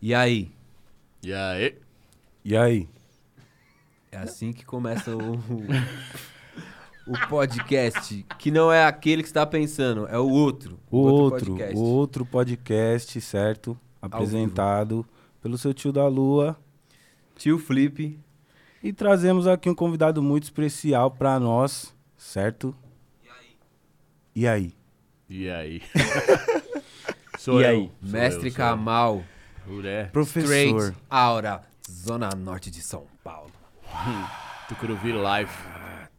E aí? E aí? E aí? É assim que começa o, o podcast, que não é aquele que você tá pensando, é o outro. O outro, podcast. o outro podcast, certo? Apresentado pelo seu tio da Lua. Tio Flip. E trazemos aqui um convidado muito especial pra nós, certo? E aí? E aí? Sou E eu. aí? Sou Mestre eu, sou Kamal. eu. Uré. Professor. Straight Aura, Zona Norte de São Paulo. Tucuruvi Live.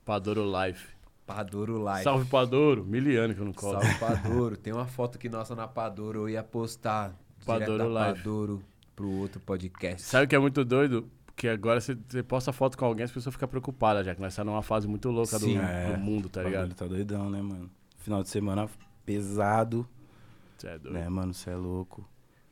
Padouro Live. Padouro Live. Salve Padouro. Miliano que eu não colo. Salve Padouro. Tem uma foto aqui nossa na Padouro. Eu ia postar Padouro Live. Padouro pro outro podcast. Sabe o que é muito doido? Porque agora você, você posta foto com alguém, as pessoas ficam preocupadas já, que nós estamos numa fase muito louca do. É. do mundo, tá O ligado? tá doidão, né, mano? Final de semana pesado, Cê é doido. né, mano? Você é louco.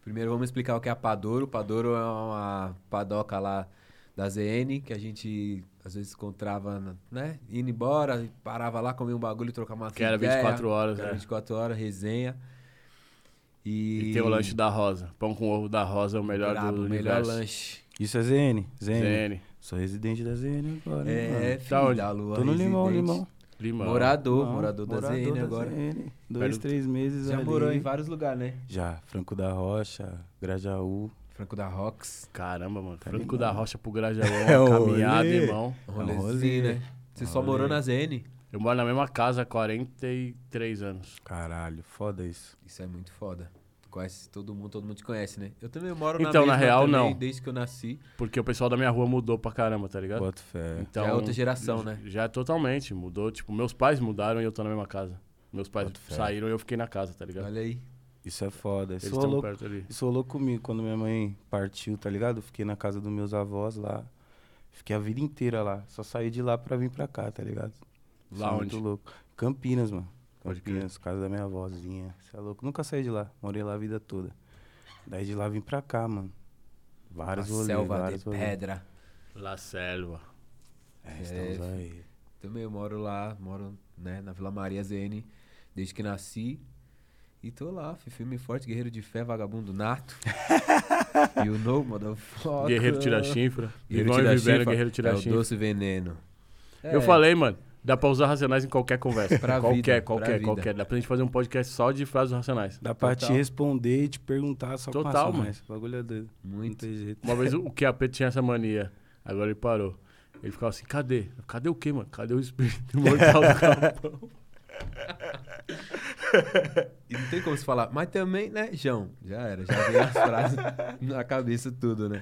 Primeiro vamos explicar o que é a Padouro. Padouro é uma padoca lá da ZN que a gente às vezes encontrava, né? Indo embora, parava lá, comia um bagulho, trocava uma Que era ideia, 24 horas, que era né? 24 horas, resenha. E, E tem o lanche da Rosa. Pão com ovo da Rosa é o melhor Brabo, do melhor universo. lanche. Isso é ZN? ZN. ZN. Sou residente da ZN agora, hein, É, mano? filho Tá onde? da lua. Tô no residente. Limão. Limão. Morador, Não, morador da ZN agora. ZN. Dois, três meses Já ali. morou em vários lugares, né? Já, Franco da Rocha, Grajaú. Franco da Rocks. Caramba, mano. Tá Franco da Rocha pro Grajaú. É uma caminhada, rolê. irmão. Um um rolezinho, né? Você só morou na ZN? Eu moro na mesma casa há 43 anos. Caralho, foda isso. Isso é muito foda. Tu conhece todo mundo, todo mundo te conhece, né? Eu também moro Então, na mesma real, também, não. desde que eu nasci. Porque o pessoal da minha rua mudou pra caramba, tá ligado? Bota fé. Então, Já é outra geração, né? Já é totalmente. Mudou. Tipo, meus pais mudaram e eu tô na mesma casa. Meus pais Boto fé. saíram e eu fiquei na casa, tá ligado? Olha aí. Isso é foda. Eles Isso estão rolou, perto ali. isso rolou comigo quando minha mãe partiu, tá ligado? Fiquei na casa dos meus avós lá. Fiquei a vida inteira lá. Só saí de lá pra vir pra cá, tá ligado? Isso Lá é onde? Muito louco. Campinas, mano. Pode crer. Casa da minha avózinha. Você é louco. Nunca saí de lá. Morei lá a vida toda. Daí de lá vim pra cá, mano. Vários rolês, selva vários de rolês. pedra. La Selva. É, estamos É, aí. Também eu moro lá, moro né, na Vila Maria ZN desde que nasci. E tô lá, fi, firme e forte, guerreiro de fé, vagabundo nato. e o novo, motherfucker. Guerreiro tira chifra. Guerreiro e tira chifra, guerreiro tira é o chifra. doce veneno. Eu É, falei, mano. Dá pra usar racionais em qualquer conversa. Pra qualquer, vida, pra qualquer, vida. qualquer. Dá pra gente fazer um podcast só de frases racionais. Dá pra Total. te responder e te perguntar só Total, com mano. Esse bagulho é doido. Não Muito. tem jeito. Uma vez o QAP tinha essa mania. Agora ele parou. Ele ficava assim, cadê? Cadê o quê, mano? Cadê o espírito mortal do capão? E não tem como se falar, mas também, né, João? Já era, já veio as frases na cabeça tudo, né?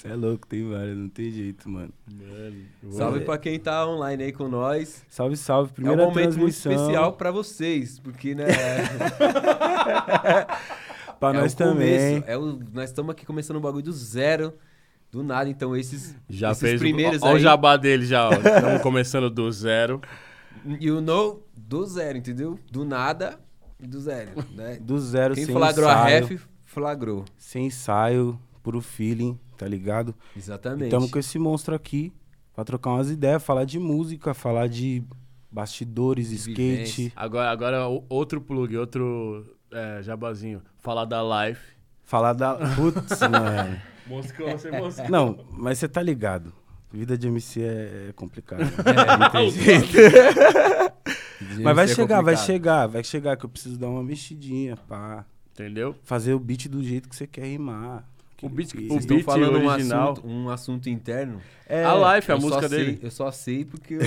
Você é louco, tem vários, não tem jeito, mano. Mano, Salve vou- pra quem tá online aí com nós. Salve, salve. é Primeira um momento muito especial pra vocês, porque, né? Pra é nós o também. começo, é o, nós estamos aqui começando um bagulho do zero, do nada. Então, esses, Já esses fez primeiros o, ó, o aí, jabá dele já, ó. Estamos começando do zero. you know, do zero, entendeu? Do nada e do zero, né? Do zero, Quem sem flagrou a ref, flagrou. Sem ensaio, puro feeling, tá ligado? Exatamente. Estamos com esse monstro aqui pra trocar umas ideias, falar de música, falar de bastidores, De skate. vivência. Agora, agora outro plug, outro é, jabazinho. Falar da live. Falar da. Putz, mano. Moscou, você moscou. Não, mas você tá ligado. Vida de MC é, é complicado. É, Não tem jeito. Mas vai é chegar, vai chegar, vai chegar que eu preciso dar uma mexidinha, pá. Entendeu? Fazer o beat do jeito que você quer rimar. O beat- Que- o Vocês beat falando um original. assunto, um assunto interno. É, a live, a música sei- dele. Eu só sei porque eu,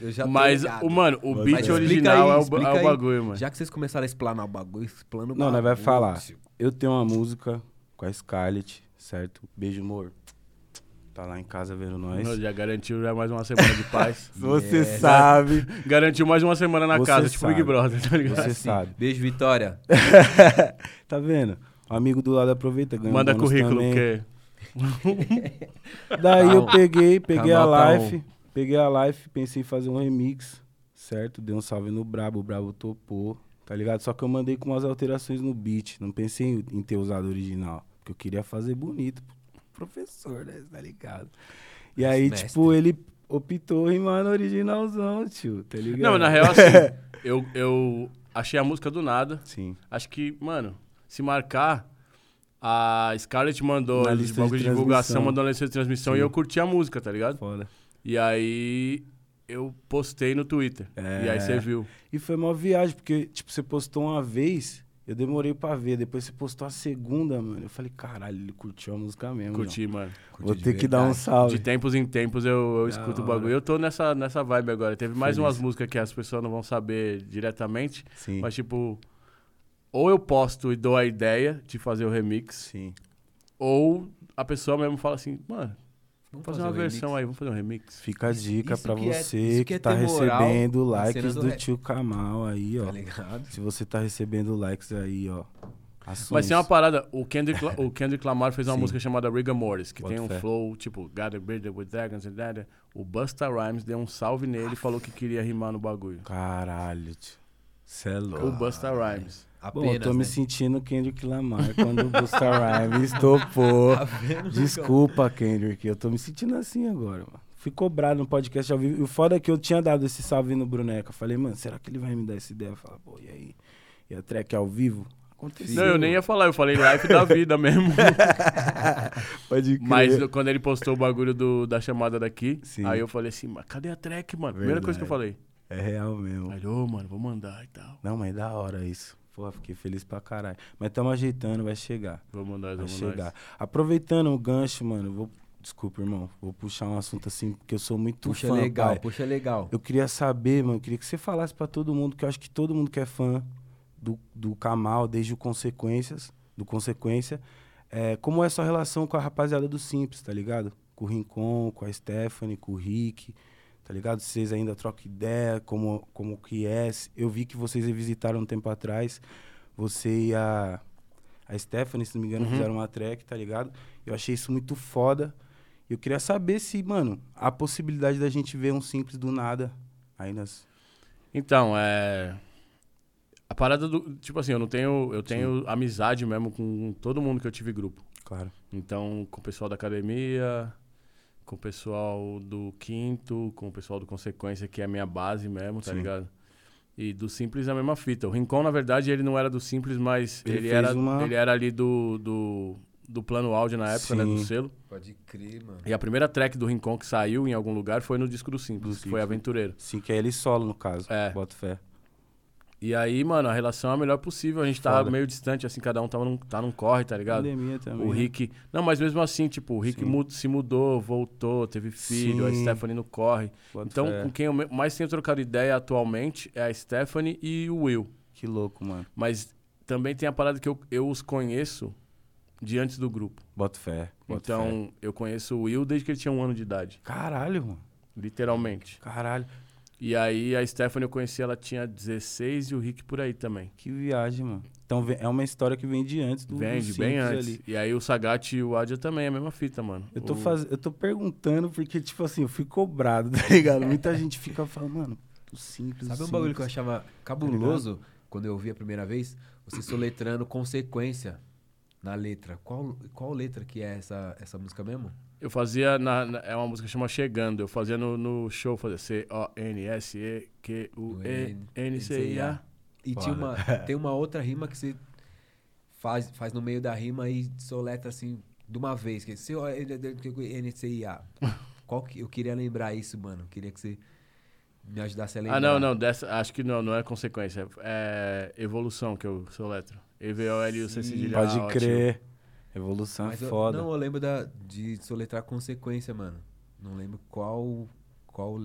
eu já tô Mas, ligado. o, mano, o Mas beat explica original aí, é, o, é o aí. bagulho, mano. Já que vocês começaram a explanar o bagulho, explana o Não, bagulho. nós vai falar. Eu tenho uma música com a Scarlett, certo? Beijo, amor. Tá lá em casa vendo nós. Já garantiu já mais uma semana de paz. Você sabe. garantiu mais uma semana na Você casa, tipo sabe. Big Brother, tá ligado? Você Assim, sabe. Beijo, Vitória. Tá vendo? O amigo do lado aproveita, ganha um Manda bônus currículo, também. porque Daí eu Tá peguei, peguei a Canal tá live, peguei a live, pensei em fazer um remix, certo? Dei um salve no Brabo, o Brabo topou, tá ligado? Só que eu mandei com umas alterações no beat, não pensei em, em ter usado o original, porque eu queria fazer bonito pro professor, né? Tá ligado? E aí, Mestre. tipo, ele optou rimando originalzão, tio, tá ligado? Não, na real, assim, eu, eu achei a música do nada. Sim. Acho que, mano, se marcar, A Scarlett mandou Na de lista de bagulho de divulgação, mandou na lista de transmissão Sim. e eu curti a música, tá ligado? Foda. E aí eu postei no Twitter. É. E aí você viu. E foi uma viagem, porque, tipo, você postou uma vez, eu demorei pra ver. Depois você postou a segunda, mano. Eu falei, caralho, ele curtiu a música mesmo. Curti, mano. Vou ter que dar um verdade. salve. De tempos em tempos eu, eu escuto o bagulho. Eu tô nessa, nessa vibe agora. Teve mais Feliz. umas músicas que as pessoas não vão saber diretamente. Sim. Mas, tipo, ou eu posto e dou a ideia de fazer o remix, Sim. ou a pessoa mesmo fala assim, mano, Vamos vamos fazer uma um remix. versão aí, vamos fazer um remix. Fica a dica isso pra que é- você isso que, que é tá recebendo likes do do tio Kamal aí, ó. Tá ligado? Se você tá recebendo likes aí, ó. Ações. Mas tem uma parada, o Kendrick, o Kendrick Lamar fez uma Sim. música chamada Rigor Mortis, que Bota tem um fé. flow, tipo, Gotta Build It With Dragons and that. O Busta Rhymes deu um salve nele e falou que queria rimar no bagulho. Caralho, tio. Cê é O louco. Busta Rhymes. Bom, Apenas, eu tô né? me sentindo Kendrick Lamar quando o Busta Rhymes topou. Tá vendo? Desculpa, Kendrick. Eu tô me sentindo assim agora, mano. Fui cobrado no podcast ao vivo. E o foda é que eu tinha dado esse salve no Bruneca. Falei, mano, será que ele vai me dar essa ideia? Falar, pô, e aí? E a track ao vivo? Aconteceu. Não, eu nem ia falar, eu falei life da vida mesmo. Pode crer. Mas quando ele postou o bagulho do, da chamada daqui, Sim. aí eu falei assim, mas cadê a track, mano? Primeira coisa que eu falei. É real mesmo. Aí ô, mano, vou mandar e tal. Não, mas é da hora isso. Pô, fiquei feliz pra caralho. Mas tamo ajeitando, vai chegar. Vou mandar, Vai mandar. chegar. Aproveitando o gancho, mano, vou. Desculpa, irmão. Vou puxar um assunto assim, porque eu sou muito Puxa fã. legal, pai. puxa legal. Eu queria saber, mano, eu queria que você falasse pra todo mundo, que eu acho que todo mundo que é fã do, do Kamal, desde o Consequências, do Consequência, é, como é a sua relação com a rapaziada do Simples, tá ligado? Com o Rincon, com a Stephanie, com o Rick, tá ligado? Vocês ainda trocam ideia, como, como que é. Eu vi que vocês visitaram um tempo atrás, você e a, a Stephanie, se não me engano, Uhum. fizeram uma track, tá ligado? Eu achei isso muito foda. Eu queria saber se, mano, a possibilidade da gente ver um Simples do nada aí nas... Então, é. A parada do. Tipo assim, eu não tenho. Eu tenho amizade mesmo com todo mundo que eu tive grupo. Claro. Então, com o pessoal da academia, com o pessoal do quinto, com o pessoal do Consequência, que é a minha base mesmo, tá Sim. ligado? E do Simples é a mesma fita. O Rincon, na verdade, ele não era do Simples, mas Ele ele, era, uma- ele era ali do, do, do plano áudio na época, né? Do Sim. selo. Pode crer, mano. E a primeira track do Rincon que saiu em algum lugar foi no disco do Simples, Do que foi Simples. Aventureiro. Sim, que é ele solo, no caso. É. Bota fé. E aí, mano, a relação é a melhor possível. A gente Foda. meio distante, assim, cada um tá num, tá num corre, tá ligado? Pandemia também. O né? Rick. Não, mas mesmo assim, tipo, o Rick se mudou, voltou, teve filho, a Sim. Stephanie no corre. Bota Então, fé. com quem eu mais tenho trocado ideia atualmente é a Stephanie e o Will. Que louco, mano. Mas também tem a parada que eu, eu os conheço de antes do grupo. Bota fé. Bota fé. então, eu conheço o Will desde que ele tinha um ano de idade. Caralho, mano. Literalmente. Caralho. E aí a Stephanie eu conheci, ela tinha 16 e o Rick por aí também. Que viagem, mano. Então é uma história que vem de antes do Vem, de bem antes. ali. E aí o Sagat e o Adja também, é a mesma fita, mano. Eu tô, O- faz... eu tô perguntando porque, tipo assim, eu fui cobrado, tá ligado? Muita gente fica falando, mano, o simples. Sabe o um bagulho que eu achava cabuloso quando eu ouvi a primeira vez? Você soletrando consequência na letra. Qual, qual letra que é essa, essa música mesmo? Eu fazia, na, na- é uma música que chama Chegando, eu fazia no, no show, fazia C-O-N-S-E-Q-U-E-N-C-I-A. E tinha uma, tem uma outra rima que você faz, faz no meio da rima e soletra assim de uma vez. Que é C-O-N-C-I-A. Qual que, eu queria lembrar isso, mano. Eu queria que você me ajudasse a lembrar. Ah, não, não, dessa, acho que não, não é consequência, é evolução que eu soletro. E-V-O-L-U-C Sim. cedilha Pode A, crer. Evolução Mas é eu- foda. não, eu lembro da, de soletrar consequência, mano. Não lembro qual. Qual.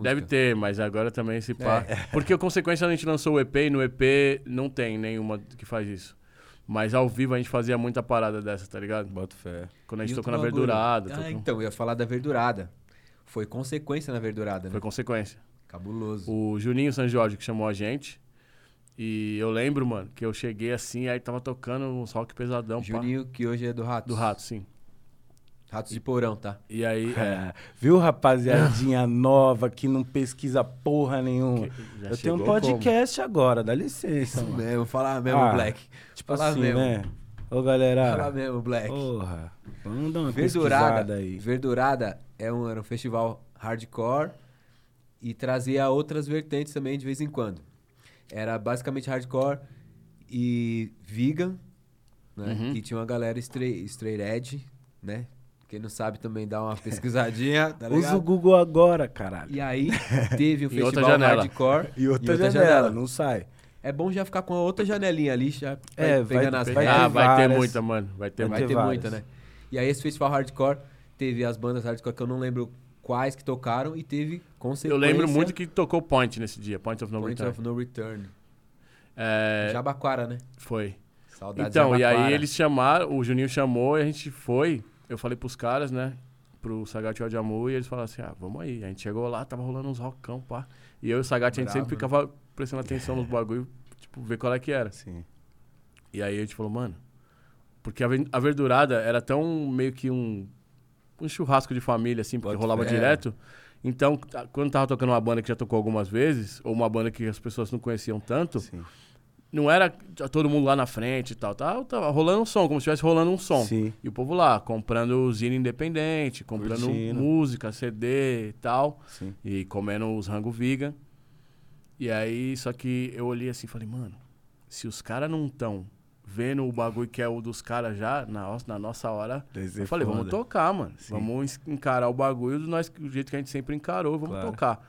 Deve ter, mas agora também se pá. Porque a consequência a gente lançou o EP e no EP não tem nenhuma que faz isso. Mas ao vivo a gente fazia muita parada dessa, tá ligado? Bota fé. Quando a gente tocou na bagulho. verdurada. Ah, tocou- então, eu ia falar da verdurada. Foi consequência na verdurada, né? Foi consequência. Cabuloso. O Juninho San Jorge que chamou a gente. E eu lembro, mano, que eu cheguei assim, aí tava tocando uns rock pesadão, pá. Juninho, que hoje é do Ratos. Do rato, sim. Ratos de Porão, tá? E aí. É. Viu, rapaziadinha nova que não pesquisa porra nenhuma? eu tenho um podcast agora, dá licença, Isso mano. mesmo, falar mesmo, Ah, Black. Tipo Falar assim, mesmo. né? Ô, galera. Falar mesmo, Black. Porra. Vamos dar uma Verdurada, aí. Verdurada é um, era um festival hardcore e trazia outras vertentes também de vez em quando. Era basicamente hardcore e vegan, né? Uhum. E tinha uma galera straight, straight edge, né? Quem não sabe também dá uma pesquisadinha, tá Usa o? Google agora, caralho. E aí teve o festival hardcore. E outra, em outra janela, janela. não sai. É bom já ficar com a outra janelinha ali, já É, vai vai- pegando as vai ah, ter vai ter muita, mano. Vai ter Vai ter ter várias. muita, né? E aí esse festival hardcore teve as bandas hardcore que eu não lembro quais que tocaram e teve consequência. Eu lembro muito que tocou Point nesse dia, Point of No Point Return. of No Return. É, Jabaquara, né? foi. Saudades Então, e aí eles chamaram, o Juninho chamou e a gente foi. Eu falei pros caras, né? Pro Sagat e o Adjamu, e eles falaram assim: ah, vamos aí. A gente chegou lá, tava rolando uns rockão, pá. E eu e o Sagat, a gente Bravo, sempre ficava prestando atenção nos bagulho, tipo, ver qual é que era. Sim. E aí a gente falou, mano. Porque a verdurada era tão meio que um, um churrasco de família, assim, porque Bota rolava direto. Então, tá- quando tava tocando uma banda que já tocou algumas vezes, ou uma banda que as pessoas não conheciam tanto, Sim. não era todo mundo lá na frente e tal. Tava, tava rolando um som, como se estivesse rolando um som. Sim. E o povo lá, comprando zine independente, comprando Curtindo. música, CD e tal. Sim. E comendo os rango vegan. E aí, só que eu olhei assim e falei, mano, se os caras não estão vendo o bagulho que é o dos caras já, na, nossa- na nossa hora, eu falei, vamos foda. tocar, mano. Sim. Vamos encarar o bagulho do, nós, do jeito que a gente sempre encarou, vamos Claro. tocar.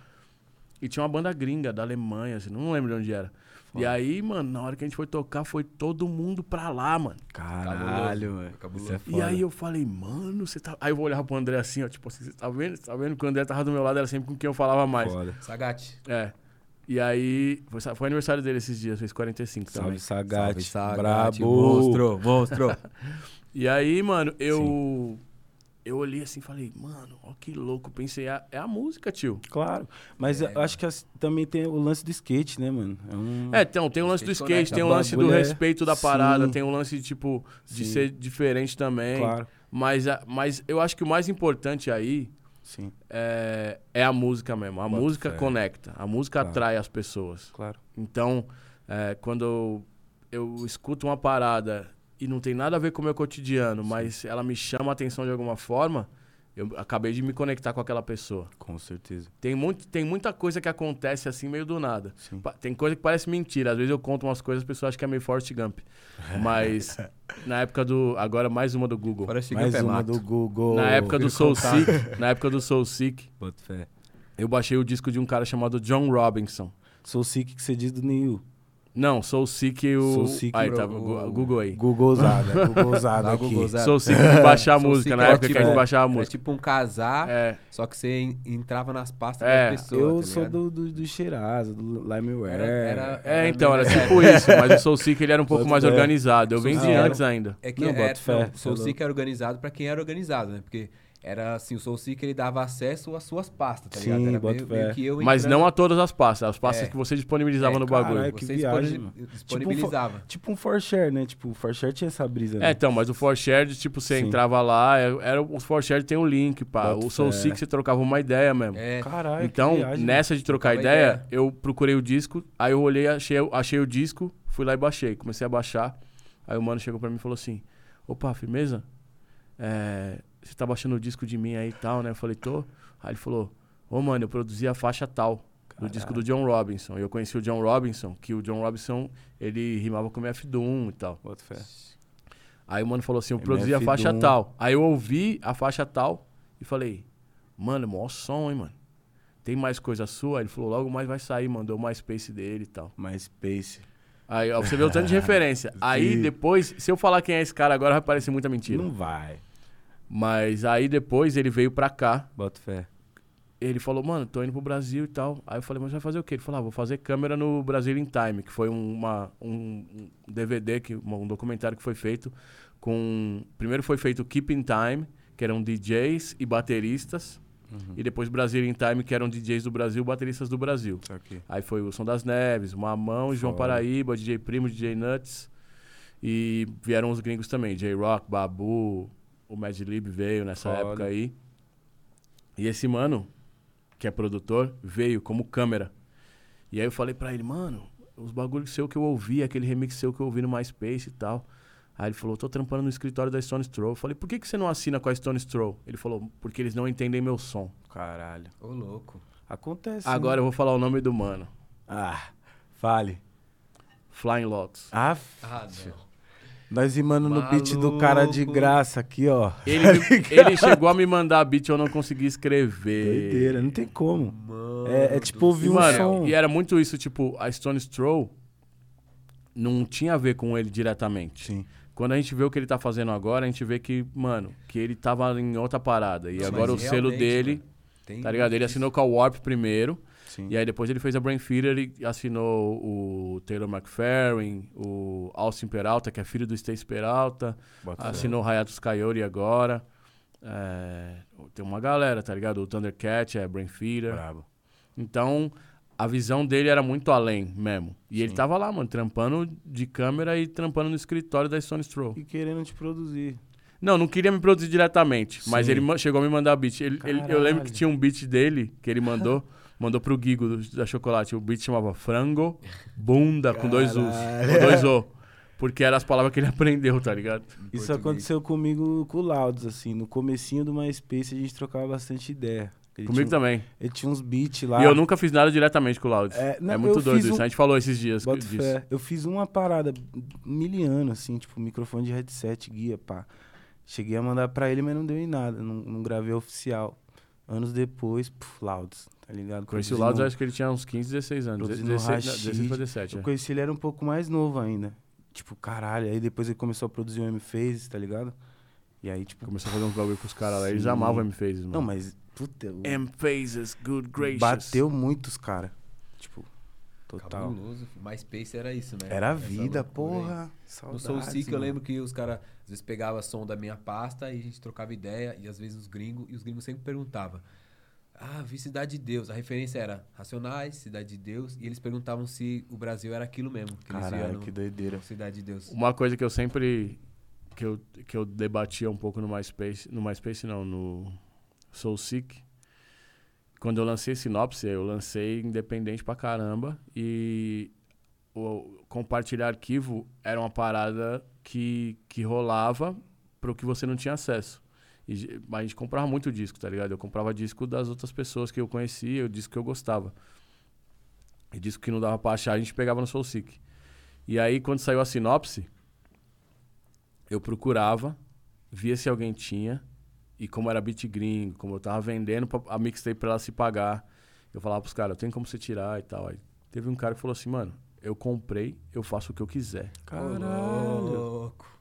E tinha uma banda gringa da Alemanha, assim, não lembro de onde era. E Foda. aí, mano, na hora que a gente foi tocar, foi todo mundo pra lá, mano. Caralho, mano. É E aí eu falei, mano, você tá. Aí eu vou olhar pro André assim, ó, tipo assim, você tá vendo? Você tá vendo que o André tava do meu lado, era sempre com quem eu falava mais. Foda. Sagat. É. E aí, foi, foi aniversário dele esses dias, fez 45 também. Salve, Sagat. Salve, Sagat. Brabo. Monstro, monstro. E aí, mano, eu. Eu olhei assim e falei, mano, ó que louco. Pensei, é, é a música, tio. Claro. Mas É. eu acho que as- também tem o lance do skate, né, mano? É um... É, então, tem o lance do Skate tem o lance do é- respeito da parada, Sim. tem o lance, tipo, de Sim. ser diferente também. Claro. Mas, mas eu acho que o mais importante aí Sim, é, é a música mesmo. A Boto música fé. conecta, a música Claro. atrai as pessoas. claro. Então, é, quando eu, eu escuto uma parada e não tem nada a ver com o meu cotidiano, mas ela me chama a atenção de alguma forma, eu acabei de me conectar com aquela pessoa. Com certeza. Tem, muito, tem muita coisa que acontece assim meio do nada. Sim. Tem coisa que parece mentira. Às vezes eu conto umas coisas, as pessoas acham que é meio Forrest Gump. Mas na época do. Agora mais uma do Google. Agora chega Mais pé uma mato. do Google. Na época do Soul. Sick, na época do Soul Sick, Bota fé. eu baixei o disco de um cara chamado John Robinson. Sou sick que você diz do Neil. Não, Soul Sick e o. Soul Sick aí, tá, o- Google aí. Google usada. Google usada aqui. Google usado. Soul Sick de baixar a música, Sick na é época que a gente tipo- baixava a É música. tipo um casar, É, só que você en- entrava nas pastas É, das pessoas. Eu tá sou do, do, do do Limeware. Era- era- é, então, era tipo isso, mas o Soul Sick ele era um pouco mais organizado. Eu vendi antes ainda. É que Não, é, não, o Soul é Seek era organizado pra quem era organizado, né? Porque era assim, o Soul Seek ele dava acesso às suas pastas, tá ligado? Sim, Era boto meio, meio que eu Mas entrando- não a todas as pastas, as pastas É. que você disponibilizava É, no bagulho. caralho, que você viagem, disponi- mano. disponibilizava. Tipo um ForShare, né? Tipo, o ForShare tinha essa brisa, né? É, então, mas o ForShared, tipo, você Sim. entrava lá, é- era, o ForShared tem um link, pá. Boto O Soul. Sick você trocava uma ideia mesmo. É, Caralho, que Então, viagem, nessa de trocar ideia, ideia. eu procurei o disco, aí eu olhei, achei, achei o disco, fui lá e baixei. Comecei a baixar. Aí o mano chegou pra mim e falou assim: Opa, firmeza? É, você tá baixando o disco de mim aí e tal, né? Eu falei, tô. Aí ele falou: Ô, mano, eu produzi a faixa tal. Do disco do John Robinson. E eu conheci o John Robinson, que o John Robinson, ele rimava com MF Doom e tal. Bota fé. Aí o mano falou assim: eu produzi a MF faixa Doom. tal. Aí eu ouvi a faixa tal e falei: Mano, maior som, hein, mano. Tem mais coisa sua? Ele falou: Logo mais vai sair, mandou o MySpace dele e tal. MySpace. Aí ó, você vê o tanto de referência. Aí depois, se eu falar quem é esse cara agora, vai parecer muita mentira. Não vai. Mas aí depois ele veio pra cá. Bota fé. Ele falou, mano, tô indo pro Brasil e tal. Aí eu falei, mas vai fazer o quê? Ele falou, ah, vou fazer câmera no Brasil in Time, que foi uma, um DVD, que, um documentário que foi feito com. Primeiro foi feito Keep in Time, que eram DJs e bateristas. Uhum. E depois Brasil in Time, que eram DJs do Brasil, bateristas do Brasil. Aí foi o Som das Neves, Mamão, João Foda. Paraíba, DJ Primo, DJ Nuts. E vieram os gringos também, J-Rock, Babu, o Mad Lib veio nessa Foda. época aí. E esse mano, que é produtor, veio como câmera. E aí eu falei pra ele, mano, os bagulhos seu que eu ouvi, aquele remix seu que eu ouvi no MySpace e tal. Aí ele falou, tô trampando no escritório da Stone Throw. Eu falei, por que, que você não assina com a Stone Throw? Ele falou, porque eles não entendem meu som. Caralho. Ô, louco. Acontece. Agora né? eu vou falar o nome do mano. Ah, fale. Flying Lotus. Ah, Ah, não. Nós rimando no beat do cara de graça aqui, ó. Ele, ele chegou a me mandar beat eu não consegui escrever. Doideira, não tem como. Mano É- é tipo ouvir E, um mano, som. e era muito isso, tipo, a Stone Throw não tinha a ver com ele diretamente. Sim. Quando a gente vê o que ele tá fazendo agora, a gente vê que, mano, que ele tava em outra parada. E agora o selo dele, tá ligado? Ele isso. assinou com a Warp primeiro. Sim. E aí depois ele fez a Brain Feeder e assinou o Taylor McFerrin, o Austin Peralta, que é filho do Stace Peralta. Bota. Assinou o Hayato Coyote agora. É, tem uma galera, tá ligado? O Thundercat é Brain Feeder. Brabo. Então, a visão dele era muito além mesmo. E ele Sim. tava lá, mano, trampando de câmera e trampando no escritório da Stone Throw. E querendo te produzir. Não, não queria me produzir diretamente, mas Sim. ele ma- chegou a me mandar beat. Ele- ele- eu lembro que tinha um beat dele que ele mandou, mandou pro Guigo da Chocolate. O beat chamava Frango Bunda com dois U's, com dois O. Porque eram as palavras que ele aprendeu, tá ligado? Em Isso português. aconteceu comigo com o Louds, assim. No comecinho do MySpace a gente trocava bastante ideia. Ele Comigo tinha, também. Ele tinha uns beats lá. E eu nunca fiz nada diretamente com o Loud. É, É, não, muito eu doido isso. um- A gente falou esses dias Bota disso. fé. Eu fiz uma parada miliano, assim, tipo, microfone de headset, guia, pá. Cheguei a mandar pra ele, mas não deu em nada. Não, não gravei oficial. Anos depois, puf, Louds, tá ligado? Conheci o Produzindo- Loud, acho que ele tinha uns 15, 16 anos. Produzindo 16, não, Rashid. 16 pra 17. Eu é. conheci ele era um pouco mais novo ainda. Tipo, caralho. Aí depois ele começou a produzir o M-Phase, tá ligado? E aí, tipo. Começou a fazer uns bagulho com os caras lá. Eles amavam M-Phases, mano. Não, mas. Puta, o- M-Phases, good gracious. bateu muitos cara. Tipo, total. Cabuloso. MySpace era isso, né? Era a vida, loucura porra. No Saudades, Soul Seek eu lembro que os caras às vezes pegavam som da minha pasta e a gente trocava ideia, e às vezes os gringos, e os gringos sempre perguntavam. Ah, vi Cidade de Deus. A referência era Racionais, Cidade de Deus, e eles perguntavam se o Brasil era aquilo mesmo. Que Caralho, que no, doideira. no Cidade de Deus. Uma coisa que eu sempre. Que eu, que eu debatia um pouco no MySpace. No MySpace, não, no SoulSeek. Quando eu lancei Sinopse, eu lancei independente pra caramba. E o compartilhar arquivo era uma parada que, que rolava pro que você não tinha acesso. E ge- a gente comprava muito disco, tá ligado? Eu comprava disco das outras pessoas que eu conhecia, o disco que eu gostava. E disco que não dava pra achar, a gente pegava no SoulSeek. E aí, quando saiu a sinopse, eu procurava, via se alguém tinha, e como era beat gringo, como eu tava vendendo pra- a mixtape pra ela se pagar, eu falava pros caras, tem como você tirar e tal. Aí teve um cara que falou assim, mano, eu comprei, eu faço o que eu quiser. Caralho. louco.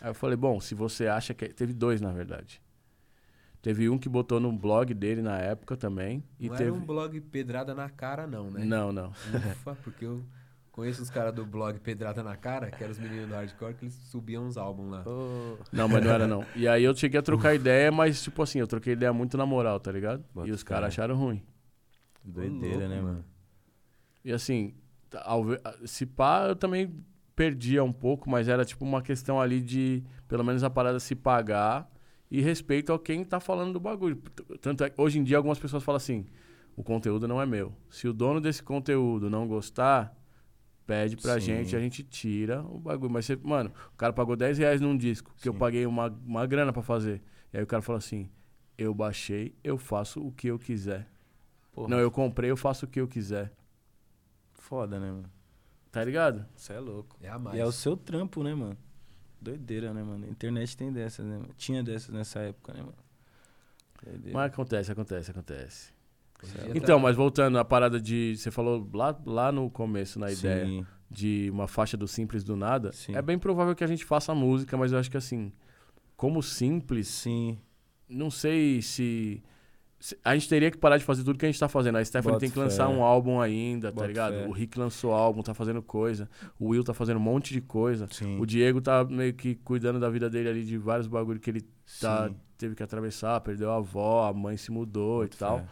Aí eu falei, bom, se você acha que. é-" Teve dois, na verdade. Teve um que botou no blog dele na época também. E não teve. era um blog pedrada na cara, não, né? Não, não. Ufa, porque eu conheço os caras do blog Pedrada na Cara, que eram os meninos do hardcore, que eles subiam uns álbuns lá. Ô, Não, mas não era não. E aí eu cheguei a trocar ideia, mas tipo assim, eu troquei ideia muito na moral, tá ligado? Bota e os caras acharam ruim. Doideira, louco, né, mano? E assim, tá- ao ver- se pá, eu também perdia um pouco, mas era tipo uma questão ali de, pelo menos a parada se pagar e respeito a quem tá falando do bagulho. Tanto é que hoje em dia algumas pessoas falam assim, o conteúdo não é meu. Se o dono desse conteúdo não gostar, pede pra Sim. gente, a gente tira o bagulho. Mas, você, mano, o cara pagou 10 reais num disco, que eu Sim. paguei uma, uma grana pra fazer. E aí o cara falou assim, eu baixei, eu faço o que eu quiser. Porra, Não, eu comprei, eu faço o que eu quiser. foda, né, mano? Tá ligado? Você é louco. É a mais. E é o seu trampo, né, mano? Doideira, né, mano? A internet tem dessas, né, mano? Tinha dessas nessa época, né, mano? Doideira. Mas acontece, acontece, acontece. Dia Então, tá- mas voltando à parada de. Você falou lá, lá no começo, na ideia, Sim. de uma faixa do simples do nada. Sim. É bem provável que a gente faça música, mas eu acho que assim, como simples, Sim. não sei se. se- A gente teria que parar de fazer tudo que a gente tá fazendo. A Stephanie Bota tem que lançar fé. um álbum ainda, tá Bota ligado? fé. O Rick lançou álbum, tá fazendo coisa. O Will tá fazendo um monte de coisa. Sim. O Diego tá meio que cuidando da vida dele ali, de vários bagulho que ele tá, teve que atravessar, perdeu a avó, a mãe se mudou Bota e tal. fé.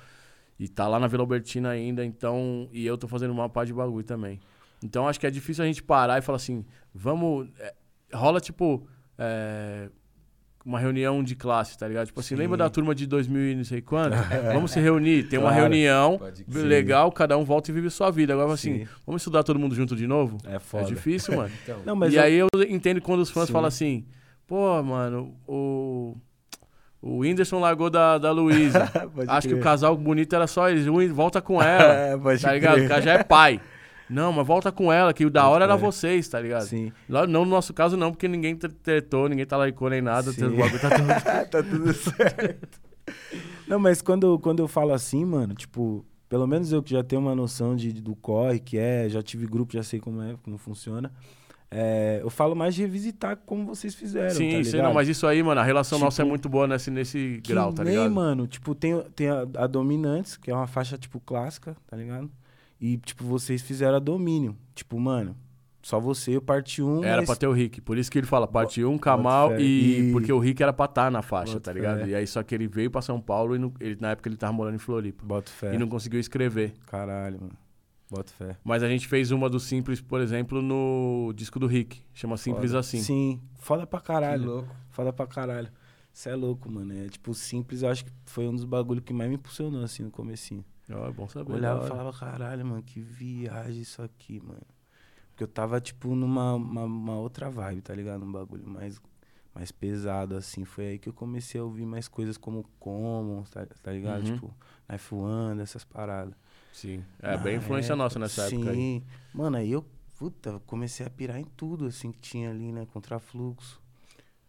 E tá lá na Vila Albertina ainda, então. E eu tô fazendo uma pá de bagulho também. Então acho que é difícil a gente parar e falar assim, vamos. é, rola tipo. é, uma reunião de classe, tá ligado? Tipo assim, Sim. lembra da turma de 2000 e não sei quanto? vamos se reunir, tem uma Claro. reunião Pode crer. legal, cada um volta e vive sua vida. Agora assim, Sim. vamos estudar todo mundo junto de novo? É foda. É difícil, mano. Então, Não, mas e eu- aí eu entendo quando os fãs Sim. falam assim, pô, mano, o. O Whindersson largou da, da Luísa. Acho que o crer. casal bonito era só eles. Volta com ela. É, pode tá ligado? crer. O cara já é pai. Não, mas volta com ela, que o da hora era crer. vocês, tá ligado? Sim. Lá- Não no nosso caso, não, porque ninguém tre- tretou, ninguém talaricou nem nada. Sim. O bagulho tá tudo... tá tudo certo. Não, mas quando, quando eu falo assim, mano, tipo, pelo menos eu que já tenho uma noção de, do corre, que é, já tive grupo, já sei como é, como funciona. É, eu falo mais de revisitar como vocês fizeram, tá Sim, ligado? sim, não, mas isso aí, mano, a relação Tipo, nossa é muito boa nesse, nesse grau, tá nem, ligado? mano, tipo, tem, tem a, a Dominantes, que é uma faixa, tipo, clássica, tá ligado? E, tipo, vocês fizeram a Domínio. Tipo, mano, só você, o parte 1. Era mas... pra ter o Rick. Por isso que ele fala parte 1, Kamal fé. e... E- Porque o Rick era pra estar na faixa, Boto tá ligado? fé. E aí só que ele veio pra São Paulo e não- ele- na época ele tava morando em Floripa. Bota fé. E não conseguiu escrever. Caralho, mano. Bota fé. Mas a gente fez uma do Simples, por exemplo, no disco do Rick. Chama Simples Foda. Assim. Sim, foda pra Que caralho. louco. Foda pra caralho. Você é louco, mano. É tipo, simples, eu acho que foi um dos bagulhos que mais me impulsionou, assim, no comecinho. Ó, é bom saber. Eu olhava e falava, caralho, mano, que viagem isso aqui, mano. Porque eu tava, tipo, numa uma, uma outra vibe, tá ligado? Um bagulho mais, mais pesado, assim. Foi aí que eu comecei a ouvir mais coisas como Commons, tá, tá ligado? Uhum. Tipo, Knife One, essas paradas. Sim. É bem influência época, nossa nessa sim. época aí. Mano, aí eu, puta, comecei a pirar em tudo, assim, que tinha ali, né? Contrafluxo,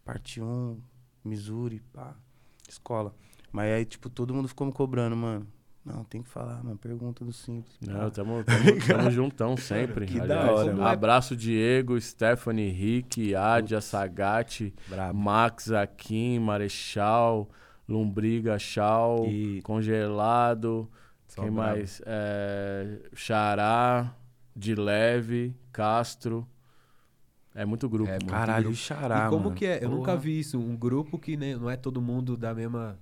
parte 1, Missouri, pá, escola. Mas aí, tipo, todo mundo ficou me cobrando, mano. Não, tem que falar, mano, pergunta do simples. Não, tamo, tamo, tamo juntão sempre. Que da aliás. hora, mano. Abraço Diego, Stephanie, Rick, Adia, Brabo. Max, Akin, Marechal, Lombriga, Chal, E Congelado, Só quem brabo. mais? É, Xará, De Leve, Castro. É muito grupo. É, mano. caralho, grupo. o xará, e como mano. que é? Eu nunca Porra. vi isso. Um grupo que nem, não é todo mundo da mesma,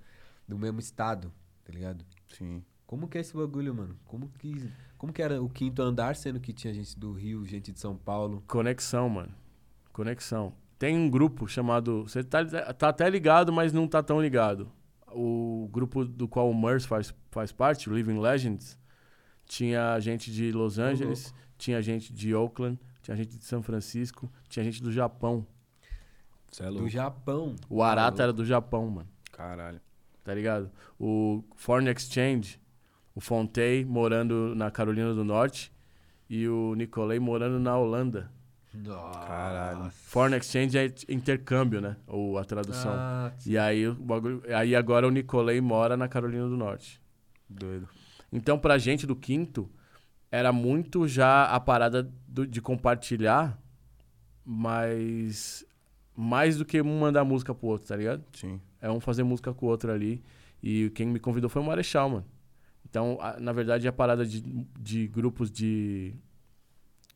do mesmo estado, tá ligado? Sim. Como que é esse bagulho, mano? Como que, como que era o quinto andar, sendo que tinha gente do Rio, gente de São Paulo? Conexão, mano. Conexão. Tem um grupo chamado. Você tá, tá até ligado, mas não tá tão ligado. O grupo do qual o Murs faz, faz parte, o Living Legends, tinha gente de Los Angeles, tinha gente de Oakland, tinha gente de São Francisco, tinha gente do Japão. É Do louco. Japão. O Arata era do Japão, mano. Caralho. Tá ligado? O Foreign Exchange, o Fontei morando na Carolina do Norte e o Nicolai morando na Holanda. Nossa. Caralho. Foreign Exchange é intercâmbio, né? Ou a tradução. Ah, E aí, o bagulho, aí agora o Nicolai mora na Carolina do Norte. Doido. Então, pra gente do quinto, era muito já a parada do- de compartilhar, mas mais do que um mandar música pro outro, tá ligado? Sim. É um fazer música com o outro ali. E quem me convidou foi o Marechal, mano. Então, a- na verdade, a parada de, de grupos de.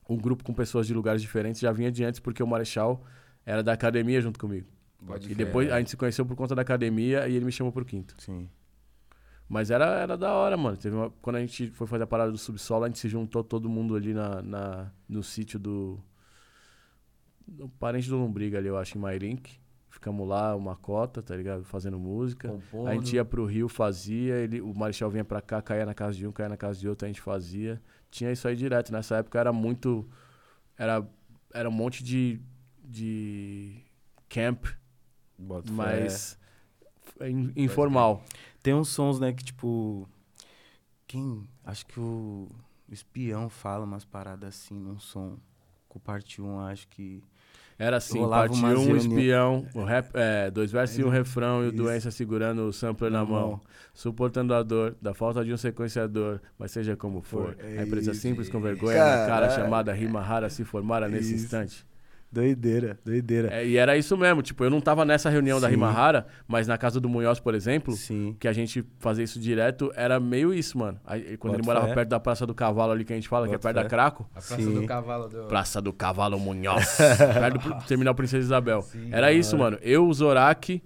Um grupo com pessoas de lugares diferentes já vinha de antes, porque o Marechal era da academia junto comigo. Pode E depois a gente se conheceu por conta da academia e ele me chamou pro quinto. Sim. Mas era, era da hora, mano. Teve uma- quando a gente foi fazer a parada do subsolo, a gente se juntou todo mundo ali na, na- no sítio do. do parente do Lombriga ali, eu acho, em Mairink. Ficamos lá, uma cota, tá ligado? Fazendo música. Compondo. A gente ia pro Rio, fazia, ele, o Marechal vinha pra cá, caía na casa de um, caía na casa de outro, a gente fazia. Tinha isso aí direto. Nessa época era muito. Era, era um monte de, de camp, Bota mas in- informal. Tem uns sons, né, que tipo. Quem. Acho que o, o espião fala umas paradas assim num som. Com parte 1, acho que. Era assim, Rolava parte umas um, reuni- espião, rap, é, dois versos e um refrão, e o Isso. doença segurando o sampler na Na mão. mão. Suportando a dor da falta de um sequenciador, mas seja como for. É a empresa isso. simples com vergonha na cara, Caralho. chamada rima rara, se formara nesse Isso. instante. Doideira, doideira. É, e era isso mesmo, tipo, eu não tava nessa reunião da Sim. rima rara, mas na casa do Munhoz, por exemplo, Sim. que a gente fazia isso direto, era meio isso, mano. Aí, quando ele Bota morava fé. perto da Praça do Cavalo ali, que a gente fala, que é Bota perto da fé. Craco. A Praça Sim. do Cavalo do... Praça do Cavalo Munhoz. perto do Terminal Princesa Isabel. Sim, Era da isso, mano. Eu, o Zorak,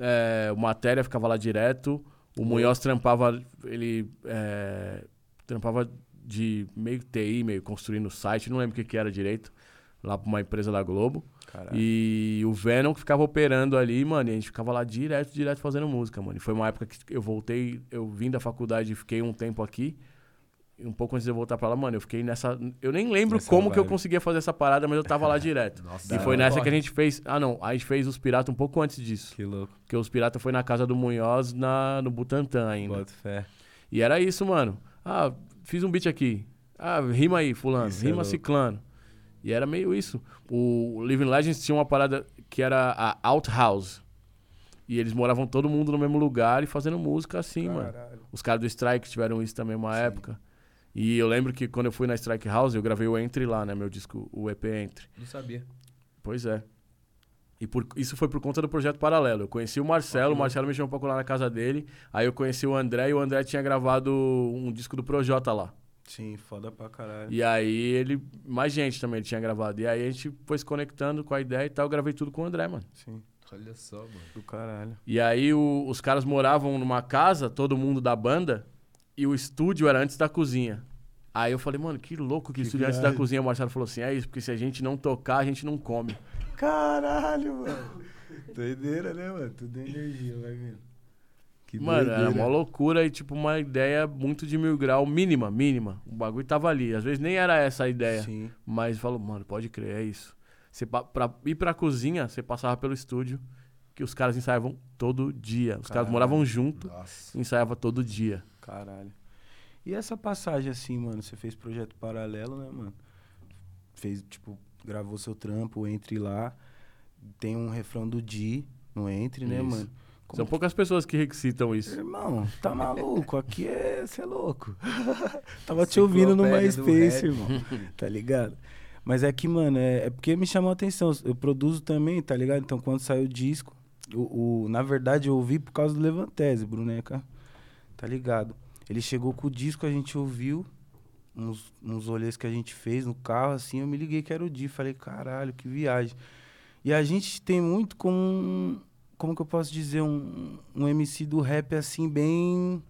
é, o Matéria ficava lá direto. O Munhoz trampava, ele é, trampava de meio TI, meio construindo site, não lembro o que, que era direito, lá pra uma empresa da Globo. Caralho. E o Venom que ficava operando ali, mano, e a gente ficava lá direto, direto fazendo música, mano. E foi uma época que eu voltei, eu vim da faculdade e fiquei um tempo aqui. E um pouco antes de eu voltar pra lá, mano, eu fiquei nessa. Eu nem lembro Nessa como que eu vibe. conseguia fazer essa parada, mas eu tava lá direto. Nossa, e foi nessa que a gente fez. Ah, não. A gente fez os Piratas um pouco antes disso. Que louco. Porque os Piratas foi na casa do Munhoz, na, no Butantã ainda. Bota fé. E era isso, mano. Ah, fiz um beat aqui. Ah, rima aí, fulano. Isso é rima louco. ciclano. E era meio isso. O Living Legends tinha uma parada que era a Outhouse. E eles moravam todo mundo no mesmo lugar e fazendo música assim, mano. Caralho. Os caras do Strike tiveram isso também uma época. E eu lembro que quando eu fui na Strike House, eu gravei o Entre lá, né? Meu disco, o EP Entre. Não sabia. Pois é. E por- isso foi por conta do projeto Paralelo. Eu conheci o Marcelo, o Marcelo me chamou pra colar na casa dele. Aí eu conheci o André e o André tinha gravado um disco do Projota lá. Sim, foda pra caralho. E aí ele. Mais gente também ele tinha gravado. E aí a gente foi se conectando com a ideia e tal. Eu gravei tudo com o André, mano. Sim, Olha só, mano. do caralho. E aí o- os caras moravam numa casa, todo mundo da banda, e o estúdio era antes da cozinha. Aí eu falei, mano, que louco que, Que estúdio é antes da cozinha. O Marcelo falou assim: é isso, porque se a gente não tocar, a gente não come. Caralho, mano. Doideira, né, mano? Tudo é energia, vai vendo. Que Mano, era doideira. uma loucura e, tipo, uma ideia muito de mil grau, mínima, mínima. O bagulho tava ali. Às vezes nem era essa a ideia. Sim. Mas falou, mano, pode crer, é isso. Você, pra ir pra cozinha, você passava pelo estúdio, que os caras ensaiavam todo dia. Os caras Caralho. moravam junto, Nossa. ensaiava todo dia. Caralho. E essa passagem assim, mano? Você fez projeto paralelo, né, mano? Fez, tipo, gravou seu trampo, entre lá. Tem um refrão do Di no Entre, né, Isso. mano? Como São poucas pessoas que citam isso. Irmão, tá maluco? Aqui é. Você é louco. Tava te ouvindo no MySpace, irmão. Tá ligado? Mas é que, mano, é, é porque me chamou a atenção. Eu produzo também, tá ligado? Então, quando saiu o disco, o, o- na verdade, eu ouvi por causa do Levantese, Bruneca. Tá ligado? Ele chegou com o disco, a gente ouviu. Uns, uns rolês que a gente fez no carro, assim, eu me liguei que era o Di. Falei, caralho, que viagem. E a gente tem muito como um, como que eu posso dizer, um, um MC do rap assim, bem.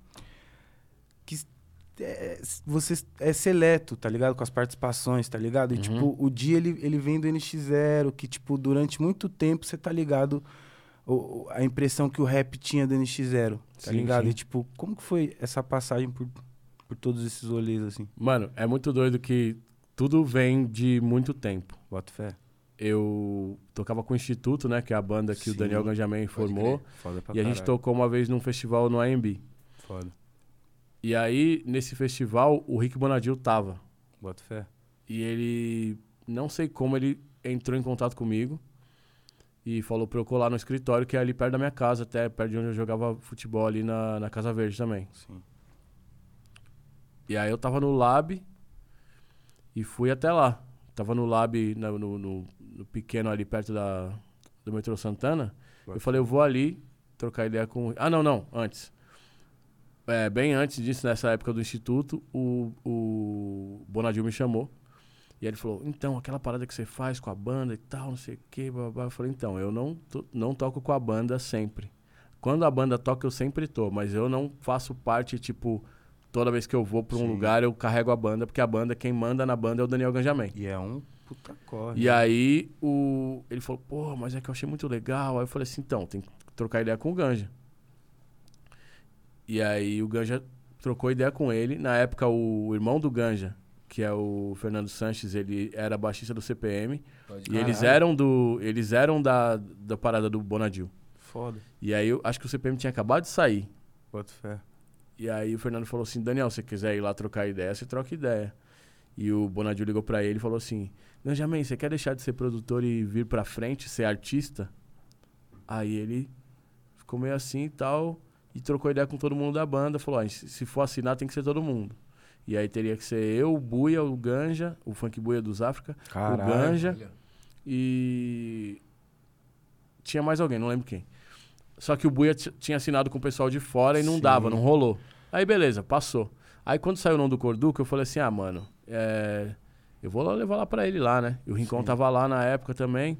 que é, você é seleto, tá ligado? Com as participações, tá ligado? E Uhum. tipo, o dia ele, ele vem do NX0, que tipo, durante muito tempo você tá ligado o- a impressão que o rap tinha do NX0, tá Sim, ligado? sim. E tipo, como que foi essa passagem por, por todos esses rolês assim? Mano, é muito doido que tudo vem de muito tempo. Bota fé. Eu tocava com o Instituto, né? Que é a banda que o Sim, Daniel Ganjamin formou. E a gente caralho. tocou uma vez num festival no AMB. Foda. E aí, nesse festival, o Rick Bonadil tava. Bota fé. E ele, não sei como, ele entrou em contato comigo e falou pra eu colar no escritório, que é ali perto da minha casa, até perto de onde eu jogava futebol, ali na, na Casa Verde também. Sim. E aí eu tava no lab e fui até lá. Tava no lab, no, no- no pequeno ali perto da, do metrô Santana. Eu falei, eu vou ali trocar ideia com. Ah, não, não, antes. É, bem antes disso, nessa época do instituto, o, o Bonadil me chamou. E ele falou, então, aquela parada que você faz com a banda e tal, não sei o quê, blá, blá. Eu falei, então, eu não, to- não toco com a banda sempre. Quando a banda toca, eu sempre tô, mas eu não faço parte, tipo, toda vez que eu vou pra um Sim. lugar, eu carrego a banda, porque a banda, quem manda na banda é o Daniel Ganjamin. E é um puta corre. E aí o, ele falou, pô, mas é que eu achei muito legal. Aí eu falei assim, então, tem que trocar ideia com o Ganja. E aí o Ganja trocou ideia com ele. Na época, o irmão do Ganja, que é o Fernando Sanches, ele era baixista do CPM. Pode E eles Caralho. eram do. Eles eram da, da parada do Bonadil. Foda. E aí eu acho que o CPM tinha acabado de sair. Bota fé. E aí o Fernando falou assim, Daniel, se você quiser ir lá trocar ideia, você troca ideia. E o Bonadil ligou pra ele e falou assim, Benjamin, você quer deixar de ser produtor e vir pra frente, ser artista? Aí ele ficou meio assim e tal, e trocou ideia com todo mundo da banda, falou, ó, se for assinar tem que ser todo mundo. E aí teria que ser eu, o Buia, o Ganja, o Funk Buia dos África, o Caralho. Ganja Olha. e... Tinha mais alguém, não lembro quem. Só que o Buia tinha assinado com o pessoal de fora e não Sim. dava, não rolou. Aí beleza, passou. Aí quando saiu o nome do Corduca, eu falei assim, ah, mano, é, eu vou lá levar lá pra ele lá, né? E o Rincon Sim. tava lá na época também.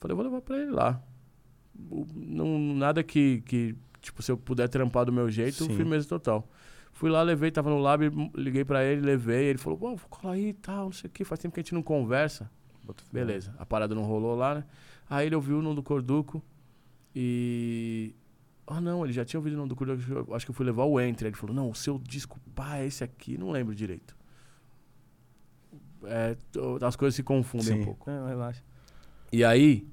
Falei, eu vou levar pra ele lá. Não, nada que, que, tipo, se eu puder trampar do meu jeito, Sim. firmeza total. Fui lá, levei, tava no lab, liguei pra ele, levei. Ele falou, pô, vou colar aí e tal, não sei o que, faz tempo que a gente não conversa. Beleza, a parada não rolou lá, né? Aí ele ouviu o nome do Corduco e. Ah, não, ele já tinha ouvido o nome do Corduco. acho que eu- Acho que eu fui levar o Enter. Ele falou: Não, o seu disco, pá, é esse aqui. Não lembro direito. É, as coisas se confundem Sim. um pouco. Não, relaxa. E aí,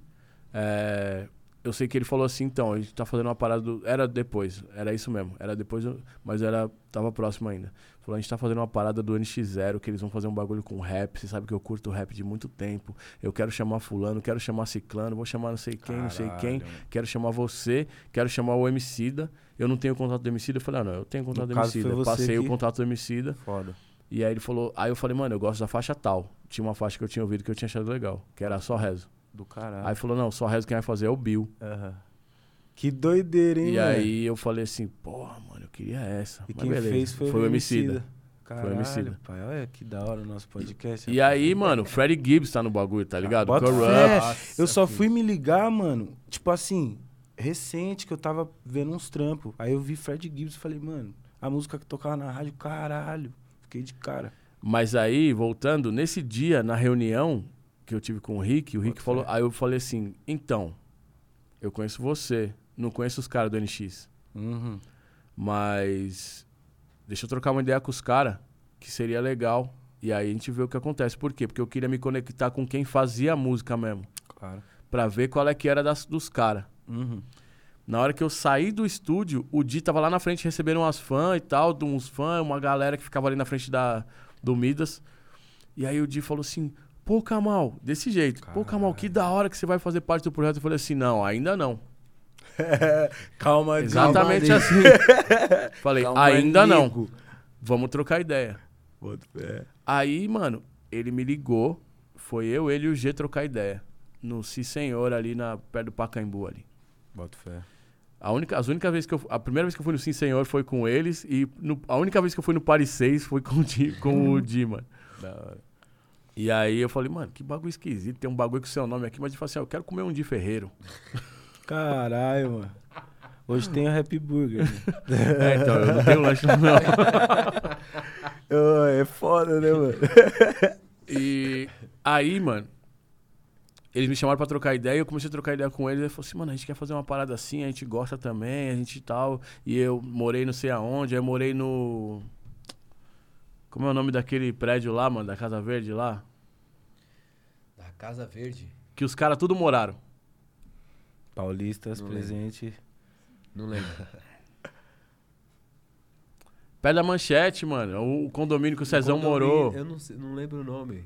é, eu sei que ele falou assim, então, a gente tá fazendo uma parada do... Era depois, era isso mesmo. Era depois, mas era tava próximo ainda. Falou, a gente tá fazendo uma parada do NX0, que eles vão fazer um bagulho com rap. Você sabe que eu curto rap de muito tempo. Eu quero chamar fulano, quero chamar ciclano, vou chamar não sei quem, não sei quem. Caralho. Quero chamar você, quero chamar o Emicida. Eu não tenho contato do Emicida. Eu falei, ah, não, eu tenho contato No do Emicida. Passei o contato do Emicida. Foda. E aí ele falou, aí eu falei, mano, eu gosto da faixa tal. Tinha uma faixa que eu tinha ouvido que eu tinha achado legal, que era Só Rezo. Do caralho. Aí falou, não, Só Rezo quem vai fazer é o Bill. Aham. Que doideira, hein, E mano? aí eu falei assim, porra, mano, eu queria essa. E Mas quem beleza. fez foi, o Emicida. Caralho, Emicida. pai. Olha que da hora o nosso podcast. E aí, mano, o Freddie Gibbs tá no bagulho, tá ligado? Bota Corrupt. Eu só filho. fui me ligar, mano, tipo assim, recente que eu tava vendo uns trampos. Aí eu vi Fred Gibbs e falei, mano, a música que tocava na rádio, caralho. Fiquei de cara. Mas aí, voltando, nesse dia, na reunião que eu tive com o Rick, o Rick falou. Aí eu falei assim: então, eu conheço você, não conheço os caras do NX. Uhum. Mas deixa eu trocar uma ideia com os caras, que seria legal. E aí a gente vê o que acontece. Por quê? Porque eu queria me conectar com quem fazia a música mesmo. Claro. Pra ver qual é que era das, dos caras. Uhum. Na hora que eu saí do estúdio, o Di tava lá na frente recebendo umas fãs e tal, de uns fãs, uma galera que ficava ali na frente da, do Midas. E aí o Di falou assim: pô, Kamal, desse jeito, pô, Kamal, que da hora que você vai fazer parte do projeto. Eu falei assim: não, ainda não. Calma, Exatamente calma, assim. falei: Calma, ainda não. amigo. Vamos trocar ideia. Fé. Aí, mano, ele me ligou, foi eu, ele e o G trocar ideia. No Si Senhor, ali na, perto do Pacaembu ali. Bota fé. A única, as única vez que eu, a primeira vez que eu fui no Sim Senhor foi com eles e no- a única vez que eu fui no Paris 6 foi com com o Di, mano. Da hora. E aí eu falei, mano, que bagulho esquisito, tem um bagulho com o seu nome aqui, mas ele falou assim, ah, eu quero comer um Di Ferreiro. Caralho, mano. Hoje tem o Happy Burger. né? é, então, eu não tenho lanche não. É foda, né, mano? E aí, mano, eles me chamaram pra trocar ideia, eu comecei a trocar ideia com eles, ele falou assim, mano, a gente quer fazer uma parada assim, a gente gosta também, a gente tal. E eu morei não sei aonde, aí eu morei no... Como é o nome daquele prédio lá, mano, da Casa Verde lá? Da Casa Verde? Que os caras tudo moraram. Paulistas, Não presente. Não lembro. Pé da Manchete, mano. O condomínio que o Cezão morou. Eu não, sei- não lembro o nome.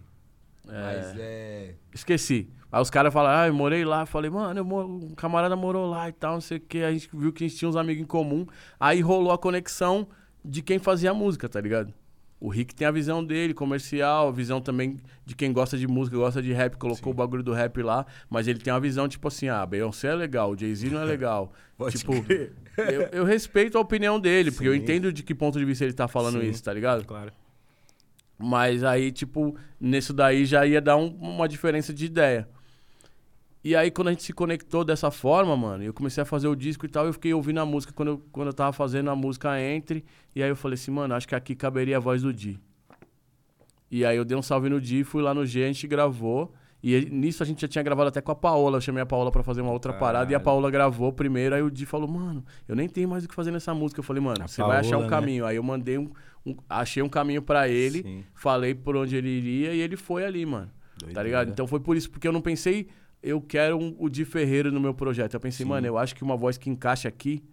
Mas é. Esqueci. Aí os caras falaram, ah, eu morei lá. Eu falei, mano, eu moro- um camarada morou lá e tal, não sei o que. A gente viu que a gente tinha uns amigos em comum. Aí rolou a conexão de quem fazia a música, tá ligado? O Rick tem a visão dele, comercial, a visão também de quem gosta de música, gosta de rap, colocou o bagulho do rap lá, mas ele tem uma visão, tipo assim, ah, Beyoncé é legal, Jay-Z não é legal. Tipo, eu, eu respeito a opinião dele, porque eu Sim. entendo de que ponto de vista ele tá falando Sim. isso, tá ligado? Claro. Mas aí, tipo, nisso daí já ia dar um- uma diferença de ideia. E aí, quando a gente se conectou dessa forma, mano, eu comecei a fazer o disco e tal, eu fiquei ouvindo a música quando eu, quando eu tava fazendo a música Entre. E aí eu falei assim, mano, acho que aqui caberia a voz do Di. E aí eu dei um salve no Di, fui lá no G, a gente gravou. E nisso a gente já tinha gravado até com a Paola. Eu chamei a Paola pra fazer uma outra parada e a Caralho. Paola gravou primeiro. Aí o Di falou, mano, eu nem tenho mais o que fazer nessa música. Eu falei, mano, A você vai achar um Paola, né? caminho. Aí eu mandei um, um- Achei um caminho pra ele. Sim. Falei por onde ele iria e ele foi ali, mano. Tá Doideira. ligado? Então foi por isso, porque eu não pensei, eu quero um- o Di Ferreiro no meu projeto. Eu pensei, Sim. mano, eu acho que uma voz que encaixa aqui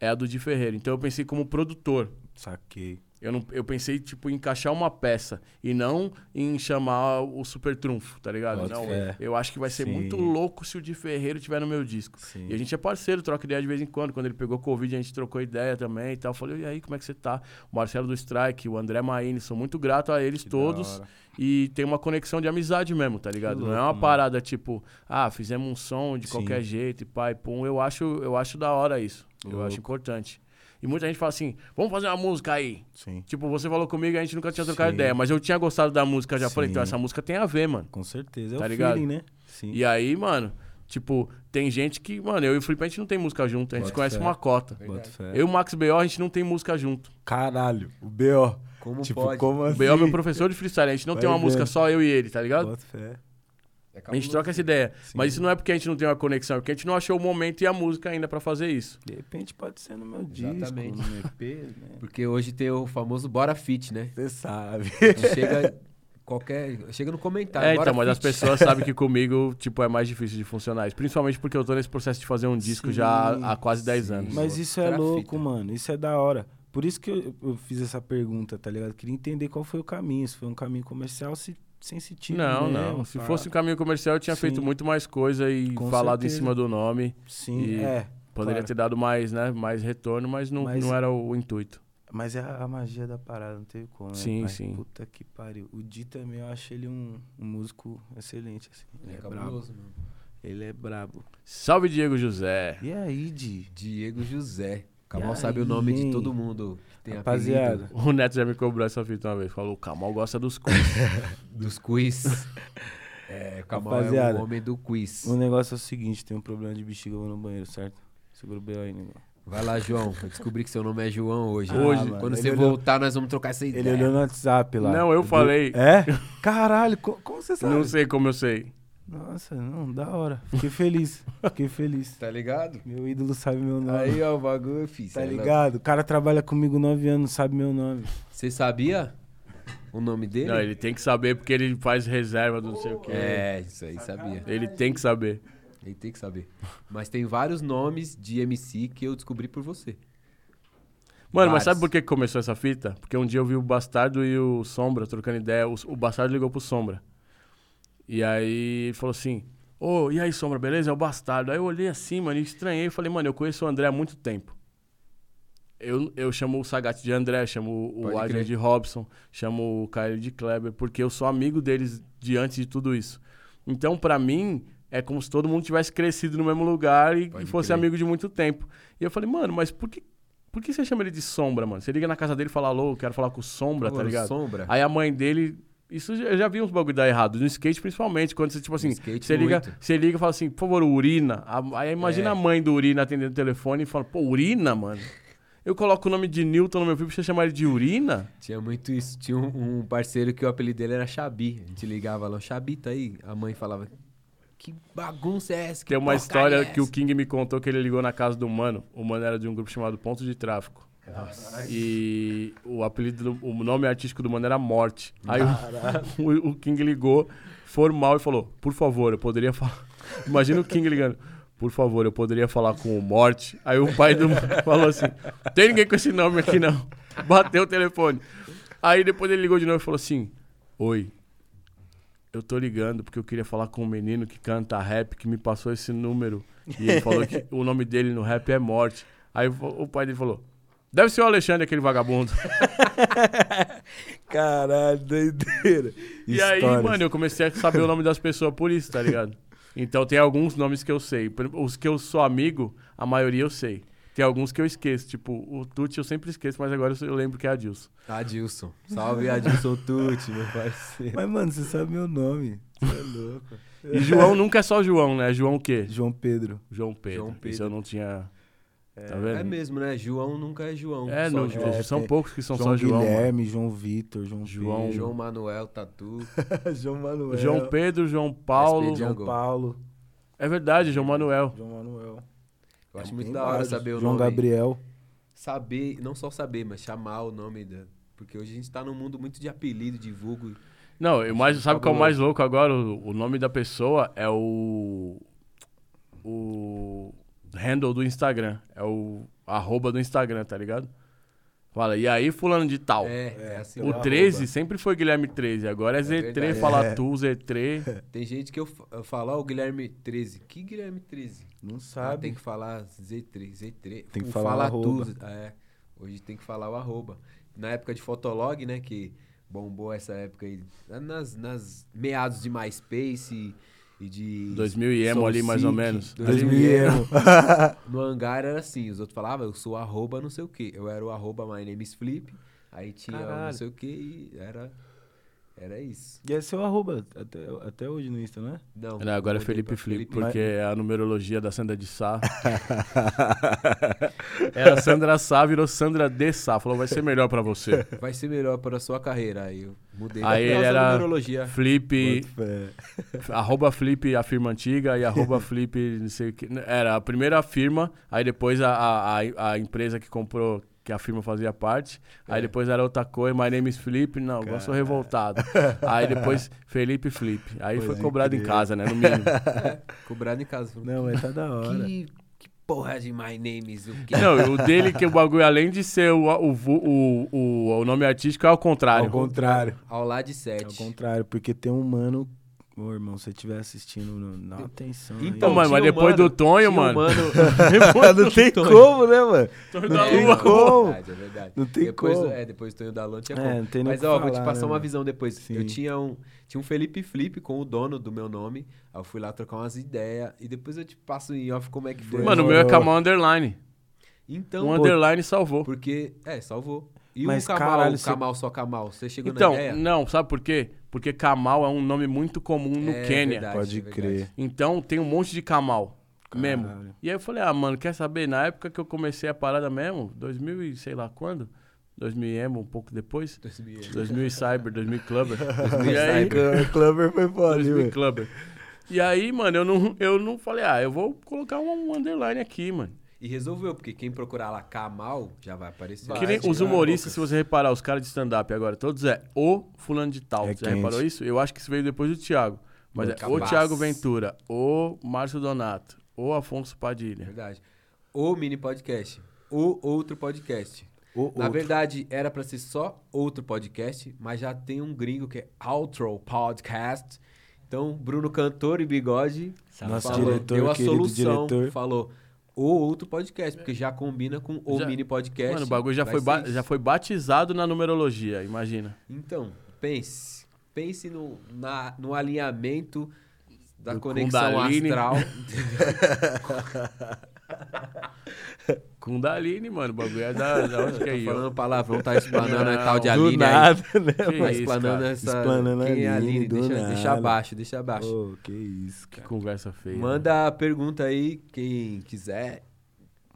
é a do Di Ferreiro. Então eu pensei como produtor. Saquei. Eu, não, eu pensei, tipo, em encaixar uma peça e não em chamar o super trunfo, tá ligado? Bota Não, eu acho que vai ser Sim. muito louco se o Di Ferreiro tiver no meu disco. Sim. E a gente é parceiro, troca ideia de vez em quando. Quando ele pegou Covid, a gente trocou ideia também e tal. Eu falei, e aí, como é que você tá? O Marcelo do Strike, o André Maine, sou muito grato a eles Que todos. E tem uma conexão de amizade mesmo, tá ligado? Que Não é louco, uma mano. parada tipo, ah, fizemos um som de Sim. qualquer jeito e pai, pum. Eu acho, eu acho da hora isso. Eu Louco. acho importante. E muita gente fala assim, vamos fazer uma música aí. Sim. Tipo, você falou comigo, a gente nunca tinha trocado Sim. ideia, mas eu tinha gostado da música já. Falei, Sim. então essa música tem a ver, mano. Com certeza. É Tá o ligado? feeling, né? Sim. E aí, mano, tipo, tem gente que, mano, eu e o Felipe, a gente não tem música junto, a gente Bota conhece fé. uma cota. Bota fé. Eu e o Max B.O., a gente não tem música junto. Caralho, o B.O. Como tipo, pode? como O assim? B.O. é meu professor de freestyle, a gente não Vai tem uma vendo. música só eu e ele, tá ligado? Bota fé. É A gente troca essa ideia. Sim. Mas isso não é porque a gente não tem uma conexão, é porque a gente não achou o momento e a música ainda pra fazer isso. De repente pode ser no meu disco, Exatamente. no meu EP, né? Porque hoje tem o famoso Bora Fit, né? Você sabe. Chega qualquer. Chega no comentário. É, então, mas as feat. pessoas sabem que comigo, tipo, é mais difícil de funcionar. Principalmente porque eu tô nesse processo de fazer um disco já Sim, há quase 10 sim. anos. Mas isso é louco, fita. mano. Isso é da hora. Por isso que eu, eu fiz essa pergunta, tá ligado? Queria entender qual foi o caminho. Se foi um caminho comercial se, sem sentido. Não, mesmo, não. Se pá. fosse um caminho comercial, eu tinha Sim. feito muito mais coisa e Com falado certeza. em cima do nome. Sim, E é. Poderia Claro. ter dado mais, né? Mais retorno, mas não, Mas- não era o intuito. Mas é a, a magia da parada, não teve como, né, Sim, pai? sim. Puta que pariu. O Di também, eu acho ele um, um músico excelente, assim. Ele É é, brabo. cabuloso, mano. Ele é brabo. Salve, Diego José. E aí, Di? Diego José. Kamal sabe o nome de todo mundo que tem Rapaziada. apelido. O Neto já me cobrou essa fita uma vez. Falou, o Kamal gosta dos quiz. Dos quiz. É, o Kamal é Rapaziada, o homem do quiz. O negócio é o seguinte, tem um problema de bexiga, eu vou no banheiro, certo? Segura o B.O. aí, negão. Vai lá, João. Eu descobri que seu nome é João hoje. Hoje. mano, Quando ele você olhou- voltar, nós vamos trocar essa Ele ideia. olhou no WhatsApp lá. Não, eu falei. É? Caralho, co- como você sabe? não sei como eu sei. Nossa, não, da hora. Fiquei feliz. Fiquei feliz. Tá ligado? Meu ídolo sabe meu nome. Aí, ó, o bagulho, fiz. tá ligado? O cara trabalha comigo nove anos, sabe meu nome. Você sabia o nome dele? Não, ele tem que saber porque ele faz reserva do não sei o quê. É, isso aí sabia. Ele tem que saber. Ele tem que saber. Mas tem vários nomes de MC que eu descobri por você. Mano, mas Vários. sabe por que começou essa fita? Porque um dia eu vi o Bastardo e o Sombra trocando ideia. O, o Bastardo ligou pro Sombra. E aí ele falou assim: Ô, e aí, Sombra, beleza? É o Bastardo. Aí eu olhei assim, mano, e estranhei e falei, mano, eu conheço o André há muito tempo. Eu, eu chamo o Sagat de André, chamo o Adrian de Robson, chamo o Caio de Kleber, porque eu sou amigo deles de antes de tudo isso. Então, pra mim, é como se todo mundo tivesse crescido no mesmo lugar e, e fosse crer. amigo de muito tempo. E eu falei, mano, mas por que, por que você chama ele de Sombra, mano? Você liga na casa dele e fala, alô, eu quero falar com o Sombra, Pô, tá ligado? Sombra. Aí a mãe dele. Isso eu já vi uns bagulho dar errado. No skate, principalmente. Quando você, tipo assim, skate, você liga, muito. você liga e fala assim, por favor, urina. Aí imagina É. a mãe do urina atendendo o telefone e fala, pô, urina, mano. Eu coloco o nome de Newton no meu filho pra você chamar ele de urina? Tinha muito isso. Tinha um, um parceiro que o apelido dele era Xabi. A gente ligava lá, o Xabi tá aí. A mãe falava, que bagunça é essa? Que Tem uma história é que o essa?" King me contou que ele ligou na casa do Mano. O Mano era de um grupo chamado Ponto de Tráfico. E o apelido, do- o nome artístico do Mano era Morte. Aí o, o- King ligou, formal, e falou: Por favor, eu poderia falar. Imagina o King ligando. Por favor, eu poderia falar com o Morte. Aí o pai do Mano falou assim: Tem ninguém com esse nome aqui não. Bateu o telefone. Aí depois ele ligou de novo e falou assim: Oi, eu tô ligando porque eu queria falar com um menino que canta rap que me passou esse número. E ele falou que o nome dele no rap é Morte. Aí o pai dele falou: Deve ser o Alexandre, aquele vagabundo. Caralho, doideira. E aí, Histórias. mano, eu comecei a saber o nome das pessoas por isso, tá ligado? Então tem alguns nomes que eu sei. Os que eu sou amigo, a maioria eu sei. Tem alguns que eu esqueço. Tipo, o Tuti eu sempre esqueço, mas agora eu lembro que é Adilson. Adilson. Salve, Adilson Tuti, meu parceiro. Mas, mano, você sabe meu nome. Você é louco. E João nunca é só João, né? João o quê? João Pedro. João Pedro. João Isso Pedro. eu não tinha. Tá É mesmo, né? João nunca é João. É, Só não, João. É, são tem- poucos que são João só João. mano. Guilherme, João Vitor, João João- Pedro. João Manuel Tatu. João Manuel. João Pedro, João Paulo. João. Paulo. É verdade, João Manuel. João Manuel. Eu acho Tem muito da hora vários. saber o João nome. Gabriel. Saber, não só saber, mas chamar o nome da. Porque hoje a gente tá num mundo muito de apelido, de vulgo. Não, eu mais, sabe o que é o mais louco agora? O, o nome da pessoa é o. O handle do Instagram. É o arroba do Instagram, tá ligado? Fala, e aí, fulano de tal? É, é assim. o arroba. 13 sempre foi Guilherme 13, agora é Z3, verdade. fala É. tu, Z3. Tem gente que eu, eu falo, ó, o Guilherme 13. Que Guilherme 13? Não Ah, sabe. tem que falar Z3, Z3. Tem que O falar o fala arroba. tu, É, hoje tem que falar o arroba. Na época de Fotolog, né, que bombou essa época aí, nas, nas meados de MySpace e, de... 2000 e emo ali, mais ou menos. 2000 2000 e emo. No hangar era assim, os outros falavam, eu sou arroba não sei o que. Eu era o arroba my name is Flip, aí tinha o não sei o que e era, era isso. E é seu arroba até, até hoje no Insta, não é? Não, Não, agora é Felipe Flip, Felipe. porque é a numerologia da Sandra de Sá. Era Sandra Sá, virou Sandra de Sá. Falou, vai ser melhor pra você. Vai ser melhor para a sua carreira. Aí eu mudei. Aí ele era numerologia. Flip, arroba Flip, a firma antiga, e arroba Flip, não sei o que. Era a primeira firma, aí depois a, a, a- a empresa que comprou, que a firma fazia parte. Aí É. depois era outra coisa, My Name is Felipe. Não, agora sou revoltado. Aí depois Felipe Flip. Aí foi Pode cobrado em casa, né? No mínimo. Cobrado em casa. Não, mas tá da hora. Que, que porra de My Name is o quê? Não, o dele, que o bagulho, além de ser o, o, o, o, o nome artístico, é ao contrário. Ao contrário. Ao lá de Ao 7. contrário, porque tem um mano. Ô, irmão, se você estiver assistindo, não- dá atenção. aí. Então, mano, mas depois do Tonho, mano. não tem como, né, mano? Tonho Não da tem Lua. como. É verdade, é verdade. Não tem depois, como. É, depois do Tonho da Lua tinha É, como. não tem Mas, o ó, vou te falar, passar né, uma visão depois. Sim. Eu tinha um, tinha um Felipe Flip com o dono do meu nome. Aí eu fui lá trocar umas ideias. E depois eu te passo em off como é que foi. Mano, o meu é Kamal Underline. Então, Um Underline salvou. porque... É, salvou. E Mas, o Kamal, caralho, o você- Kamal, só Kamal? Você chegou Então, na ideia? não, sabe por quê? Porque Kamal é um nome muito comum no É Quênia. verdade, Pode é crer. Então tem um monte de Kamal mesmo. Caralho. E aí eu falei, ah, mano, quer saber? Na época que eu comecei a parada mesmo, 2000 e sei lá quando, 2000 e emo, um pouco depois, 2000 e Cyber, 2000 e Clubber. e aí, Clover foi foda, 2000 e velho. Clubber. E aí, mano, eu não, eu não falei, ah, eu vou colocar um underline aqui, mano. E resolveu, porque quem procurar lá Kamal já vai aparecer. que nem os humoristas, se você reparar, os caras de stand-up agora, todos é o fulano de tal. É Você quente. reparou isso? Eu acho que isso veio depois do Thiago. Mas O é o. Thiago Ventura, o Márcio Donato, o Afonso Padilha. Verdade. O mini podcast. O outro podcast. O Na outro. verdade, era pra ser só outro podcast, mas já tem um gringo que é Outro Podcast. Então, Bruno Cantor e Bigode Nosso falou, diretor, deu a solução, diretor. falou o outro podcast, porque já combina com o Já- mini podcast. Mano, o bagulho já foi, ba- já foi batizado na numerologia, imagina. Então, pense. Pense no, na, no alinhamento da Do conexão Kundalini. astral. Kundalini, mano, o bagulho é da, da onde que é aí, falando palavrão, tá explanando a tal de Do Aline aí. nada, né? Que Tá isso, explanando cara? essa. Explanando a quem é Aline, Aline? do Deixa, nada. deixa abaixo, deixa abaixo. Ô, que isso, Que cara. conversa feia. Manda a pergunta aí, quem quiser.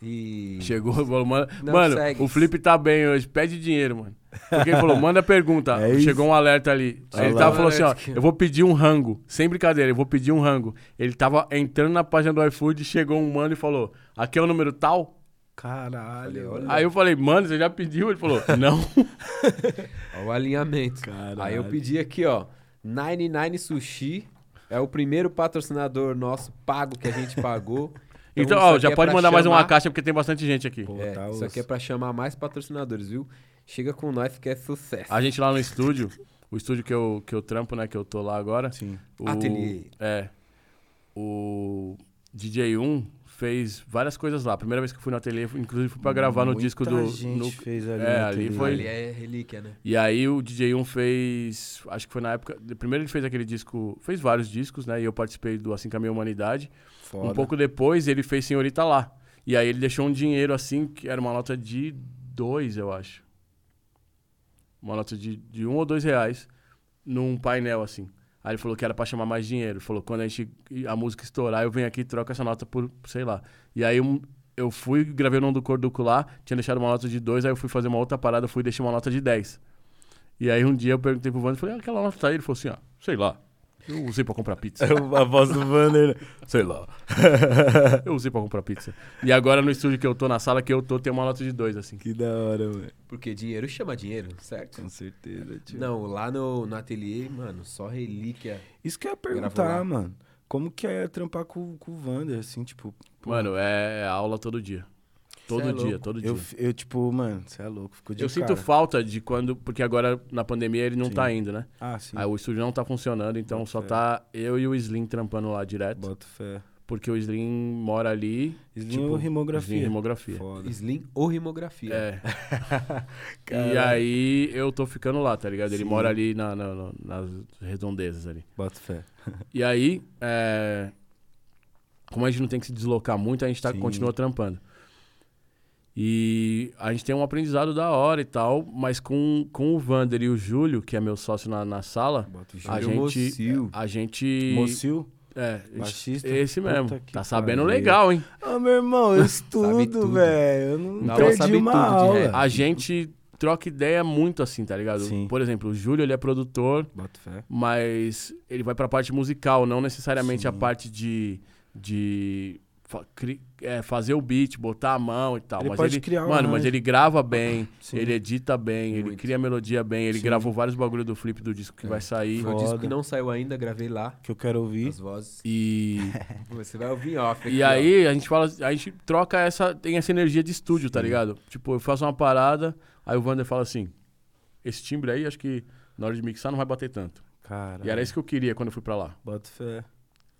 E. Chegou, falou, manda- Não mano, segue. o Flip tá bem hoje, pede dinheiro, mano. Porque ele falou, manda pergunta. É isso. Chegou um alerta ali. Olha ele lá. tava falando assim, ó, eu vou pedir um rango. Sem brincadeira, eu vou pedir um rango. Ele tava entrando na página do iFood, chegou um mano e falou, aqui é o número tal? Caralho. Olha, Aí eu falei, mano, você já pediu? Ele falou, não. Ó, o alinhamento. Caralho. Aí eu pedi aqui, ó. 99 Sushi. É o primeiro patrocinador nosso pago que a gente pagou. Então, isso ó, já é pode mandar mais uma chamar- caixa, porque tem bastante gente aqui. Pô, É, tá isso aqui é pra chamar mais patrocinadores, viu? Chega com nós que é sucesso. A gente lá no estúdio, o estúdio que eu, que eu trampo, né, que eu tô lá agora. Sim. O, Ateliê. É. O DJ1 fez várias coisas lá. Primeira vez que eu fui no ateliê, inclusive fui pra gravar no Muita disco do. gente no- fez ali É, no ali foi- Ali é relíquia, né? E aí o DJ1 fez. Acho que foi na época. Primeiro ele fez aquele disco. Fez vários discos, né? E eu participei do Assim Caminha a Humanidade. Foda. Um pouco depois ele fez Senhorita Lá. E aí ele deixou um dinheiro assim, que era uma nota de dois, eu acho. Uma nota de, de um ou dois reais num painel assim. Aí ele falou que era pra chamar mais dinheiro. Ele falou, quando a, gente, a música estourar, eu venho aqui e troco essa nota por, sei lá. E aí um- eu fui, gravei o nome do Corduco lá, tinha deixado uma nota de dois, aí eu fui fazer uma outra parada, fui e deixei uma nota de 10. E aí um dia eu perguntei pro Wander, falei, ah, aquela nota tá aí? Ele falou assim, ó, sei lá. Eu usei pra comprar pizza. a voz do Vander. Sei lá. Eu usei pra comprar pizza. E agora no estúdio que eu tô, na sala que eu tô, tem uma nota de dois, assim. Que da hora, mano. Porque dinheiro chama dinheiro, certo? Com certeza, tio. Não, lá no, no ateliê, mano, só relíquia. Isso que eu ia perguntar, mano. Como que é trampar com, com o Vander, assim, tipo... pô, Mano, é aula todo dia. Todo é dia, louco. todo dia. eu, eu, tipo, mano, você é louco, ficou de Eu sinto cara. falta de quando. Porque agora na pandemia ele não Sim. tá indo, né? Ah, sim. Aí o estúdio não tá funcionando, então Bota só fé. tá eu e o Slim trampando lá direto. Bota fé. Porque o Slim mora ali. Slim tipo, ou rimografia? Slim rimografia. Foda. Slim ou rimografia. É. e aí eu tô ficando lá, tá ligado? Ele Sim. mora ali na- na- na- nas redondezas ali. Bota fé. E aí, é, como a gente não tem que se deslocar muito, a gente tá, Sim. continua trampando. E a gente tem um aprendizado da hora e tal, mas com, com o Vander e o Júlio, que é meu sócio na, na sala, a gente. Mocil. A gente. Mocil? É, a Baixista? esse mesmo. Tá sabendo legal, hein? Ah, meu irmão, eu estudo, tudo. velho. Eu não Então perdi sabe uma tudo aula. A gente troca ideia muito assim, tá ligado? Sim. Por exemplo, o Júlio, ele é produtor, mas ele vai pra parte musical, não necessariamente a Sim. parte de, de fazer o beat, botar a mão e tal. Ele mas pode ele, criar mano, mas ele grava bem, Sim. ele edita bem, ele Muito. cria melodia bem, ele Sim. gravou vários bagulho do flip do disco que É. vai sair. Foi um disco que não saiu ainda, gravei lá. Que eu quero ouvir. As vozes. E, Você vai ouvir off. aqui, e ó. aí a gente fala, a gente troca essa, tem essa energia de estúdio, tá ligado? Tipo, eu faço uma parada, aí o Vander fala assim: esse timbre aí, acho que na hora de mixar não vai bater tanto. Cara. E era isso que eu queria quando eu fui pra lá. Bota fé.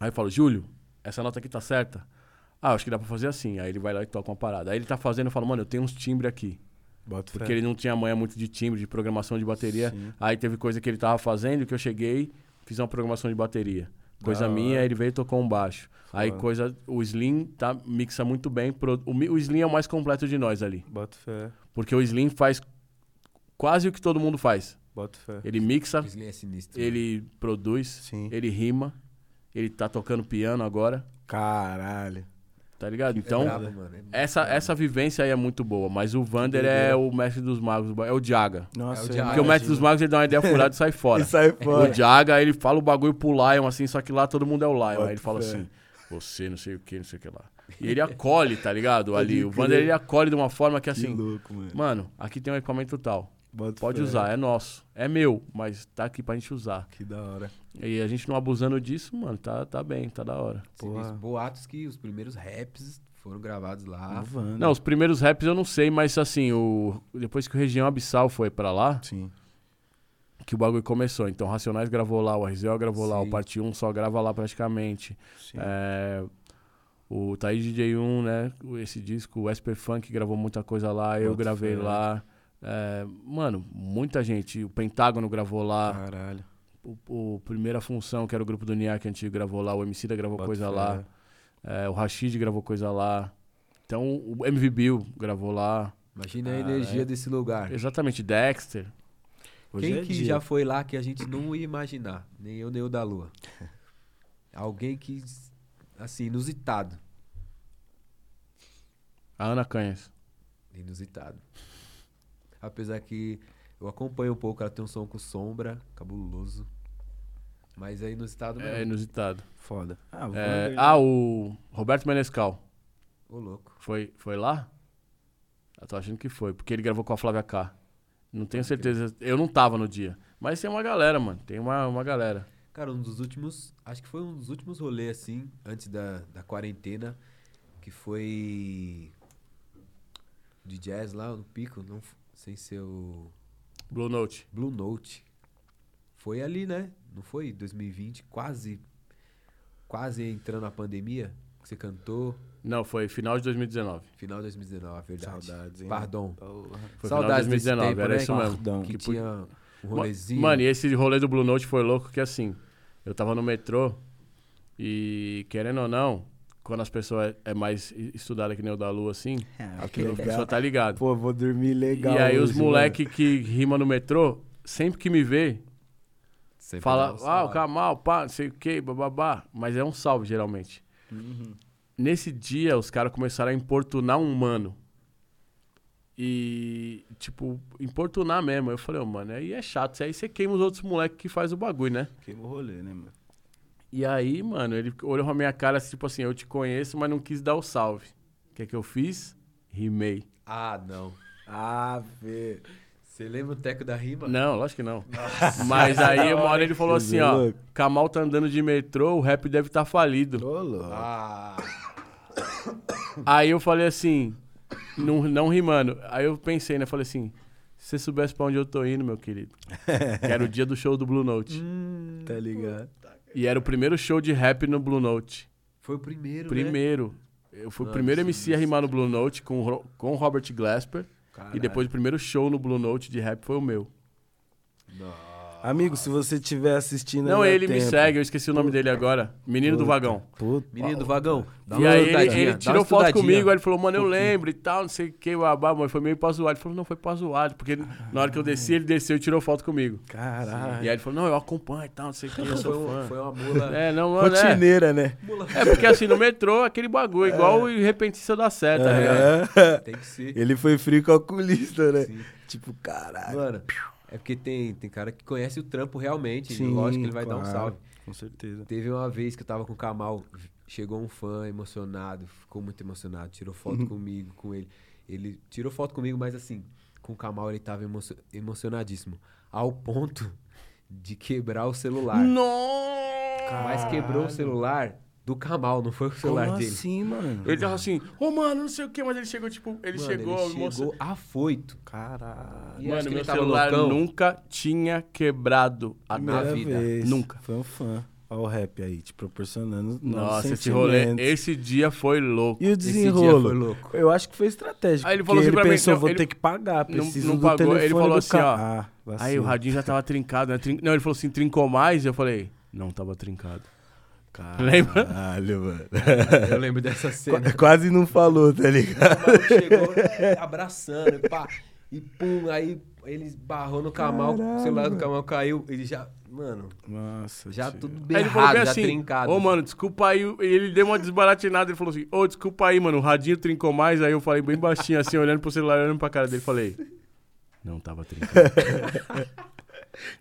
Aí eu falo, Júlio, essa nota aqui tá certa? Ah, acho que dá pra fazer assim. Aí ele vai lá e toca uma parada. Aí ele tá fazendo, eu falo, mano, eu tenho uns timbres aqui. Bota Porque fé. ele não tinha manha muito de timbre, de programação de bateria. Sim. Aí teve coisa que ele tava fazendo que eu cheguei, fiz uma programação de bateria. Coisa Da minha, ele veio e tocou um baixo. Aí coisa, o Slim tá, mixa muito bem. pro- o, o Slim é o mais completo de nós ali. Bota fé. Porque o Slim faz quase o que todo mundo faz. Bota fé. Ele mixa, O Slim é sinistro. ele produz, Sim. ele rima, ele tá tocando piano agora, Caralho. Tá ligado? Então, é muito essa, essa vivência aí é muito boa. Mas o Vander é o mestre dos magos, é o Jaga. Nossa, É o Diabo. Porque o mestre dos magos ele dá uma ideia furada e sai fora. E sai fora. O Jaga, ele fala o bagulho pro Lion, assim, só que lá todo mundo é o Lion. Aí ele fala fé. assim, você não sei o que, não sei o que lá. E ele acolhe, tá ligado? Ali. O. Vander, ele acolhe de uma forma que Que assim, louco, mano. mano, aqui tem um equipamento tal. Bota Pode fé. usar, é nosso. É meu, mas tá aqui pra gente usar. Que da hora. E a gente não abusando disso, mano, tá, tá bem, tá da hora. Porra. Boatos que os primeiros raps foram gravados lá. Vander. Não, os primeiros raps eu não sei, mas assim, o... depois que o Região Abissal foi pra lá, Sim. que o bagulho começou. Então, Racionais gravou lá, o RZO gravou lá, o Sim. Parte 1 só grava lá praticamente. Sim. É, o Thaís DJ1, né? Esse disco, o Esper Funk gravou muita coisa lá, eu gravei fé. lá. É, mano, muita gente. O Pentágono gravou lá. Caralho. O, o Primeira Função, que era o grupo do Nia que a gente gravou lá. O MC da gravou Bota coisa fé. lá. É, o Rashid gravou coisa lá. Então, o MV Bill gravou lá. Imagina a Caralho. energia desse lugar. Exatamente, Dexter. Hoje Quem é que dia. já foi lá que a gente não ia imaginar? Nem eu, nem o da Lua. Alguém que, assim, inusitado. A Ana Canhas. Inusitado. Apesar que eu acompanho um pouco, ela tem um som com sombra, cabuloso. Mas é inusitado mesmo. É inusitado. Foda. Ah, o É, ah, o Roberto Menescal. Ô, louco. Foi, foi lá? Eu tô achando que foi, porque ele gravou com a Flávia K. Não tenho certeza. Eu não tava no dia. Mas tem uma galera, mano. Tem uma, uma galera. Cara, um dos últimos. Acho que foi um dos últimos rolês, assim, antes da, da quarentena. Que foi. De jazz lá no pico, não, sem ser o. Blue Note. Blue Note. Foi ali, né? Não foi 2020, quase. Quase entrando a pandemia. Que você cantou. Não, foi final de 2019. Final de 2019, verdade. Saudades, hein? Pardon. Foi Saudades final de desse 2019, tempo, era né? isso mesmo. Pardon. Que Que tinha um rolezinho. Mano, e esse rolê do Blue Note foi louco que assim, eu tava no metrô e, querendo ou não, quando as pessoas é, é mais estudada que nem o da Lua, assim, Ah, a, que a legal. pessoa tá ligado. Pô, vou dormir legal. e aí os hoje, moleque que rima no metrô, sempre que me vê, Sempre fala, um ah, o. Kamal, pá, não sei o que, bababá. Mas é um salve, geralmente. mano. Uhum. Nesse dia, os caras começaram a importunar um mano. E, tipo, importunar mesmo. Eu falei, ô, mano, aí é chato. Aí você queima os outros moleques que faz o bagulho, né? Queima o rolê, né, mano? E aí, mano, ele olhou pra minha cara, tipo assim, eu te conheço, mas não quis dar o salve. O que é que eu fiz? Rimei. Ah, não. Ah, vê. Você lembra o teco da rima? Não, lógico que não. Mas aí, uma hora ele falou assim, ó, louco. Kamal tá andando de metrô, o rap deve estar falido. Ô, louco. Ah, Aí eu falei assim, não, não rimando. Aí eu pensei, né? Falei assim, se você soubesse pra onde eu tô indo, meu querido. que era o dia do show do Blue Note. Tá ligado? E era o primeiro show de rap no Blue Note. foi o primeiro, né? Primeiro. Eu fui o primeiro MC a rimar no Blue Note com, com Robert Glasper. E depois o primeiro show no Blue Note de rap foi o meu. Nossa. Amigo, se você estiver assistindo... Não, ele dá me tempo. segue, eu esqueci o nome dele agora. Menino do Puta, Vagão. Puta. Menino do vagão. Dá e uma aí ele, ele tirou foto comigo, aí ele falou, mano, eu lembro e tal, não sei o que, babá, mas foi meio pra zoar. Ele falou, não, foi pra zoar, porque na hora que eu desci, ele desceu e tirou foto comigo. Caralho. E aí ele falou, não, eu acompanho e tal, não sei o que, eu Foi, sou fã. foi uma mula. É, não, mano, é. Rotineira, né? mula. É, porque assim, no metrô, aquele bagulho, igual o repentista da seta, tá ligado? É. Tem que ser. Ele foi frio calculista, né? Sim. Tipo, caralho. Mano, é porque tem, tem cara que conhece o trampo realmente. Sim, lógico que ele vai dar um claro. salve. Com certeza. Teve uma vez que eu tava com o Kamal chegou um fã emocionado, ficou muito emocionado, tirou foto comigo, com ele. Ele tirou foto comigo, mas assim, com o Kamal ele tava emo- emocionadíssimo. Ao ponto de quebrar o celular. Nossa! Mas quebrou o celular do Kamal, não foi o celular Como dele. assim, mano? Ele tava assim, ô mano, não sei o que, mas ele chegou, tipo, ele Mano, chegou, ele moça- chegou afoito. Caralho. Mano, meu celular loucão. nunca tinha quebrado a na vida. vez. Nunca. Foi um fã. Olha o rap aí, te proporcionando. Nossa, esse rolê, esse dia foi louco. E o Esse dia desenrolo? foi louco. Eu acho que foi estratégico. Aí ele falou assim ele pra mim, pensou, não, vou ele- ter que pagar, Não- preciso não do pagou, telefone ele falou do assim, ca- ó, Ah, Aí o radinho já tava trincado, né? Trin- Não, ele falou assim, trincou mais? Eu falei, não tava trincado. Lembra? Caralho, mano. Eu lembro dessa cena. Qu- Quase não falou, tá ligado? O maluco chegou né, abraçando, pá, e pum, aí ele barrou no Kamal, o celular do Kamal caiu, ele já, mano, Nossa, já tio. tudo Aí ele falou berrado, bem já assim, trincado. ô mano, desculpa aí, ele deu uma desbaratinada, ele falou assim, ô, desculpa aí, mano, o radinho trincou mais, aí eu falei bem baixinho assim, olhando pro celular, olhando pra cara dele, falei, não tava trincado.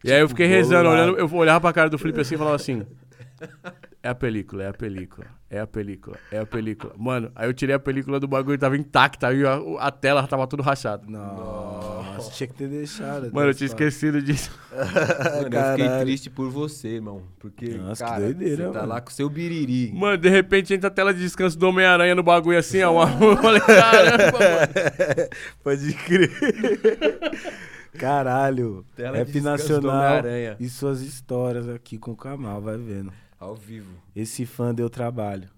e aí eu fiquei rezando, bolado. olhando, eu olhava pra cara do Felipe assim e falava assim, é a película, é a película, é a película, é a película. Mano, aí eu tirei a película do bagulho, tava intacta, aí a, a tela tava tudo rachada. Nossa, tinha que ter deixado. Mano, eu tinha esquecido disso. Mano, eu fiquei triste por você, irmão, porque, Nossa, que cara, doideira, você tá mano. lá com o seu biriri. Mano, de repente entra a tela de descanso do Homem-Aranha no bagulho assim, ó. Eu falei, caramba, mano. Pode crer. Caralho. Tela de Rap descanso do Nacional Homem-Aranha. e suas histórias aqui com o Kamal, vai vendo. Ao vivo. Esse fã deu trabalho.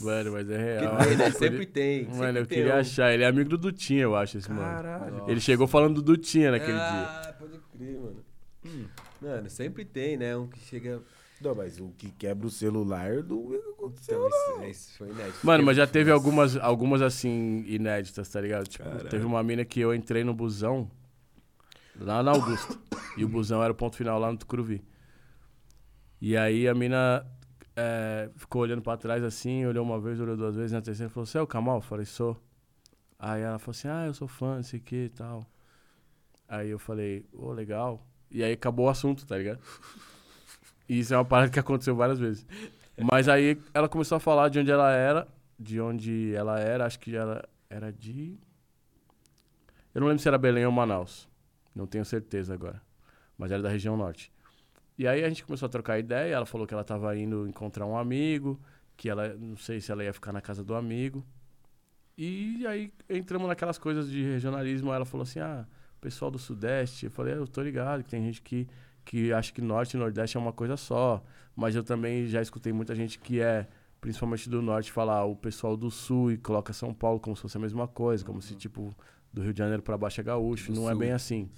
Mano, mas é real. Né? Eu Sempre tem. Mano, sempre eu tem queria um. achar. Ele é amigo do Dutinha, eu acho, esse mano. Caralho. Ele chegou falando do Dutinha naquele dia. ah, pode crer, mano. Hum, Mano, sempre tem, né? Um que chega. Não, mas o que quebra o celular do que aconteceu. Então, isso, isso foi inédito. Mano, mas já Nossa. teve algumas, algumas assim, inéditas, tá ligado? Tipo, teve uma mina que eu entrei no busão lá na Augusta. e o busão era o ponto final lá no Tucuruvi. E aí a mina é, ficou olhando pra trás assim, olhou uma vez, olhou duas vezes, na terceira falou, você é o Kamal? Eu falei, sou. Aí ela falou assim, ah, eu sou fã, não sei o que e tal. Aí eu falei, ô, legal. E aí acabou o assunto, tá ligado? E isso é uma parada que aconteceu várias vezes. Mas aí ela começou a falar de onde ela era, de onde ela era, acho que ela era de. Eu não lembro se era Belém ou Manaus. Não tenho certeza agora. Mas era da região norte. E aí a gente começou a trocar ideia, ela falou que ela tava indo encontrar um amigo, que ela, não sei se ela ia ficar na casa do amigo. E aí entramos naquelas coisas de regionalismo, ela falou assim: "Ah, pessoal do sudeste". Eu falei: "Eu tô ligado que tem gente que que acha que norte e nordeste é uma coisa só, mas eu também já escutei muita gente que é principalmente do norte falar o pessoal do sul e coloca São Paulo como se fosse a mesma coisa, como se tipo do Rio de Janeiro pra baixo é gaúcho, Do não é sul. bem assim.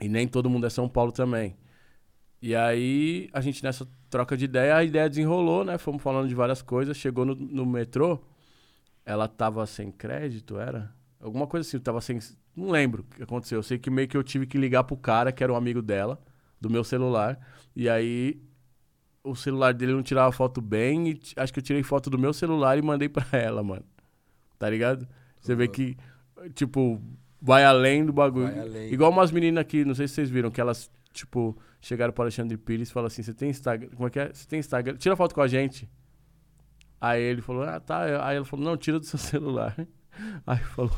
E nem todo mundo é São Paulo também. E aí, a gente nessa troca de ideia, a ideia desenrolou, né? Fomos falando de várias coisas. Chegou no, no metrô, ela tava sem crédito, era? Alguma coisa assim, tava sem. Não lembro o que aconteceu. Eu sei que meio que eu tive que ligar pro cara, que era um amigo dela, do meu celular. E aí, o celular dele não tirava foto bem. E acho que eu tirei foto do meu celular e mandei pra ela, mano. Tá ligado? Você vê que, tipo, vai além do bagulho. Vai além. Igual umas meninas aqui, não sei se vocês viram, que elas, tipo, chegaram pro Alexandre Pires e falaram assim: você tem Instagram? Como é que é? Você tem Instagram? Tira foto com a gente. Aí ele falou: ah, tá. Aí ela falou: não, tira do seu celular. Aí falou: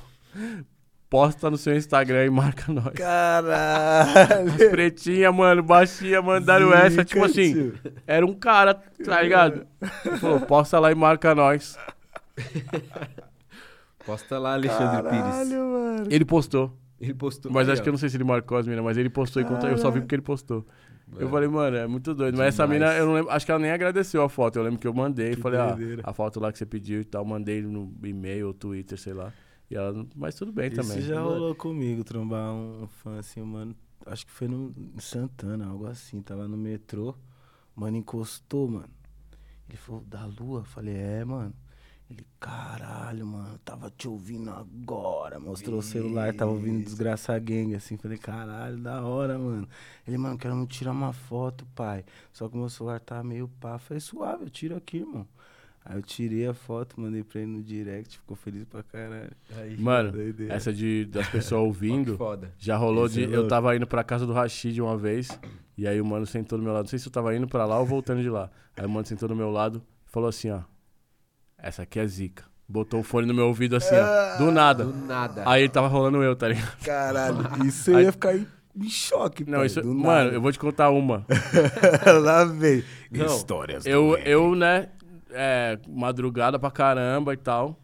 posta no seu Instagram e marca nós. Caralho. As pretinhas, mano, baixinha, mandaram essa. Tipo assim, era um cara, tá ligado? Falou: posta lá e marca nós. Posta lá, Alexandre Pires. mano. Ele postou. Ele postou. Mas aí, acho ó. que eu não sei se ele marcou as minas, mas ele postou e conta, eu só vi porque ele postou. Eu Mano, falei, mano, é muito doido. Mas essa Demais. mina, eu não lembro, acho que ela nem agradeceu a foto. Eu lembro que eu mandei, Que falei, ah, a foto lá que você pediu e tal, mandei no e-mail ou Twitter, sei lá. E ela, mas tudo bem também. Isso já Mano. rolou comigo, trombar um fã assim, mano. Acho que foi no em Santana, algo assim. Tava no metrô. Mano, encostou, mano. Ele falou, da lua? Eu Falei, é, mano. Ele, caralho, mano, tava te ouvindo agora. Mostrou o celular, tava ouvindo Desgraça Gang, assim. Falei, caralho, da hora, mano. Ele, mano, quero muito tirar uma foto, pai. Só que o meu celular tá meio pá. Falei, suave, eu tiro aqui, irmão. Aí eu tirei a foto, mandei pra ele no direct, ficou feliz pra caralho. Aí, Mano, Doideira. essa de, das pessoas ouvindo, foda. já rolou Isso de. é Eu tava indo pra casa do Rashid uma vez, e aí o mano sentou do meu lado. Não sei se eu tava indo pra lá ou voltando de lá. Aí o mano sentou do meu lado, Falou assim, ó. Essa aqui é zica. Botou o fone no meu ouvido assim, ó. Do nada. Do nada. Aí ele tava rolando eu, tá ligado? Caralho, isso eu ia ficar em, em choque, Não, pai, isso. do Mano, nada. eu vou te contar uma. Lá vem. Não, Histórias do Eu, rap. eu, né, é, madrugada pra caramba e tal.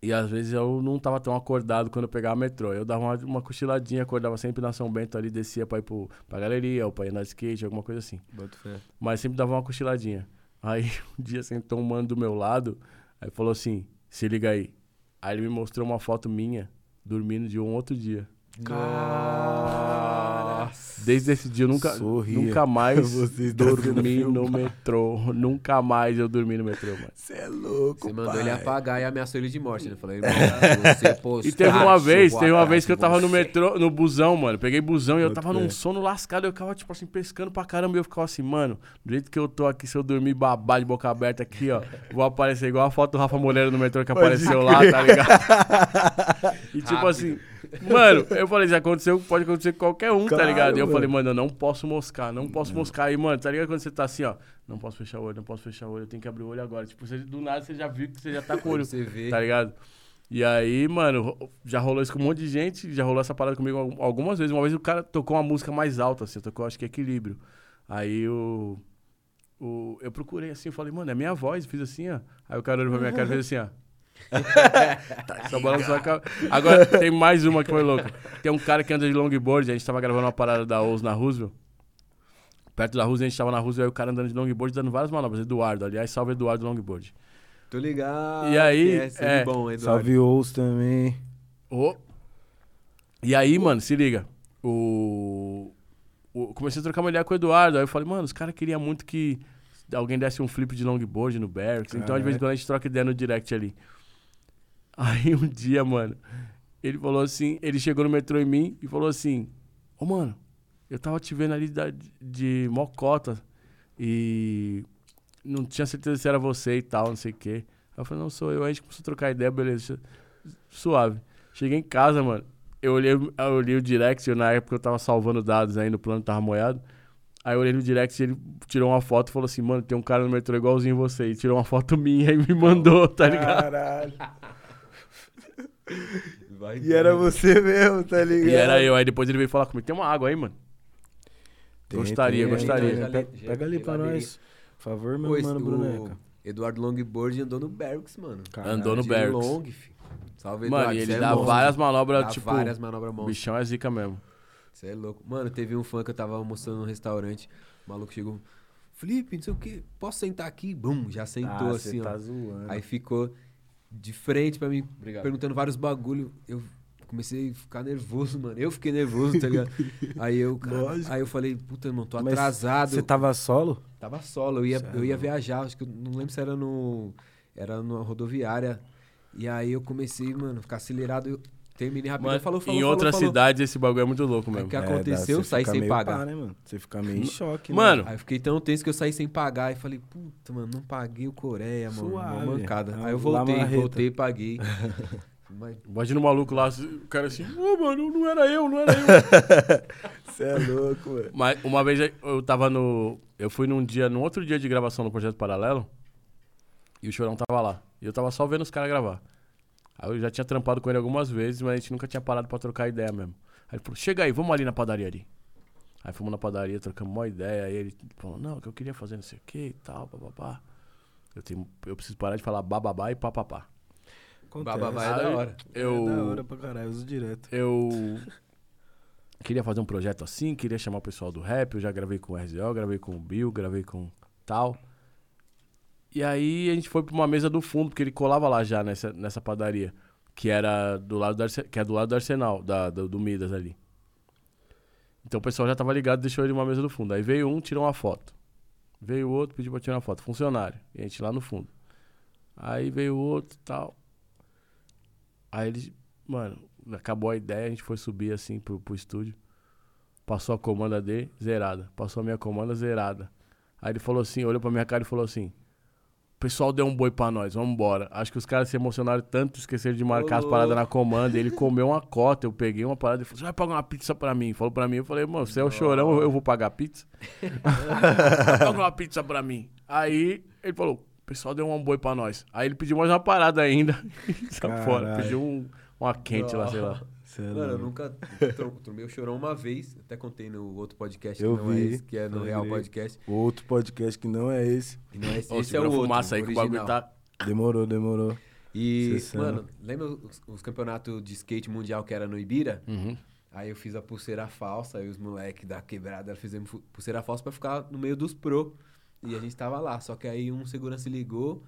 E às vezes eu não tava tão acordado quando eu pegava metrô. Eu dava uma, uma cochiladinha, acordava sempre na São Bento ali, descia pra ir pro, pra galeria ou pra ir na skate, alguma coisa assim. Boto fé. Mas sempre dava uma cochiladinha. Aí um dia sentou um mano do meu lado, aí falou assim: se liga aí. Aí ele me mostrou uma foto minha dormindo de um outro dia. Cara. Desde esse dia eu nunca, Sorria. nunca mais Vocês tá dormi no metrô. Nunca mais eu dormi no metrô, mano. Você é louco, Você mandou pai. ele apagar e ameaçou ele de morte, né? Falei, irmão, você postar, E teve uma vez, teve uma vez que eu tava no você. metrô, no busão, mano. Peguei busão e eu tava num sono lascado. Eu ficava, tipo assim, pescando pra caramba. E eu ficava assim, mano, do jeito que eu tô aqui, se eu dormir babar de boca aberta aqui, ó, vou aparecer igual a foto do Rafa Moreira no metrô que Pode apareceu crer. lá, tá ligado? e tipo Rápido. assim, mano, eu falei, já aconteceu, pode acontecer com qualquer um, tá Claro, ligado? E eu mano. falei, mano, eu não posso moscar, não posso moscar. E, mano, tá ligado quando você tá assim, ó, não posso fechar o olho, não posso fechar o olho, eu tenho que abrir o olho agora. Tipo, você, do nada você já viu que você já tá com o olho Você vê. tá ligado? E aí, mano, já rolou isso com um monte de gente, já rolou essa parada comigo al- algumas vezes. Uma vez o cara tocou uma música mais alta, assim, tocou acho que equilíbrio. Aí o. o eu procurei assim, eu falei, mano, é minha voz, fiz assim, ó. Aí o cara olhou pra minha cara e fez assim, ó. Só balançou a cabeça. Agora tem mais uma que foi louca. Tem um cara que anda de longboard, a gente tava gravando uma parada da OUS na Roosevelt. Perto da Roosevelt, a gente tava na Roosevelt, aí o cara andando de longboard, dando várias manobras. Eduardo, aliás, salve Eduardo Longboard. Tô ligado. E aí, É, é, bom, Eduardo. Salve Ous também. Ô. E aí, mano, se liga. O... o- Comecei a trocar uma ideia com o Eduardo. Aí eu falei, mano, os caras queriam muito que alguém desse um flip de longboard no Barracks. Então, de vez em quando, a gente troca ideia no direct ali. Aí, um dia, mano, ele falou assim... Ele chegou no metrô em mim e falou assim... Ô, mano, eu tava te vendo ali da, de mocota e não tinha certeza se era você e tal, não sei o quê. Aí eu falei, não, sou eu. Aí a gente começou a trocar ideia, beleza, suave. Cheguei em casa, mano. Eu olhei, eu olhei o direct, eu, na época eu tava salvando dados aí no plano, tava moiado. Aí eu olhei no direct e ele tirou uma foto e falou assim, mano, tem um cara no metrô igualzinho você. E tirou uma foto minha e me mandou, tá ligado? Caralho. Vai E era você mesmo, tá ligado? E era eu. Aí depois ele veio falar comigo, tem uma água aí, mano? Tem, Gostaria, tem, gostaria. tem, Já Pega, já pega ali li pra nós. Por favor, meu Pô, mano, o Bruneca. Eduardo Longboard andou no Barracks, mano. Caralho. Andou no Barracks. long, fi. Salve, Mano, Eduardo. e cê ele é dá monstro. várias manobras, Dá tipo... várias manobras O monstras. bichão é zica mesmo. Você é louco. Mano, teve um fã que eu tava almoçando num restaurante. O maluco chegou. Felipe, não sei o que. Posso sentar aqui? Bum, já sentou Ah, assim, cê ó. tá zoando. Aí ficou de frente pra mim, Obrigado. perguntando vários bagulho. Eu comecei a ficar nervoso, mano. Eu fiquei nervoso, tá ligado? aí eu, cara, aí eu falei, puta, irmão, tô Mas atrasado. Você tava solo? Tava solo, eu ia, é eu ia viajar, acho que eu não lembro se era no. Era numa rodoviária. E aí eu comecei, mano, a ficar acelerado. Eu terminei rapidinho. Mano, falou, falou, em falou, outras falou. cidades esse bagulho é muito louco mesmo. o que É, aconteceu? dá- Eu você saí sem pagar. pá, né, mano? Você fica meio em choque, Mano, Aí eu fiquei tão tenso que eu saí sem pagar. E falei, puta, mano, não paguei o Coreia, mano. Suave. Uma mancada. É Aí eu voltei, voltei e paguei. Mas, Imagina o maluco lá, o cara assim, ô mano, não era eu, não era eu. Você é louco, mano. Mas uma vez eu tava no. Eu fui num dia, num outro dia de gravação no Projeto Paralelo. E o Chorão tava lá. E eu tava só vendo os caras gravar. Aí eu já tinha trampado com ele algumas vezes, mas a gente nunca tinha parado pra trocar ideia mesmo. Aí ele falou, chega aí, vamos ali na padaria ali. Aí fomos na padaria, trocamos uma ideia. Aí ele falou, não, que eu queria fazer não sei o que e tal, papapá. Eu, tenho, eu preciso parar de falar bababá e papapá. Acontece. bababá é da Aí hora. Eu, É da hora pra caralho, eu uso direto. eu queria fazer um projeto assim, queria chamar o pessoal do rap. Eu já gravei com o RZO, gravei com o Bill, gravei com tal. E aí a gente foi pra uma mesa do fundo, porque ele colava lá já nessa, nessa padaria, que era do lado do, que é do lado do Arsenal, da, do, do Midas ali. Então o pessoal já tava ligado, deixou ele numa mesa do fundo. Aí veio um, tirou uma foto. Veio o outro, pediu pra tirar uma foto. Funcionário. E a gente lá no fundo. Aí veio outro tal. Aí ele, mano, acabou a ideia, a gente foi subir assim pro, pro estúdio. Passou a comanda dele, zerada. Passou a minha comanda, zerada. Aí ele falou assim, olhou pra minha cara e falou assim: pessoal deu um boi pra nós, vamos embora. Acho que os caras se emocionaram tanto, esqueceram de marcar as Ô, paradas louco. na comanda. Ele comeu uma cota, eu peguei uma parada e falou: Você vai pagar uma pizza pra mim? Falou pra mim, eu falei, mano, você é o chorão, eu- vou pagar pizza? Paga uma pizza pra mim. Aí ele falou: o pessoal deu um boi pra nós. Aí ele pediu mais uma parada ainda. fora. Pediu um, uma quente lá, sei lá. É Mano, eu louco. nunca tromei o chorão uma vez. Até contei no outro podcast Eu que não é vi, esse, que é no. Real Podcast. Outro podcast que não é esse. E não é esse, Ô, esse é o outro. aí que o bagulho tá. Demorou, demorou. E, Cê mano, lembra os, os campeonatos de skate mundial que era no Ibira? Uhum. Aí eu fiz a pulseira falsa, aí os moleques da quebrada fizemos pulseira falsa pra ficar no meio dos pro. E a gente tava lá, só que aí um segurança ligou,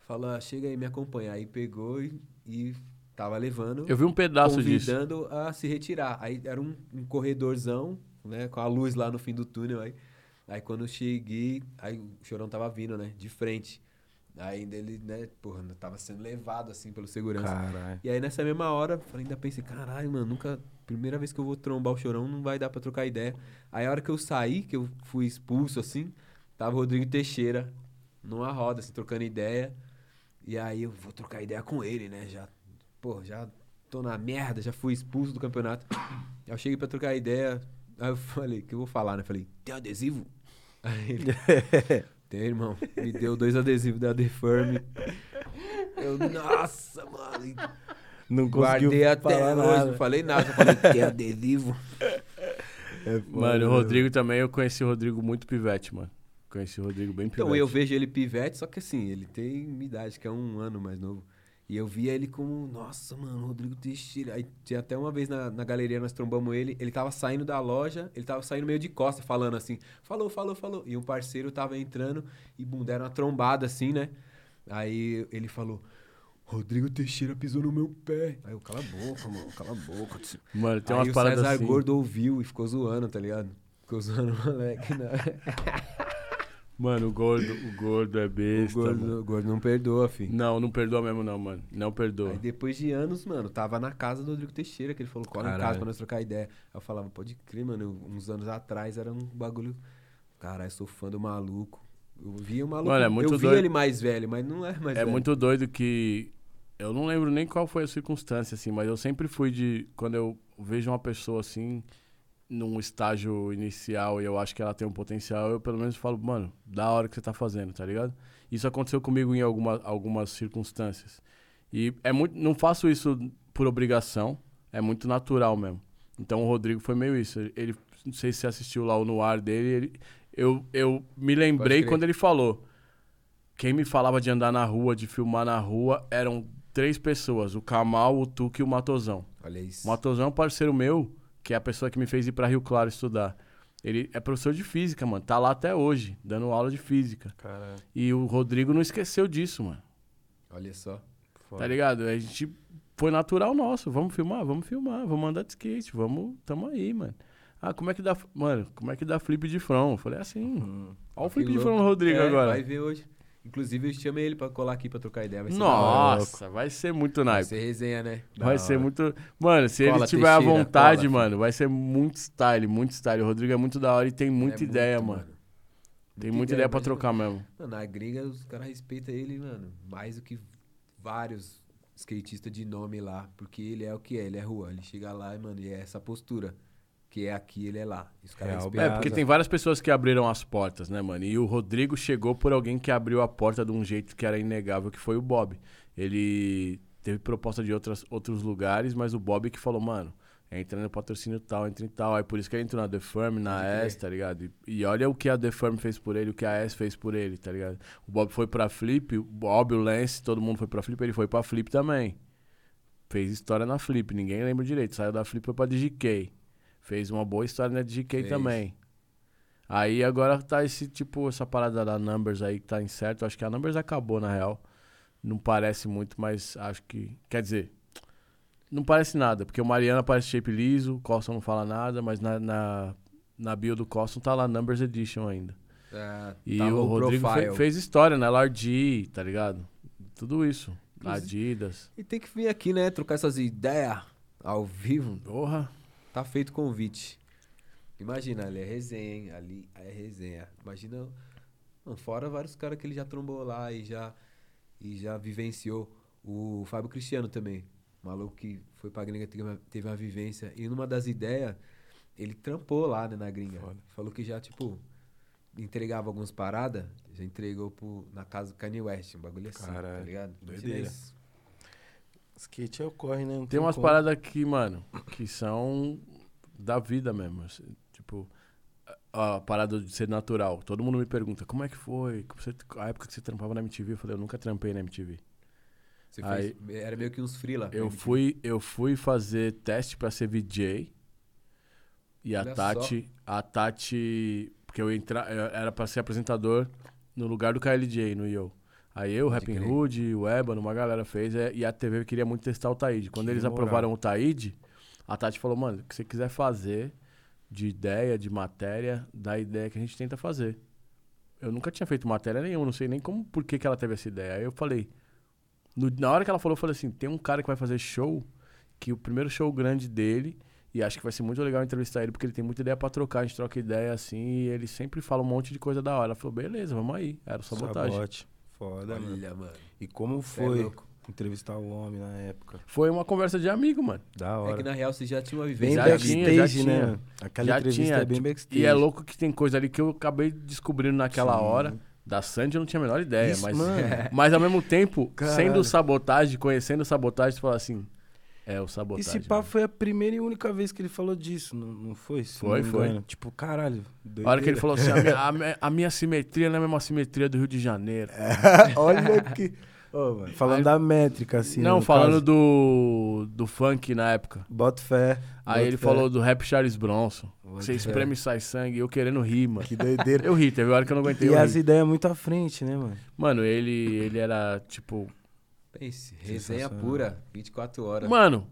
falou, "Ah, chega aí, me acompanha. Aí pegou e, e tava levando, Eu vi um pedaço disso. convidando a se retirar. Aí era um, um corredorzão, né, com a luz lá no fim do túnel. Aí, aí quando eu cheguei, aí o chorão tava vindo, né, de frente. Aí ele, né, porra, tava sendo levado assim pelo segurança. Caralho. E aí nessa mesma hora, eu ainda pensei, caralho, mano, nunca. Primeira vez que eu vou trombar o chorão, não vai dar pra trocar ideia. Aí a hora que eu saí, que eu fui expulso assim, tava o Rodrigo Teixeira numa roda, assim, trocando ideia. E aí eu vou trocar ideia com ele, né? Já, pô, já tô na merda, já fui expulso do campeonato. Aí eu cheguei pra trocar ideia. Aí eu falei, o que eu vou falar, né? Falei, tem adesivo? Aí ele, tem, irmão. Me deu dois adesivos da Deforme. Eu, nossa, mano. Não conseguiu Guardei até hoje, não falei nada, só falei, tem adesivo. É foda, Mano, o? Rodrigo também, eu conheci o Rodrigo muito pivete, mano. Conheci o Rodrigo bem pivete. Então, eu vejo ele pivete, só que assim, ele tem minha idade, que é um ano mais novo. E eu via ele como, nossa, mano, Rodrigo Teixeira. Aí tinha até uma vez na, na galeria, nós trombamos ele, ele tava saindo da loja, ele tava saindo meio de costa, falando assim, falou, falou, falou. E um parceiro tava entrando e, bum, deram uma trombada assim, né? Aí ele falou, Rodrigo Teixeira pisou no meu pé. Aí eu, cala a boca, mano, cala a boca. Mano, tem Aí umas o paradas César assim. Gordo ouviu e ficou zoando, tá ligado? Ficou zoando o moleque, né? Mano, o gordo, o gordo é O besta. mano. gordo, o gordo não perdoa, filho. Não, não perdoa mesmo não, mano. Não perdoa. Aí depois de anos, mano, tava na casa do Rodrigo Teixeira, que ele falou, cola em casa pra nós trocar ideia. Aí eu falava, pode crer, mano, uns anos atrás era um bagulho. Caralho, sou fã do maluco. Eu via o maluco. Mano, é muito eu doido. ele mais velho, mas não é mais É velho. muito doido que. Eu não lembro nem qual foi a circunstância, assim, mas eu sempre fui de. Quando eu vejo uma pessoa assim, num estágio inicial e eu acho que ela tem um potencial, eu pelo menos falo, mano, da hora que você tá fazendo, tá ligado? Isso aconteceu comigo em alguma, algumas circunstâncias. E é muito. Não faço isso por obrigação, é muito natural mesmo. Então o Rodrigo foi meio isso. Ele, não sei se você assistiu lá o no ar dele, ele, eu, eu me lembrei quando ele falou. Quem me falava de andar na rua, de filmar na rua, eram três pessoas: o Kamal, o Tuque e o Matosão. Olha isso. O Matosão é um parceiro meu, que é a pessoa que me fez ir pra Rio Claro estudar. Ele é professor de física, mano. Tá lá até hoje, dando aula de física. Caralho. E o Rodrigo não esqueceu disso, mano. Olha só. foda. Tá ligado? A gente foi natural nosso. Vamos filmar? Vamos filmar. Vamos andar de skate. Vamos. Tamo aí, mano. Ah, como é que dá. Mano, como é que dá flip de front? Eu falei assim. Hum. Olha o flip de louco. front do Rodrigo É, agora. Vai ver hoje. Inclusive, eu chamei ele pra colar aqui pra trocar ideia. Vai ser. Nossa, vai ser muito Vai naipe. ser resenha, né? Da Vai ser hora. muito. Mano, se ele Cola, tiver à vontade, cola, mano, vai ser muito style, muito style. O Rodrigo é muito da hora e tem muita É ideia, muito, mano. Tem muita ideia pra imagina. trocar mesmo. Mano, na gringa os caras respeitam ele, mano, mais do que vários skatistas de nome lá. Porque ele é o que é, ele é rua. Ele chega lá e, mano, e é essa postura. Que é aqui, ele é lá. É, porque tem várias pessoas que abriram as portas, né, mano? E o Rodrigo chegou por alguém que abriu a porta de um jeito que era inegável, que foi o Bob. Ele teve proposta de outras, outros lugares, mas o Bob que falou, mano, entra no patrocínio tal, entra em tal. Aí por isso que ele entrou na The Firm, na. S, tá ligado? E, e olha o que a The Firm fez por ele, o que a S fez por ele, tá ligado? O Bob foi pra Flip, o Bob, o Lance, todo mundo foi pra Flip, ele foi pra Flip também. Fez história na Flip, ninguém lembra direito. Saiu da Flip foi pra DGK. Fez uma boa história na DGK Fez. também. Aí agora tá esse tipo, essa parada da Numbers aí que tá incerto. Acho que a Numbers acabou, na real. Não parece muito, mas acho que. Quer dizer, não parece nada, porque o Mariana parece shape liso, o Coston não fala nada, mas na, na, na bio do Coston tá lá Numbers Edition ainda. É, E tá o Rodrigo fe- fez história na LRG, tá ligado? Tudo isso. Adidas. E tem que vir aqui, né? Trocar essas ideias ao vivo. Porra. Tá feito convite. Imagina, ali é resenha, hein? Ali é resenha. Imagina Não, fora vários caras que ele já trombou lá e já, e já vivenciou. O Fábio Cristiano também. Maluco que foi pra gringa, teve uma, teve uma vivência. E numa das ideias, ele trampou lá, né, na gringa. Foda. Falou que já, tipo, entregava algumas paradas, já entregou pro, na casa do Kanye West, um bagulho assim, tá Caralho, ligado? doideira. Skate é o corre, né? Não Tem umas como. paradas aqui, mano, que são da vida mesmo. assim, Tipo, a, a parada de ser natural. Todo mundo me pergunta, como é que foi? Como você- a época que você trampava na MTV? Eu falei, eu nunca trampei na MTV. Você Aí- fez, era meio que uns freela. Eu fui, eu fui fazer teste pra ser VJ. E a Olha Tati, a Tati, porque eu entra, eu era pra ser apresentador no lugar do KLJ no Yo. Aí eu, o Pode Rapping crer. Hood, o Ebano, uma galera fez, é, e a TV queria muito testar o Taíde. Quando Que eles moral. aprovaram o Taíde, a Tati falou, mano, o que você quiser fazer de ideia, de matéria, da ideia que a gente tenta fazer. Eu nunca tinha feito matéria nenhuma, não sei nem como, por que, que ela teve essa ideia. Aí eu falei, no- na hora que ela falou, eu falei assim, tem um cara que vai fazer show, que o primeiro show grande dele, e acho que vai ser muito legal entrevistar ele, porque ele tem muita ideia pra trocar, a gente troca ideia assim, e ele sempre fala um monte de coisa da hora. Ela falou, beleza, vamos aí. Era o sabotagem. Sabote. Foda, mano. Olha, mano. E como Cê é foi louco. entrevistar o homem na época? Foi uma conversa de amigo, mano. Da É hora. que na real você já tinha uma Bem vivência. Já de backstage, vida. tinha, já né? tinha. mano? Aquela Já entrevista tinha, é bem tipo, backstage. E é louco que tem coisa ali que eu acabei descobrindo naquela Sim. hora. Da Sandy eu não tinha a menor ideia, Isso, mas, mano. mas ao mesmo tempo, Caralho. sendo sabotagem, conhecendo sabotagem, você fala assim, é o sabotagem. Esse papo mano. foi a primeira e única vez que ele falou disso, não, não foi? Se Foi, não foi. engano. Tipo, caralho. A hora que ele doideira. falou assim, a minha, a minha- a minha simetria não é a mesma simetria do Rio de Janeiro. Olha que. Falando Aí- da métrica, assim. não, falando caso. do, do funk na época. Bota fé. Aí ele fé. falou do rap Charles Bronson. Bota Você espreme e sai sangue, eu querendo rir, mano. Que doideira. Eu ri, teve hora que eu não aguentei. e as ideias muito à frente, né, mano? Mano, ele, ele era tipo. Pense, resenha pura, 24 horas. Mano,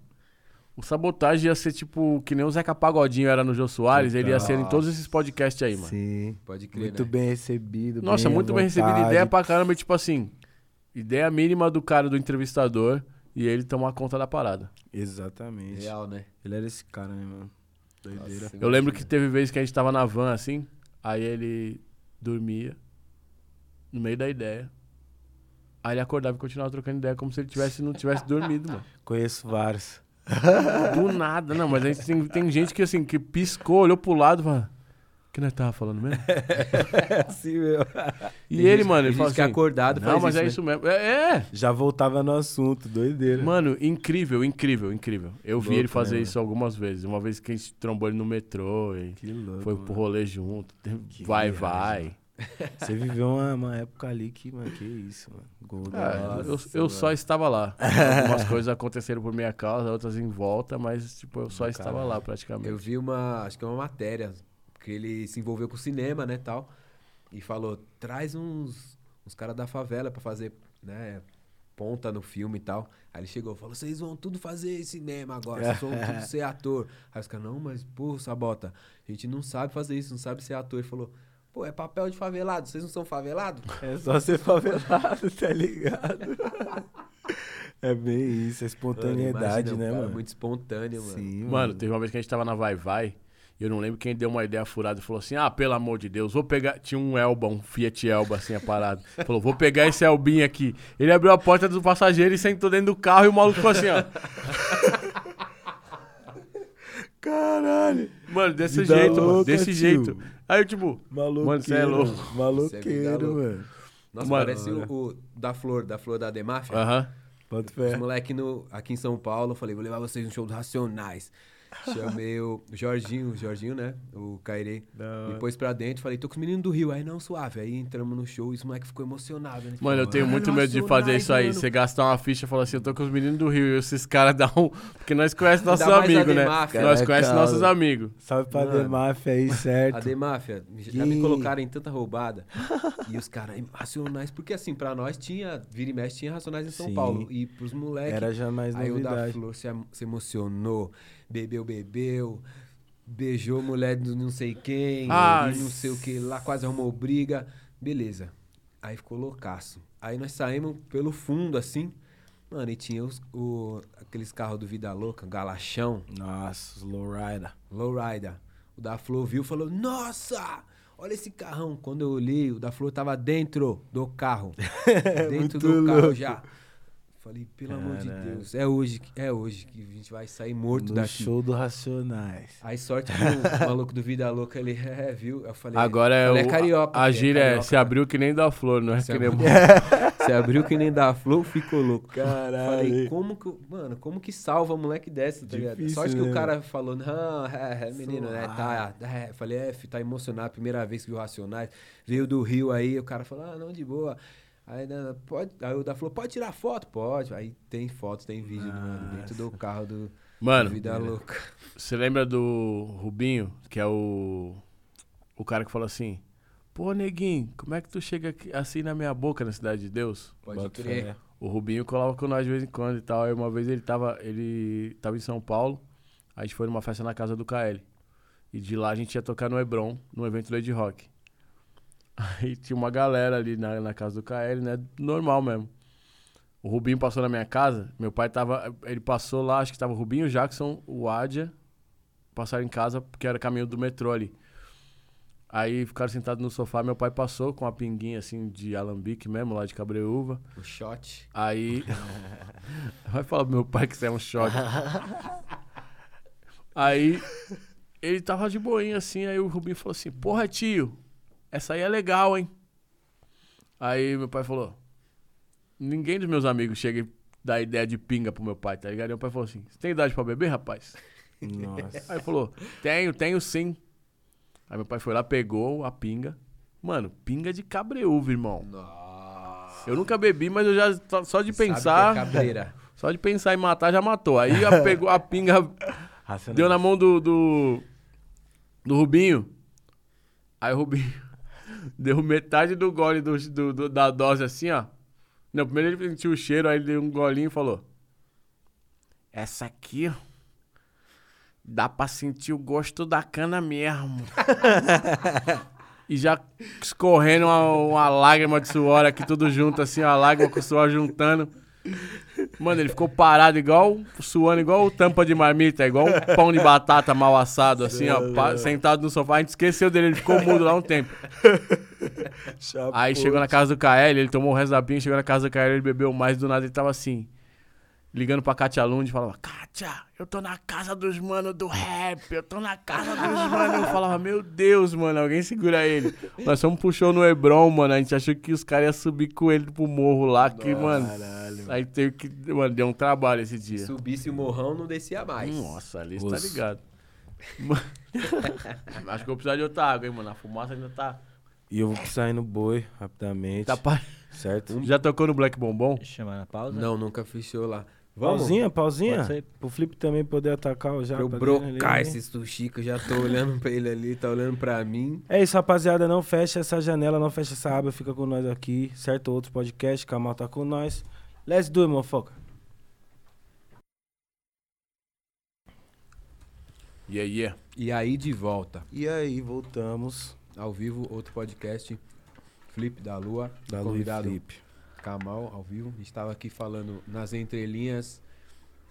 o sabotagem ia ser tipo que nem o Zeca Pagodinho era no Jô Soares, ele ia ser em todos esses podcasts aí, mano. Sim. Pode crer, Muito né? bem recebido. Nossa, bem muito bem recebido. Ideia pra caramba, e, tipo assim. Ideia mínima do cara do entrevistador e ele tomar conta da parada. Exatamente. Real, né? Ele era esse cara, né, mano? Doideira. Nossa, Eu lembro que teve vezes que a gente tava na van assim, aí ele dormia no meio da ideia. Aí ele acordava e continuava trocando ideia como se ele tivesse, não tivesse dormido, mano. Conheço vários. Do nada, não, mas a gente tem, tem gente que assim, que piscou, olhou pro lado e falou, o que nós tava falando mesmo? É assim, meu. E Tem ele, gente- mano, ele que é assim, acordado não, mas isso, é né? isso mesmo. É, é. Já voltava no assunto, doideira. Mano, incrível, incrível, incrível. Eu vi ele fazer né, isso algumas vezes. Uma vez que a gente trombou ele no metrô e que louco. foi mano. pro rolê junto. Que vai, viagem, vai. Você viveu uma, uma época ali que, mano, que isso, mano. Golden. Ah, eu, Nossa, eu mano. só estava lá. Algumas coisas aconteceram por minha causa, outras em volta, mas tipo, eu só estava lá praticamente. Eu vi uma, acho que é uma matéria, que ele se envolveu com o cinema, né, tal, e falou, traz uns, uns caras da favela pra fazer, né, ponta no filme e tal. Aí ele chegou, falou, vocês vão tudo fazer cinema agora, vocês vão tudo ser ator. Aí os caras, não, mas, pô, Sabota, a gente não sabe fazer isso, não sabe ser ator. Ele falou, pô, é papel de favelado, vocês não são favelado? É só ser favelado, tá ligado? é bem isso, a espontaneidade, Imagina, um né, cara mano? muito espontâneo, mano. Sim, Mano, teve uma vez que a gente tava na Vai Vai, e eu não lembro quem deu uma ideia furada e falou assim: Ah, pelo amor de Deus, vou pegar. Tinha um Elba, um Fiat Elba assim, a parada. Falou: Vou pegar esse Elbinho aqui. Ele abriu a porta do passageiro e sentou dentro do carro e o maluco ficou assim, ó. Caralho. Mano, desse Vida jeito, mano. louca, Desse tio. jeito. Aí eu, tipo, Maloqueiro. Mano, cê é louco. É louca. mano. Nossa, Mano, parece o, o da Flor, da Flor da Demáfia. aham. Bota Os fé. moleque no, aqui em São Paulo, eu falei, vou levar vocês no show do Racionais. Chamei o Jorginho, o Jorginho, né? O Cairê. Hora. Me pôs pra dentro, falei, tô com os meninos do Rio. Aí, não, suave. Aí entramos no show e esse moleque ficou emocionado. Né? Mano, eu tenho Caralho, muito medo de fazer isso aí. mano. Você gastar uma ficha e falar assim, eu tô com os meninos do Rio. E esses caras dão um. Porque nós conhecemos nossos amigos, né? Demáfia. Nós conhecemos nossos mano. amigos. Salve pra Mano. Demáfia aí, certo? A Demáfia, já me colocaram em tanta roubada. e os caras, Racionais, porque assim, pra nós tinha, vira e mexe, tinha Racionais em São Sim. Paulo. E pros moleques, Era já mais Aí o da novidade. Flor se emocionou, bebeu, bebeu, beijou mulher do não sei quem, Ah, não sei o que lá, quase arrumou briga. Beleza. Aí ficou loucaço. Aí nós saímos pelo fundo, assim. Mano, e tinha os, o, aqueles carros do Vida Louca, Galachão, Nossa, os lowrider. Lowrider. O da Flor viu e falou, nossa, olha esse carrão. Quando eu olhei, o da Flor tava dentro do carro. dentro do carro louco. já. Falei, pelo amor de. Deus, é hoje, que- é hoje que a gente vai sair morto No daqui. show do Racionais. Aí sorte que o maluco do Vida Louca, ele, é, viu? Eu falei, Agora é, falei, o, carioca. a filho, gíria é carioca, se abriu que nem da flor, não é Se que nem... abriu. Você abriu que nem da Flow, ficou louco. Caralho. Falei, como que, mano, como que salva um moleque dessa, tá ligado? Difícil, Sorte que né? o cara falou, não, é, é menino, né, tá, é. Falei, é, tá emocionado, primeira vez que viu Racionais, veio do Rio aí, o cara falou, ah, não, de boa. Aí, né, pode, aí o da falou, pode tirar foto? Pode. Aí tem foto, tem vídeo do mano, dentro do carro do, Mano, do Vida Louca. você lembra do Rubinho, que é o, o cara que falou assim, pô, neguinho, como é que tu chega assim na minha boca na Cidade de Deus? Pode Bota crer. fé. O Rubinho colava com nós de vez em quando e tal. Aí uma vez ele tava, ele tava em São Paulo, a gente foi numa festa na casa do KL. E de lá a gente ia tocar no Hebron, no evento Lady Rock. Aí tinha uma galera ali na, na casa do KL, né? Normal mesmo. O Rubinho passou na minha casa, meu pai tava. Ele passou lá, acho que tava o Rubinho, o Jackson, o Adia, passaram em casa, porque era caminho do metrô ali. Aí ficaram sentados no sofá, meu pai passou com uma pinguinha assim de alambique mesmo, lá de cabreúva. O shot. Aí. Vai falar pro meu pai que isso é um choque. aí. Ele tava de boinha assim, aí o Rubinho falou assim: Porra, tio, essa aí é legal, hein? Aí meu pai falou: Ninguém dos meus amigos chega e dá ideia de pinga pro meu pai, tá ligado? E meu pai falou assim: Você tem idade pra beber, rapaz? Nossa. Aí ele falou: Tenho, tenho sim. Aí meu pai foi lá, pegou a pinga. Mano, pinga de cabreúva, irmão. Nossa. Eu nunca bebi, mas eu já, só- de Sabe que é pensar. cabreira. Só de pensar em matar já matou. Aí ela pegou a pinga, deu na mão do, do. do Rubinho. Aí o Rubinho deu metade do gole do, do- do- da dose assim, ó. Não, primeiro ele sentiu o cheiro, aí ele deu um golinho e falou: Essa aqui. Dá pra sentir o gosto da cana mesmo. e já escorrendo uma, uma lágrima de suor aqui, tudo junto, assim, a lágrima com o suor juntando. Mano, ele ficou parado igual, suando igual tampa de marmita, igual um pão de batata mal assado, assim, ó, pa- sentado no sofá. A gente esqueceu dele, ele ficou mudo lá um tempo. Aí chegou na casa do KL, ele tomou o resto da pinga, chegou na casa do KL, ele bebeu mais, do nada ele tava assim, ligando pra Katia Lund, falava, Katia, eu tô na casa dos manos do rap, eu tô na casa dos manos. Eu falava, meu Deus, mano, alguém segura ele. Nós fomos pro show no Hebron, mano, a gente achou que os caras iam subir com ele pro morro lá, que, mano, Caralho. aí teve que, mano, deu um trabalho esse dia. Subisse o morrão, não descia mais. Nossa, ali você tá ligado. Mano, Acho que eu vou precisar de outra água, hein, mano, a fumaça ainda tá... E eu vou sair no boi, rapidamente. tá pa- Certo? Já tocou no Black Bombom? Chamar na pausa? Não, nunca fechou lá. Vamos? Pausinha, pausinha. Pro Flip também poder atacar o Pra Japa. eu dele brocar ali. esse sushi que eu já tô olhando pra ele ali, tá olhando pra mim. É isso, rapaziada. Não fecha essa janela, não fecha essa aba. Fica com nós aqui, certo? Outros podcasts, Kamal tá com nós. Let's do it, mofoca. Yeah, yeah. E aí, de volta, E aí, voltamos. ao vivo, outro podcast, Flip da Lua. Da Luiz convidado Flip. Kamal, ao vivo. A gente tava aqui falando nas entrelinhas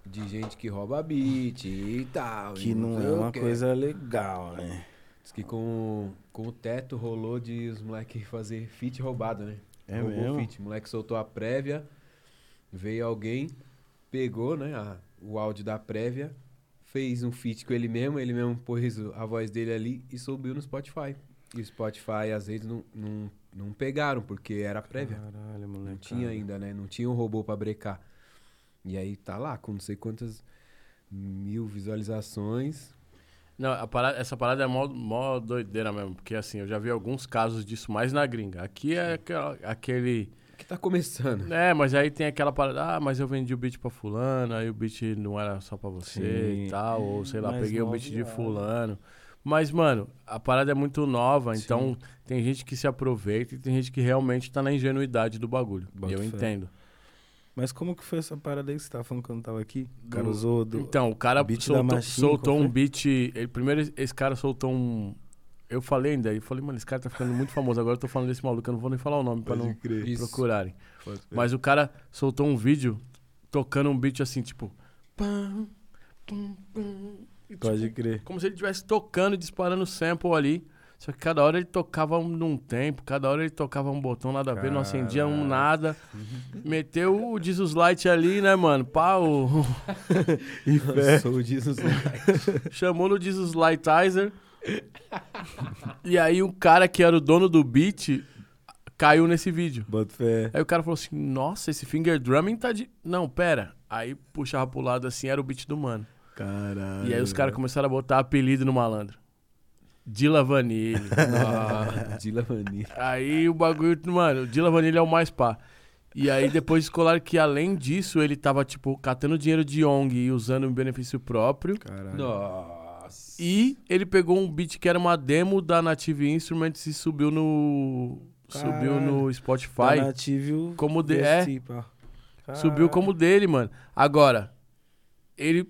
de gente que rouba beat e tal. Que e não é uma coisa legal, né? Diz que com, com o teto rolou de os moleques fazer feat roubado, né? É Roubou mesmo? O moleque soltou a prévia, veio alguém, pegou, né, a- o áudio da prévia, fez um feat com ele mesmo, ele mesmo pôs a voz dele ali e subiu no Spotify. E o Spotify, às vezes, não, não, não pegaram, porque era prévia. Caralho, moleque. Não tinha ainda, né? Não tinha um robô pra brecar. E aí tá lá, com não sei quantas mil visualizações. Não, a parada- essa parada é mó, mó doideira mesmo, porque assim, eu já vi alguns casos disso mais na gringa. Aqui é aquela- aquele. Que tá começando. É, mas aí tem aquela parada, ah, mas eu vendi o beat pra fulano, aí o beat não era só pra você Sim. e tal, ou sei lá, Mais peguei o beat de fulano. Mas, mano, a parada é muito nova, Sim. então tem gente que se aproveita e tem gente que realmente tá na ingenuidade do bagulho. Boto e eu fé. entendo. Mas como que foi essa parada aí que você tava falando quando tava aqui? O cara Do- usou do... Então, o cara soltou, Machine, soltou um beat. Ele, primeiro, esse cara soltou um. Eu falei ainda, eu falei, mano, esse cara tá ficando muito famoso. Agora eu tô falando desse maluco, eu não vou nem falar o nome pra não crer. Procurarem. Mas o cara soltou um vídeo tocando um beat assim, tipo. pam, pum, pum, e, tipo, Pode crer. como se ele estivesse tocando e disparando sample ali. Só que cada hora ele tocava um num tempo, cada hora ele tocava um botão nada a ver, não acendia um nada. Meteu o Jesus Light ali, né, mano? Pá, o... Eu sou o Jesus chamou no Jesus Lightizer. e aí o cara que era o dono do beat caiu nesse vídeo. Bota fé. Aí o cara falou assim: Nossa, esse finger drumming tá de. Não, pera. Aí puxava pro lado assim, era o beat do mano. Caralho. E aí os caras começaram a botar apelido no malandro. Dila Vanille. Ah, Dila Vanille. aí o bagulho, mano, o Dila Vanille é o mais pá. E aí depois descolaram que além disso, ele tava, tipo, catando dinheiro de ONG e usando em benefício próprio. Caralho. Nossa. E ele pegou um beat que era uma demo da Native Instruments e subiu no. Subiu no Caralho. Spotify. Tá nativo Como de- é. Pá. Subiu como dele, mano. Agora, ele.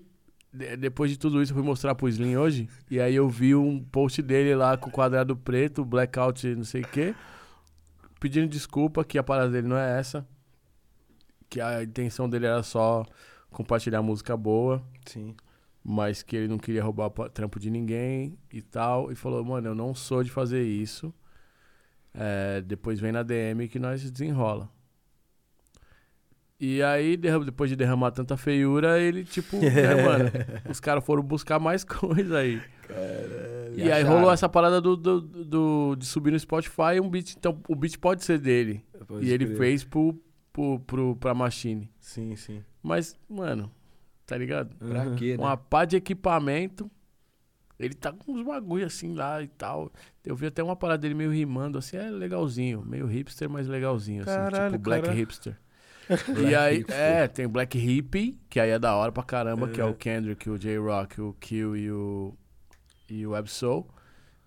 De- Depois de tudo isso, eu fui mostrar pro Slim hoje. E aí eu vi um post dele lá com o quadrado preto, blackout, não sei o quê. Pedindo desculpa que a parada dele não é essa. Que a intenção dele era só compartilhar música boa. Sim. Mas que ele não queria roubar trampo de ninguém e tal. E falou, mano, eu não sou de fazer isso. É, depois vem na DM que nós desenrola. E aí, depois de derramar tanta feiura, ele, tipo, né, mano? Os caras foram buscar mais coisa aí. E, E aí acharam? rolou essa parada do, do, do- de subir no Spotify um beat. Então, o beat pode ser dele. Pode e ele crer. fez pro, pro, pro, pra Machine. Sim, sim. Mas, mano, tá ligado? Pra Uhum. quê, né? Uma pá de equipamento. Ele tá com uns bagulho assim lá e tal. Eu vi até uma parada dele meio rimando, assim, é legalzinho. Meio hipster, mas legalzinho, assim. Caralho, tipo Black caralho. hipster. Black e aí, hipster. é, tem Black Hippie, que aí é da hora pra caramba, que é É. o Kendrick, o J-Rock, o Kill e o, e o Absol.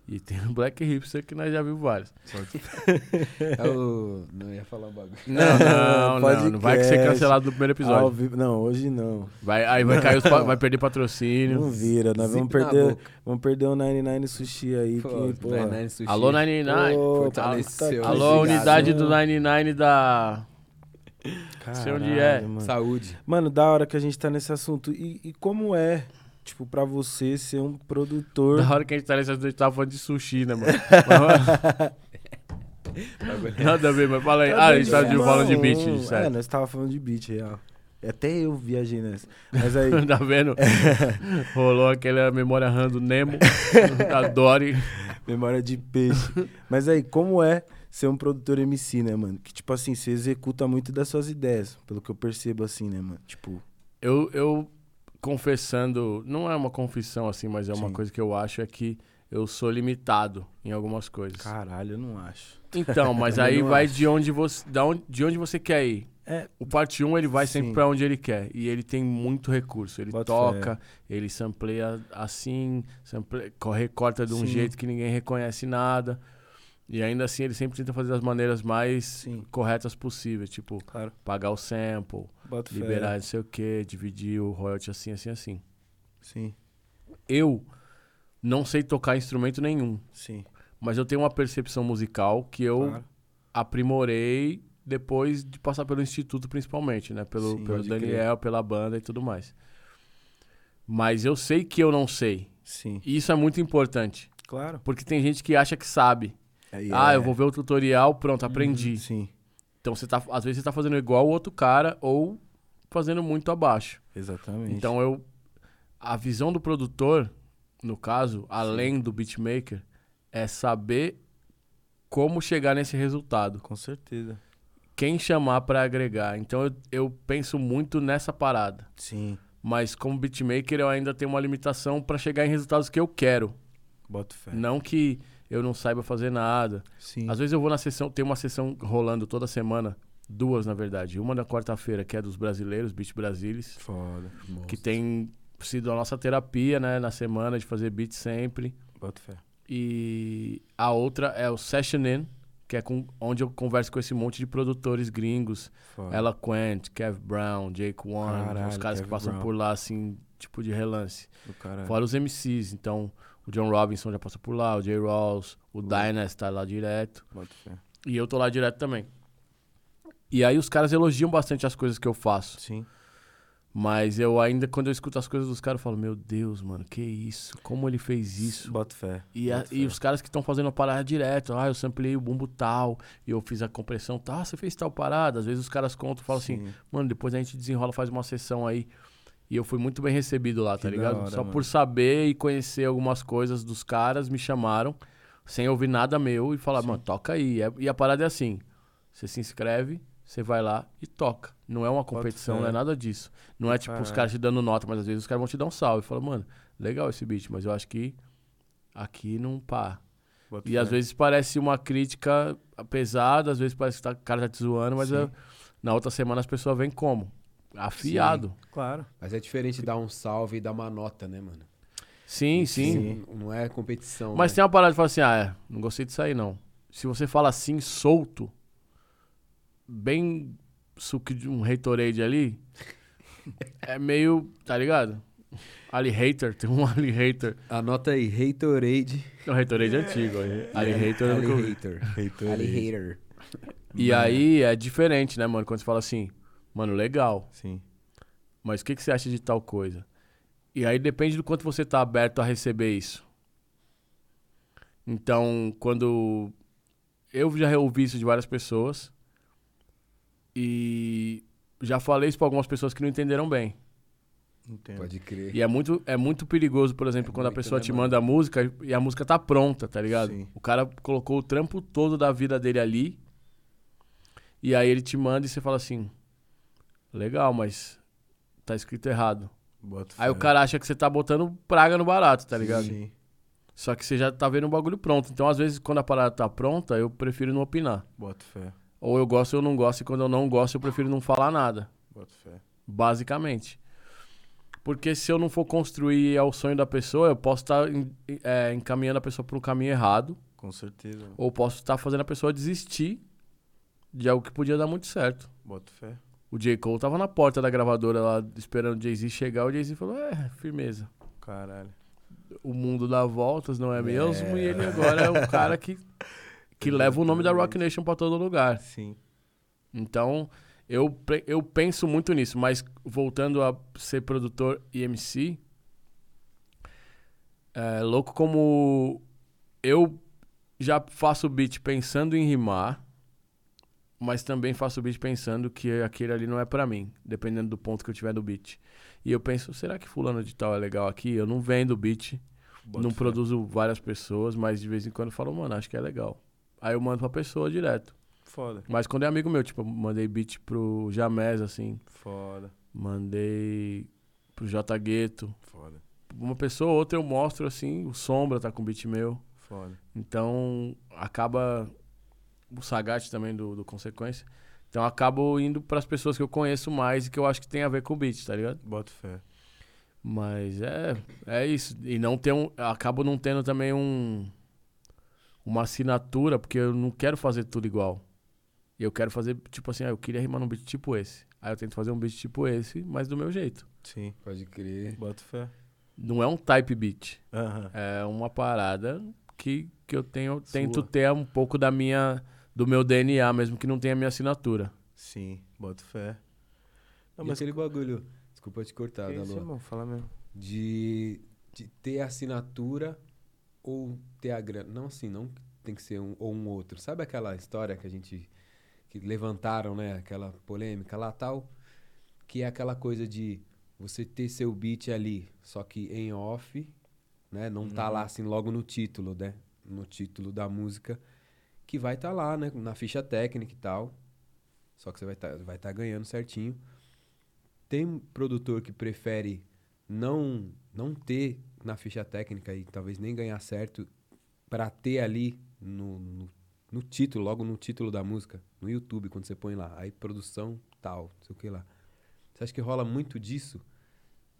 E tem o Black Hipster, que nós já vimos vários. É o... Não ia falar um bagulho. Não, não, não. Podcast. Não vai ser cancelado no primeiro episódio. vivo- Não, hoje não. Vai, aí vai cair os pa- vai perder patrocínio. Não vira. Nós vamos perder, vamos perder o 99 Sushi aí. Pô, que, porra. 99 Sushi. Alô, 99. Pô, puta Alô, que unidade do 99 da. Sei onde é. Caralho, Mano. Saúde. Mano, da hora que a gente tá nesse assunto. E, e como é, tipo, pra você ser um produtor. Da hora que a gente tá nessa, a gente tava falando de sushi, né, mano? Nada a ver, mas fala aí. Ah, a gente tá de, Não, falando de beat, É, certo? nós tava falando de beat, real. Até eu viajei nessa. Mas aí, Tá vendo? Rolou aquela memória RAM do Nemo, da Dory. memória de peixe. Mas aí, como é ser um produtor MC, né, mano? Que, tipo assim, você executa muito das suas ideias, pelo que eu percebo, assim, né, mano? Tipo, Eu, eu confessando, não é uma confissão assim, mas é uma Sim. coisa que eu acho é que eu sou limitado em algumas coisas. caralho, eu não acho. Então, mas aí vai acho. de onde você, da onde, de onde você quer ir. É, O parte 1 ele vai sempre Sim. pra onde ele quer. E ele tem muito recurso. Ele Bota toca, ele sampleia assim, sampleia, co- recorta de um Sim. jeito que ninguém reconhece nada. E ainda assim ele sempre tenta fazer das maneiras mais Sim. corretas possíveis. Tipo, claro. pagar o sample, Bota fé. liberar não sei o que, dividir o royalty assim, assim, assim. Sim, Eu não sei tocar instrumento nenhum. sim. Mas eu tenho uma percepção musical que eu Claro. aprimorei depois de passar pelo instituto principalmente, né? Pelo, Sim, pelo Daniel, pela banda e tudo mais. Mas eu sei que eu não sei. Sim, E isso é muito importante. claro. Porque tem gente que acha que sabe. Ah, é- eu vou ver o tutorial, pronto, aprendi. Sim, Então você tá. Às vezes você tá fazendo igual o outro cara ou fazendo muito abaixo. exatamente. Então eu. A visão do produtor, no caso, além do beatmaker, é saber como chegar nesse resultado. Com certeza. quem chamar pra agregar. Então eu, eu penso muito nessa parada. Sim, Mas como beatmaker eu ainda tenho uma limitação pra chegar em resultados que eu quero. boto fé. Não que eu não saiba fazer nada. Sim, Às vezes eu vou na sessão, tem uma sessão rolando toda semana, duas na verdade. Uma na quarta-feira, que é dos brasileiros, Beat Brasilis, foda. que tem sido a nossa terapia, né, na semana de fazer beat sempre. Boto fé. E a outra é o Session In, que é com, onde eu converso com esse monte de produtores gringos. Foda. Ella Quent, Kev Brown, Jake One, os caras Kev que passam Brown. por lá, assim, tipo de relance. Fora os MCs, então o John Robinson já passou por lá, o Jay Rawls, o Dynast tá lá direto. E eu tô lá direto também. E aí os caras elogiam bastante as coisas que eu faço. Sim, Mas eu ainda, quando eu escuto as coisas dos caras, eu falo, meu Deus, mano, que isso? Como ele fez isso? Bota fé. E, a- e os caras que estão fazendo a parada direto, ah, eu samplei o bumbo tal, e eu fiz a compressão tal, ah, você fez tal parada. Às vezes os caras contam e falam assim, Sim. mano, depois a gente desenrola, faz uma sessão aí. E eu fui muito bem recebido lá, tá Que ligado? hora, Só mano. por saber e conhecer algumas coisas dos caras, me chamaram, sem ouvir nada meu, e falar, mano, toca aí. É- E a parada é assim: você se inscreve, você vai lá e toca. Não é uma competição, não é nada disso. Não é tipo os Caralho. caras te dando nota, mas às vezes os caras vão te dar um salve. Fala, mano, legal esse beat, mas eu acho que aqui não pá. Bota E fé. às vezes parece uma crítica pesada, às vezes parece que tá- o cara tá te zoando, mas é- na outra semana as pessoas vêm como? Afiado. Claro. Mas é diferente dar um salve e dar uma nota, né, mano? Sim, sim. Não, não é competição. Mas né? tem uma parada de falar assim, ah, é, não gostei disso aí não. Se você fala assim, solto, bem suco de um haterade ali, é meio, tá ligado? Ali hater, tem um ali hater. Anota aí, Haterade. O haterade é antigo, ali hater Ali hater. Ali hater. E aí é diferente, né, mano? Quando você fala assim, mano, legal, Sim. mas o que, que você acha de tal coisa? E aí depende do quanto você tá aberto a receber isso. Então, quando. Eu já ouvi isso de várias pessoas. E já falei isso pra algumas pessoas que não entenderam bem. Entendo. Pode crer. E é muito, é muito perigoso, por exemplo, É quando a pessoa te manda a música e a música tá pronta, tá ligado? Sim. O cara colocou o trampo todo da vida dele ali. E aí ele te manda e você fala assim: legal, mas tá escrito errado. Bota Aí o cara acha que você tá botando praga no barato, tá ligado? Sim. Só que você já tá vendo o bagulho pronto. Então, às vezes, quando a parada tá pronta, eu prefiro não opinar. Bota fé. Ou eu gosto ou eu não gosto, e quando eu não gosto, eu prefiro não falar nada. Bota fé. Basicamente. Porque se eu não for construir é o sonho da pessoa, eu posso estar encaminhando a pessoa para um caminho errado, Com certeza. ou posso estar fazendo a pessoa desistir de algo que podia dar muito certo. Bota fé. O J. Cole tava na porta da gravadora lá, esperando o Jay-Z chegar. O Jay-Z falou: É, firmeza. Caralho. O mundo dá voltas, não é mesmo? E ele agora é o cara que, que leva o nome da Rock Nation pra todo lugar. Sim. Então, eu, eu penso muito nisso, mas voltando a ser produtor e MC, é louco como eu já faço beat pensando em rimar, mas também faço beat pensando que aquele ali não é pra mim, dependendo do ponto que eu tiver do beat. E eu penso, será que fulano de tal é legal aqui? Eu não vendo beat, não fé. produzo várias pessoas, mas de vez em quando eu falo, mano, acho que é legal. Aí eu mando pra pessoa direto. Foda. Mas quando é amigo meu, tipo, eu mandei beat pro Jamés, assim. Foda. Mandei pro J Gueto. Foda. Uma pessoa ou outra eu mostro, assim, o Sombra tá com beat meu. Foda. Então, acaba... O Sagat também, do, do Consequência. Então, eu acabo indo pras pessoas que eu conheço mais e que eu acho que tem a ver com o beat, tá ligado? Bota fé. Mas é, é isso. E não ter um... Acabo não tendo também um... Uma assinatura, porque eu não quero fazer tudo igual. Eu quero fazer, tipo assim, ah, eu queria rimar num beat tipo esse. Aí eu tento fazer um beat tipo esse, mas do meu jeito. Sim. Pode crer. Bota fé. Não é um type beat. Aham. É uma parada que, que eu tenho, tento Sua. ter um pouco da minha. Do meu DNA, mesmo que não tenha minha assinatura. Sim. Bota fé. Não, e mas aquele bagulho, desculpa te cortar, que isso, Dalô, irmão? Fala mesmo. de, de ter assinatura ou ter a grana. Não assim, não tem que ser um ou um outro. Sabe aquela história que a gente que levantaram, né, aquela polêmica lá tal, que é aquela coisa de você ter seu beat ali, só que em off, né, não tá lá assim logo no título, né, no título da música, que vai estar lá, né, na ficha técnica e tal. Só que você vai estar vai tá ganhando certinho. Tem produtor que prefere não não ter na ficha técnica e talvez nem ganhar certo para ter ali no, no, no título, logo no título da música, no YouTube, quando você põe lá, aí produção tal, não sei o que lá. Você acha que rola muito disso?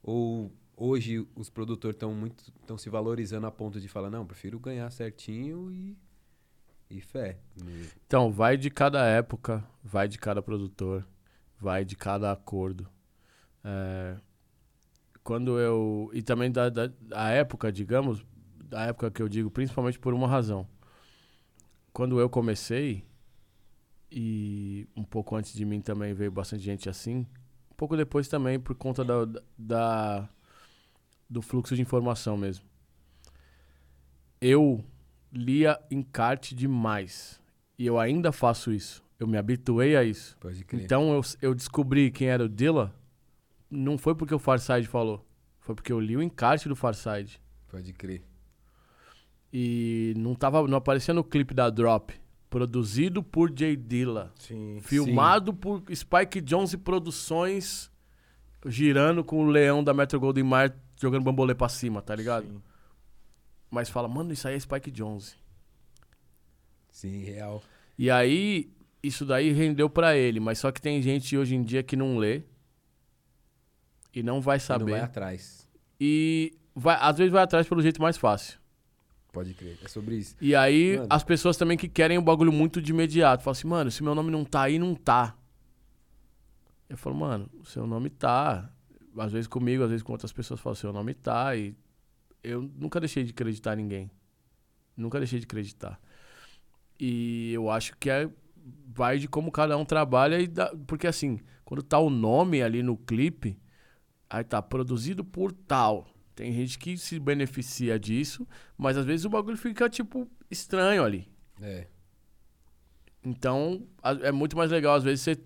Ou hoje os produtores estão muito estão se valorizando a ponto de falar, não, prefiro ganhar certinho e e fé. Então, vai de cada época, vai de cada produtor, vai de cada acordo. É, quando eu. E também da, da época, digamos, da época que eu digo, principalmente por uma razão. Quando eu comecei, e um pouco antes de mim também veio bastante gente assim, pouco depois também, por conta da, da- do fluxo de informação mesmo. Eu lia encarte demais. E eu ainda faço isso. Eu me habituei a isso. Pode crer. Então eu, eu descobri quem era o Dilla. Não foi porque o Farside falou. Foi porque eu li o encarte do Farside. Pode crer. E não, tava, não aparecia no clipe da Drop. Produzido por Jay Dilla. Sim. Filmado por Spike Jonze Produções, girando com o leão da Metro Golden Mayer jogando bambolê pra cima, tá ligado? Sim. Mas fala, mano, isso aí é Spike Jonze. Sim, real. E aí, isso daí rendeu pra ele, mas só que tem gente hoje em dia que não lê e não vai E Não saber. vai atrás. E vai, às vezes vai atrás pelo jeito mais fácil. Pode crer. É sobre isso. E aí, Mano. as pessoas também que querem o bagulho muito de imediato. Falam assim, mano, se meu nome não tá aí, não tá. Eu falo, mano, o seu nome tá. Às vezes comigo, às vezes com outras pessoas, falam, seu nome tá. E eu nunca deixei de acreditar em ninguém. Nunca deixei de acreditar. E eu acho que é, vai de como cada um trabalha. E dá- porque assim, quando tá o nome ali no clipe, aí tá produzido por tal. Tem gente que se beneficia disso, mas às vezes o bagulho fica, tipo, estranho ali. É. Então, é muito mais legal. Às vezes você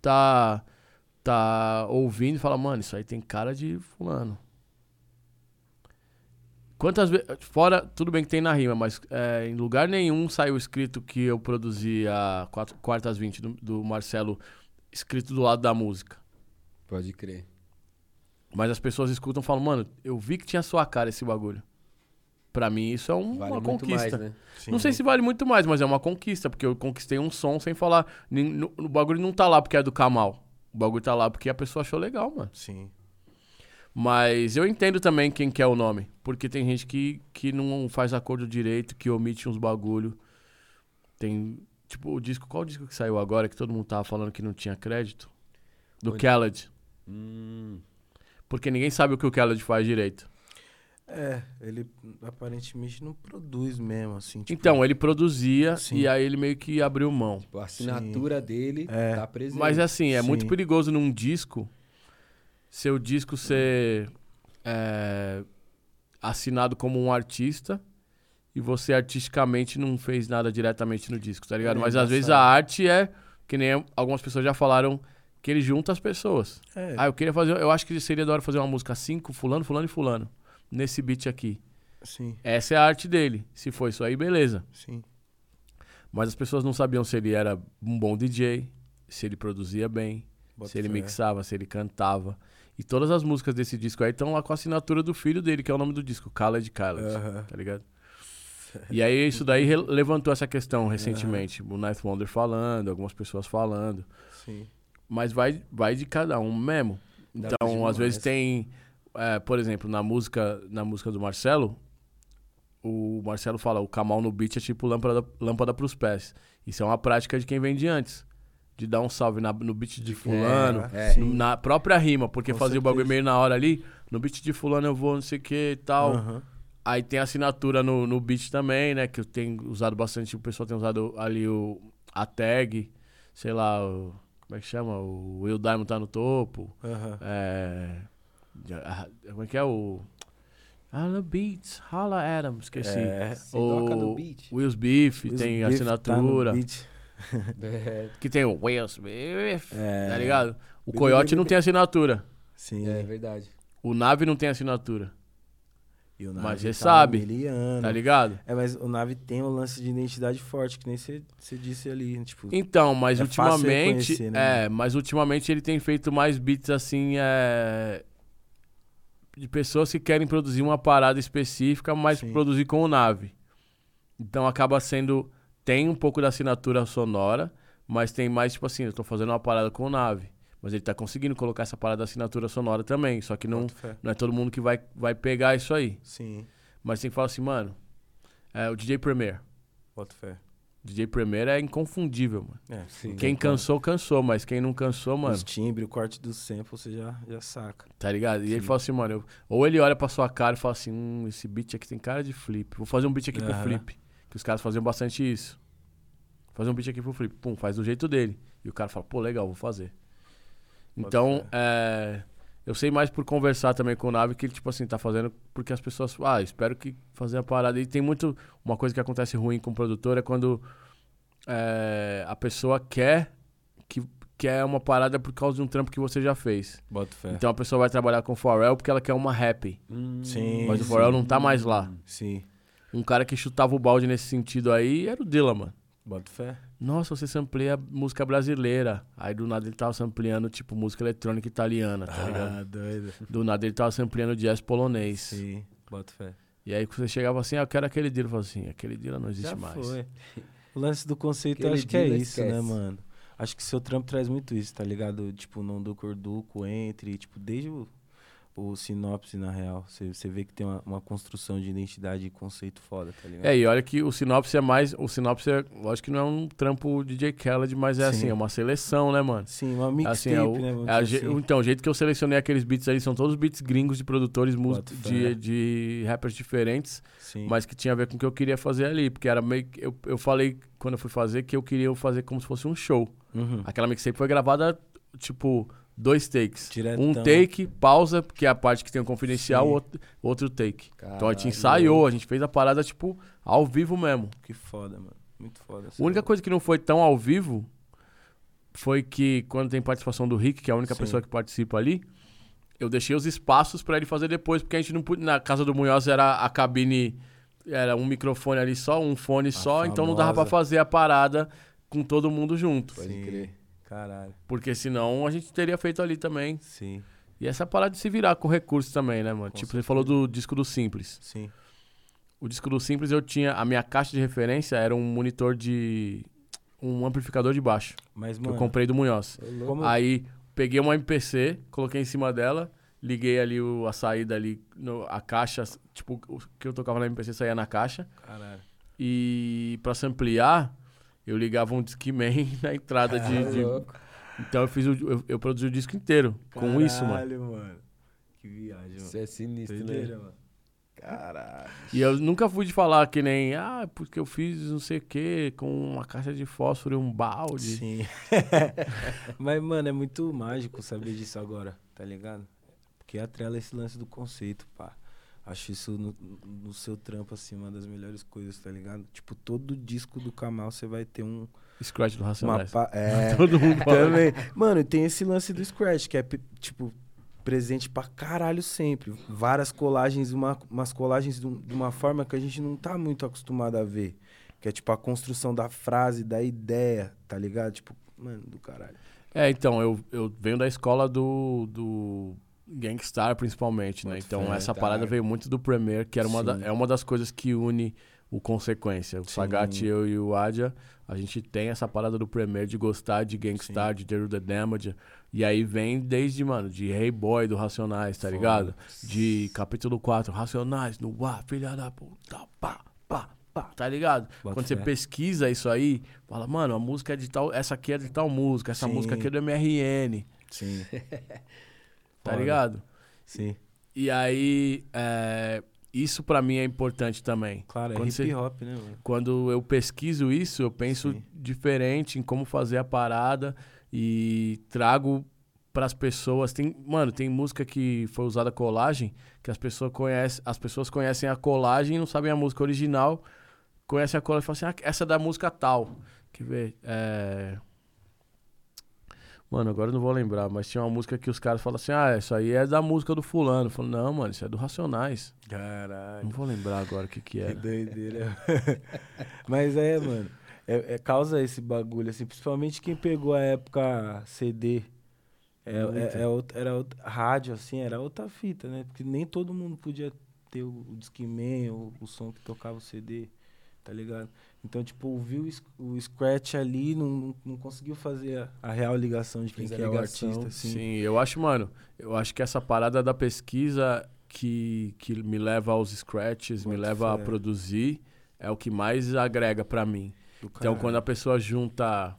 tá, tá ouvindo e fala, mano, isso aí tem cara de fulano. Quantas vezes. Fora, tudo bem que tem na rima, mas é, em lugar nenhum saiu escrito que eu produzi a quatro, Quartas 20 do, do Marcelo, escrito do lado da música. Pode crer. Mas as pessoas escutam e falam, mano, eu vi que tinha sua cara esse bagulho. Pra mim, isso é um- Vale uma muito conquista. mais, né? Não sei se vale muito mais, mas é uma conquista, porque eu conquistei um som sem falar. O bagulho não tá lá porque é do Kamal. O bagulho tá lá porque a pessoa achou legal, mano. Sim. Mas eu entendo também quem quer o nome. Porque tem gente que, que não faz acordo direito, que omite uns bagulho. Tem. Tipo, o disco. Qual o disco que saiu agora que todo mundo tava falando que não tinha crédito? Do Onde? Khaled. Hum, Porque ninguém sabe o que o Khaled faz direito. É, ele aparentemente não produz mesmo, assim. tipo, Então, ele produzia Sim. e aí ele meio que abriu mão. tipo, a assinatura dele É. tá presente. Mas assim, é muito Sim. perigoso num disco, seu disco ser é, assinado como um artista e você artisticamente não fez nada diretamente no disco, tá ligado? É Mas às vezes a arte é, que nem algumas pessoas já falaram, que ele junta as pessoas. É, Ah, eu queria fazer, eu acho que seria da hora fazer uma música assim com fulano, fulano e fulano, nesse beat aqui. sim, Essa é a arte dele. Se for isso aí, beleza. sim. Mas as pessoas não sabiam se ele era um bom DJ, se ele produzia bem, Bota se ele fé. mixava, se ele cantava. E todas as músicas desse disco aí estão lá com a assinatura do filho dele, que é o nome do disco, Khaled Khaled, Aham. tá ligado? E aí isso daí levantou essa questão recentemente. O Ninth Wonder falando, algumas pessoas falando. Sim. Mas vai, vai de cada um mesmo. Dá Então, às vezes tem, é, por exemplo, na música, na música do Marcelo, o Marcelo fala, o Kamal no beat é tipo lâmpada, lâmpada pros pés. Isso é uma prática de quem vem de antes. De dar um salve na- no beat de fulano, é. no- na própria rima, porque Com fazia o bagulho meio na hora ali. No beat de fulano eu vou não sei o que e tal. Aham. Aí tem assinatura no, no beat também, né? Que eu tenho usado bastante, o pessoal tem usado ali o, a tag, sei lá, o, como é que chama? O Will Diamond tá no topo. Aham. É, como é que é o... Holla Beats, Holla Adam, esqueci. É. O beat. Will's Beef Os tem beef tá assinatura. beat. É, que tem o Will's Beef, É. tá ligado? O Coyote não tem assinatura. Sim. é verdade. O Nave não tem assinatura, E o Mas você tá sabe, miliano. tá ligado? É, mas o Nave tem um lance de identidade forte, que nem você disse ali, tipo... Então, mas É ultimamente. né, É, mas ultimamente ele tem feito mais beats assim. É, de pessoas que querem produzir uma parada específica, mas Sim. produzir com o nave. Então acaba sendo. Tem um pouco da assinatura sonora, mas tem mais, tipo assim, eu tô fazendo uma parada com o nave. Mas ele tá conseguindo colocar essa parada da assinatura sonora também. Só que não, não é todo mundo que vai, vai pegar isso aí. Sim, Mas tem que falar assim, mano. É, o DJ Premier. boto fé. DJ Premier é inconfundível, mano. É, Sim. Quem cansou, cansou, mas quem não cansou, mano, Os timbres, o corte do sample, você já, já saca. tá ligado? E ele Sim. fala assim, mano, eu- ou ele olha pra sua cara e fala assim, hum, esse beat aqui tem cara de flip. Vou fazer um beat aqui pro Aham. flip. Que os caras faziam bastante isso. Fazer um beat aqui pro flip. Pum, faz do jeito dele. E o cara fala, pô, legal, vou fazer. Então, fé. é, eu sei mais por conversar também com o Nave que ele, tipo assim, tá fazendo porque as pessoas. Ah, espero que fazer a parada. E tem muito. Uma coisa que acontece ruim com o produtor é quando é, a pessoa quer que quer uma parada por causa de um trampo que você já fez. Bota fé. Então a pessoa vai trabalhar com o Pharrell porque ela quer uma happy. Sim, Mas o sim. Pharrell não tá mais lá. Sim, Um cara que chutava o balde nesse sentido aí era o Dylan, mano. bota fé. Nossa, você sampleia música brasileira. Aí do nada ele tava sampleando, tipo, música eletrônica italiana, tá ligado? Ah, doido. Do nada ele tava sampleando jazz polonês. Sim, bota fé. E aí você chegava assim, ah, eu quero aquele Dylan. Eu falava assim, aquele Dylan não existe Já mais. foi. O lance do conceito, eu Aquele acho que é isso, né, esquece. mano? Acho que seu trampo traz muito isso, tá ligado? Tipo, não do Corduco, entre, tipo, desde o, o sinopse, na real. Você vê que tem uma, uma construção de identidade e conceito foda, tá ligado? É, e olha que o Sinopse é mais. O Sinopse é. Lógico que não é um trampo DJ Khaled, mas é Sim. assim, é uma seleção, né, mano? Sim, uma Assim, mixtape, é o- né? é je- assim. Então, o jeito que eu selecionei aqueles beats ali são todos beats gringos de produtores fé. de, de rappers diferentes, Sim. mas que tinha a ver com o que eu queria fazer ali. Porque era meio que. Eu, eu falei quando eu fui fazer que eu queria fazer como se fosse um show. Uhum. Aquela mixtape foi gravada, tipo, dois takes. Diretão. Um take, pausa, que é a parte que tem o confidencial, outro, outro take. então a Caralho. gente ensaiou, a gente fez a parada, tipo, ao vivo mesmo. Que foda, mano. Muito foda. A única coisa que não foi tão ao vivo foi que quando tem participação do Rick, que é a única Sim. pessoa que participa ali, eu deixei os espaços pra ele fazer depois, porque a gente não podia. Na casa do Munhoz era a cabine, era um microfone ali só, um fone só, então não dava pra famosa. fazer a parada com todo mundo junto. Pode crer. Caralho. Porque senão a gente teria feito ali também. Sim, E essa parada de se virar com recursos também, né, mano? Com tipo, certeza. você falou do disco do Simples. sim. O disco do Simples eu tinha. A minha caixa de referência era um monitor de. um amplificador de baixo. Mas, Que mano, eu comprei do Munhoz. Como... Aí peguei uma MPC, coloquei em cima dela, liguei ali o- a saída ali, no- a caixa, tipo, o que eu tocava na MPC saía na caixa. Caralho. E pra samplear, eu ligava um Discman na entrada de. Ô, de- louco. Então eu fiz o, eu, eu produzi o disco inteiro com isso, mano. Caralho, mano. Que viagem, Isso mano. é sinistro, Doideira, né? mano. Caralho. E eu nunca fui de falar que nem, ah, porque eu fiz não sei o que com uma caixa de fósforo e um balde. Sim. Mas, mano, é muito mágico saber disso agora, tá ligado? Porque atrela esse lance do conceito, pá. Acho isso no, no seu trampo, assim, uma das melhores coisas, tá ligado? Tipo, todo disco do Kamal você vai ter um. Scratch do Racionais. É. Todo mundo. Também. Mano, tem esse lance do Scratch, que é, tipo, presente pra caralho sempre. Várias colagens, uma, umas colagens de, de uma forma que a gente não tá muito acostumado a ver. Que é, tipo, a construção da frase, da ideia, tá ligado? Tipo, mano, do caralho. É, então, eu, eu venho da escola do, do Gangstar, principalmente, né? Boto Então, essa tá. parada veio muito do Premiere, que era uma da- Sim. é uma das coisas que une o Consequência. O Sim. Sagat, eu e o Adja, a gente tem essa parada do Premiere de gostar de Gangstar, de Deru the Damage. E aí vem desde, mano, de Hey Boy do Racionais, tá Foda. ligado? De capítulo 4, Racionais, no ar, filha da puta, pá, pá, pá, tá ligado? Boto Quando você fé. pesquisa isso aí, fala, mano, a música é de tal, essa aqui é de tal música, essa Sim. música aqui é do MRN, Sim. tá ligado? Sim. E aí, é, isso pra mim é importante também. Claro, é Quando hip você- hop, né, mano? Quando eu pesquiso isso, eu penso Sim. diferente em como fazer a parada e trago pras pessoas. Tem, mano, tem música que foi usada colagem, que as pessoas conhecem, as pessoas conhecem a colagem e não sabem a música original. Conhecem a colagem e falam assim: "Ah, essa é da música tal". Quer ver? É... Mano, agora eu não vou lembrar, mas tinha uma música que os caras falam assim: "Ah, isso aí é da música do fulano". Eu falo: "Não, mano, isso é do Racionais". Caralho. Não vou lembrar agora o que que Que era. doideira. Mas é, mano. É, é causa esse bagulho, assim, principalmente quem pegou a época CD. É, é, é outra- era outra, rádio, assim, era outra fita, né? Porque nem todo mundo podia ter o, o Discman, o, o som que tocava o CD, tá ligado? Então, tipo, ouviu o, sc- o Scratch ali, não, não, conseguiu fazer a, a real ligação de quem a que é o artista, assim. Sim, eu acho, mano, eu acho que essa parada da pesquisa que, que me leva aos scratches, me leva a fé. produzir, é o que mais agrega pra mim. Então, quando a pessoa junta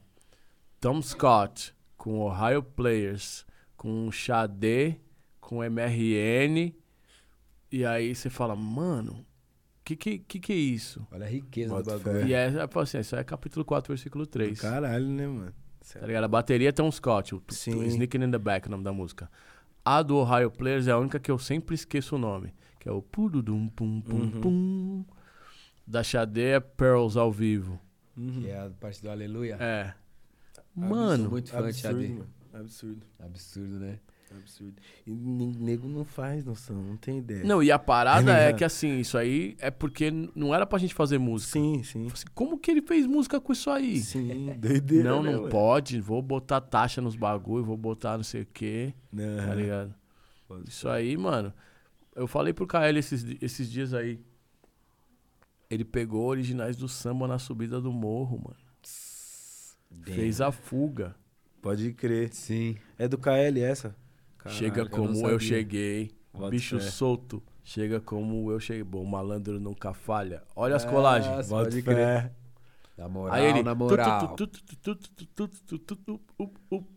Tom Scott com Ohio Players, com Xadê, com MRN, e aí você fala, mano, que que, que que é isso? Olha a riqueza Bota do fé. bagulho. E é, é, assim, isso é capítulo 4, versículo Do 3. caralho, né, mano? Tá ligado? A bateria tem um Scott, o Sim. Sneaking in the Back, o nome da música. A do Ohio Players é a única que eu sempre esqueço o nome, que é o pududum pum pum Uhum. pum. Da Xade é Pearls ao vivo. Que é a parte do Aleluia. É. Mano, muito fã de absurdo, Xadê. mano. Absurdo. Absurdo, né? Absurdo. E nego não faz noção, não tem ideia. não, e a parada é ligado? que assim, isso aí é porque não era pra gente fazer música. Sim, sim. Assim, Como que ele fez música com isso aí? Sim, doideira. não, né, não mano? pode, vou botar taxa nos bagulho, vou botar não sei o quê, Não. tá ligado? Pode Isso aí, mano. Eu falei pro KL esses, esses dias aí. Ele pegou originais do samba na subida do morro, mano. Fez a fuga. Pode crer. Sim. É do KL essa? Chega como eu, cheguei. Pode bicho ser. solto. Chega como eu cheguei. Bom, malandro nunca falha. Olha as colagens. Pode crer. Na moral, Aí ele, na moral.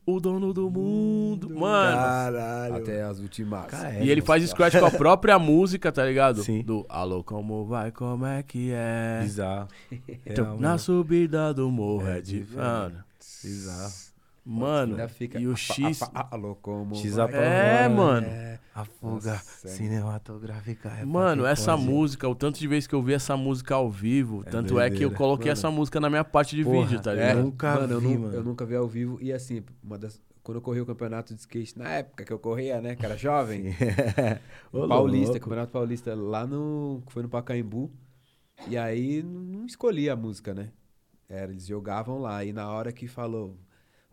O dono do mundo. Mano. Caralho. Até as últimas. E ele faz cara. scratch com a própria música, tá ligado? Sim. Do Alô, como vai, como é que é? Bizarro. Então, é, na subida do morro é, é de. Mano. Bizarro mano. Ainda fica. E o a- X. a- a-. X apavora, É, mano. É. A fuga Nossa, cinematográfica. é Mano, essa pode. música, o tanto de vezes que eu vi essa música ao vivo, É tanto é que eu coloquei Mano. essa música na minha parte de Porra, vídeo, tá É, ligado? Nunca mano, eu, vi, nu- mano. eu nunca vi ao vivo. E assim, uma das, quando eu corri o campeonato de skate, na época que eu corria, né? Que era jovem. Ô, Paulista, louco. Campeonato Paulista, lá no. que Foi no Pacaembu. E aí não escolhia a música, né? Era, eles jogavam lá. E na hora que falou,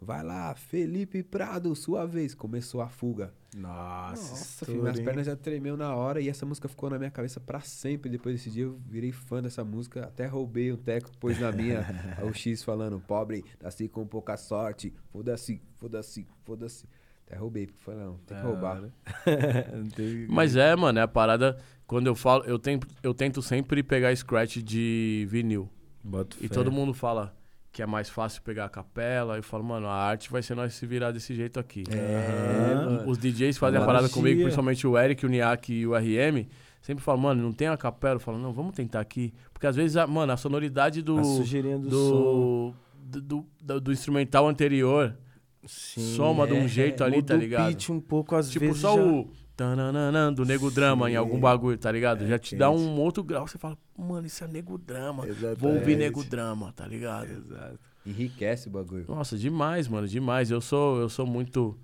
vai lá, Felipe Prado, sua vez. Começou a fuga. Nossa, Nossa, filho, minhas pernas já tremeu na hora e essa música ficou na minha cabeça pra sempre. Depois desse dia eu virei fã dessa música, até roubei um teco, pôs na minha, o X falando, pobre, nasci com pouca sorte, foda-se, foda-se, foda-se. Até roubei, porque falei, não, tem que roubar. Tem- Mas é, mano, é a parada. Quando eu falo, eu tento, eu tento sempre pegar scratch de vinil. Bota E fé. todo mundo fala que é mais fácil pegar a capela. Eu falo, mano, a arte vai ser nós se virar desse jeito aqui. É. Os DJs fazem a parada comigo, principalmente o Eric, o Niak e o RM. Sempre falam, mano, não tem a capela. Eu falo, não, vamos tentar aqui. Porque às vezes, a- mano, a sonoridade do. A sujeirinha do, som. do, do, do, do- instrumental anterior Sim. soma de um é, jeito ali, Muda tá o ligado? pitch um pouco, às Tipo, vezes só já... o tananana do Nego Drama em algum bagulho, tá ligado? É Já te dá um outro grau. Você fala, mano, isso é Nego Drama. Exatamente. Vou ouvir Nego Drama, tá ligado? Exato. Enriquece o bagulho. Nossa, demais, mano, demais. Eu sou, eu sou muito,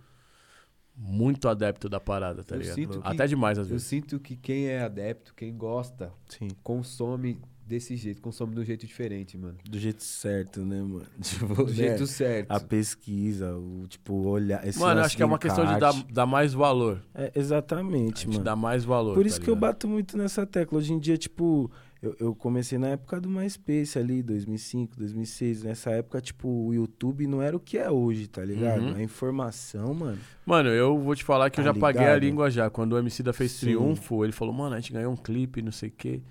muito adepto da parada, tá Eu ligado? sinto que- Até demais às Eu vezes. sinto que quem é adepto, quem gosta, Sim. consome desse jeito, consome de um jeito diferente, mano. Do jeito certo, né, mano? Tipo, Do né? jeito certo. A pesquisa, o tipo, olhar. Esse Mano, eu acho que é uma questão de dar, dar mais valor. É, exatamente, mano. dá mais valor. Por tá isso que eu ligado? bato muito nessa tecla. Hoje em dia, tipo, eu, eu comecei na época do MySpace ali, 2005, 2006. Nessa época, tipo, o YouTube não era o que é hoje, tá ligado? Uhum. A informação, mano. Mano, eu vou te falar que eu Tá já paguei a ligado? língua já. Quando o MC da fez Sim. triunfo, ele falou, mano, a gente ganhou um clipe, não sei o quê.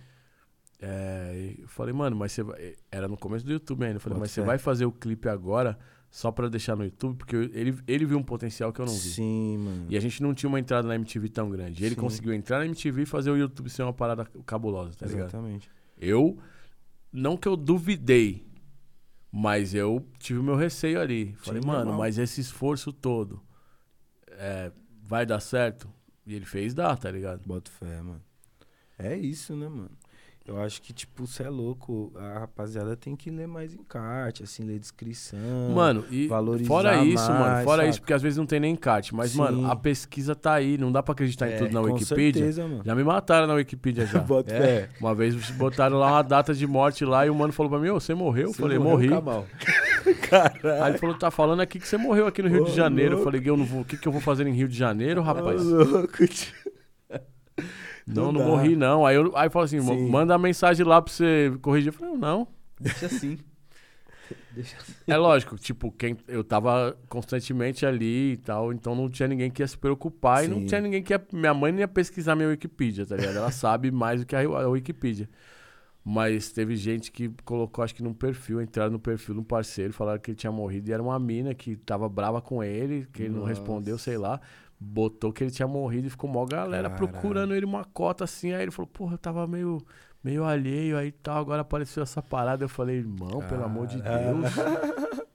É, eu falei, mano, mas você vai. Era no começo do YouTube ainda. Eu falei, Bota mas você fé. vai fazer o clipe agora só pra deixar no YouTube? Porque eu- ele, ele viu um potencial que eu não vi. Sim, mano. E a gente não tinha uma entrada na MTV tão grande. Ele Sim. conseguiu entrar na MTV e fazer o YouTube ser uma parada cabulosa, tá ligado? Exatamente. Eu, não que eu duvidei, mas eu tive o meu receio ali. Falei, Sim, mano, normal. mas esse esforço todo é, vai dar certo? E ele fez dar, tá ligado? Boto fé, mano. É isso, né, mano? Eu acho que, tipo, você é louco. A rapaziada tem que ler mais encarte, assim, ler descrição. Mano, e valorizar fora isso, mano, mais, fora saca? isso, porque às vezes não tem nem encarte. Mas, Sim. mano, a pesquisa tá aí, não dá pra acreditar em É, tudo na com Wikipedia. certeza, mano. Já me mataram na Wikipedia já. Boto É. Uma vez botaram lá uma data de morte lá e o mano falou pra mim, ô, você morreu? Eu falei, morreu, morri. Kamal. Aí ele falou, tá falando aqui que você morreu aqui no Rio Ô, de Janeiro. Eu louco. falei, eu não vou. O que, que eu vou fazer em Rio de Janeiro, rapaz? Ô, louco, tio. Não, não não morri, não. Aí eu aí falou assim, Sim. manda a mensagem lá pra você corrigir. Eu falei, não. Deixa assim. Deixa assim. É lógico, tipo, quem, eu tava constantemente ali e tal, então não tinha ninguém que ia se preocupar e não Sim. tinha ninguém que ia. Minha mãe não ia pesquisar minha Wikipedia, tá ligado? Ela sabe mais do que a, a Wikipedia. Mas teve gente que colocou, acho que num perfil, entraram no perfil de um parceiro, falaram que ele tinha morrido e era uma mina que tava brava com ele, que ele não Nossa. respondeu, sei lá. Botou que ele tinha morrido e ficou mó galera Caralho. procurando ele uma cota assim. Aí ele falou, porra, eu tava meio, meio alheio aí e tal. Agora apareceu essa parada. Eu falei, irmão, pelo amor de. Deus.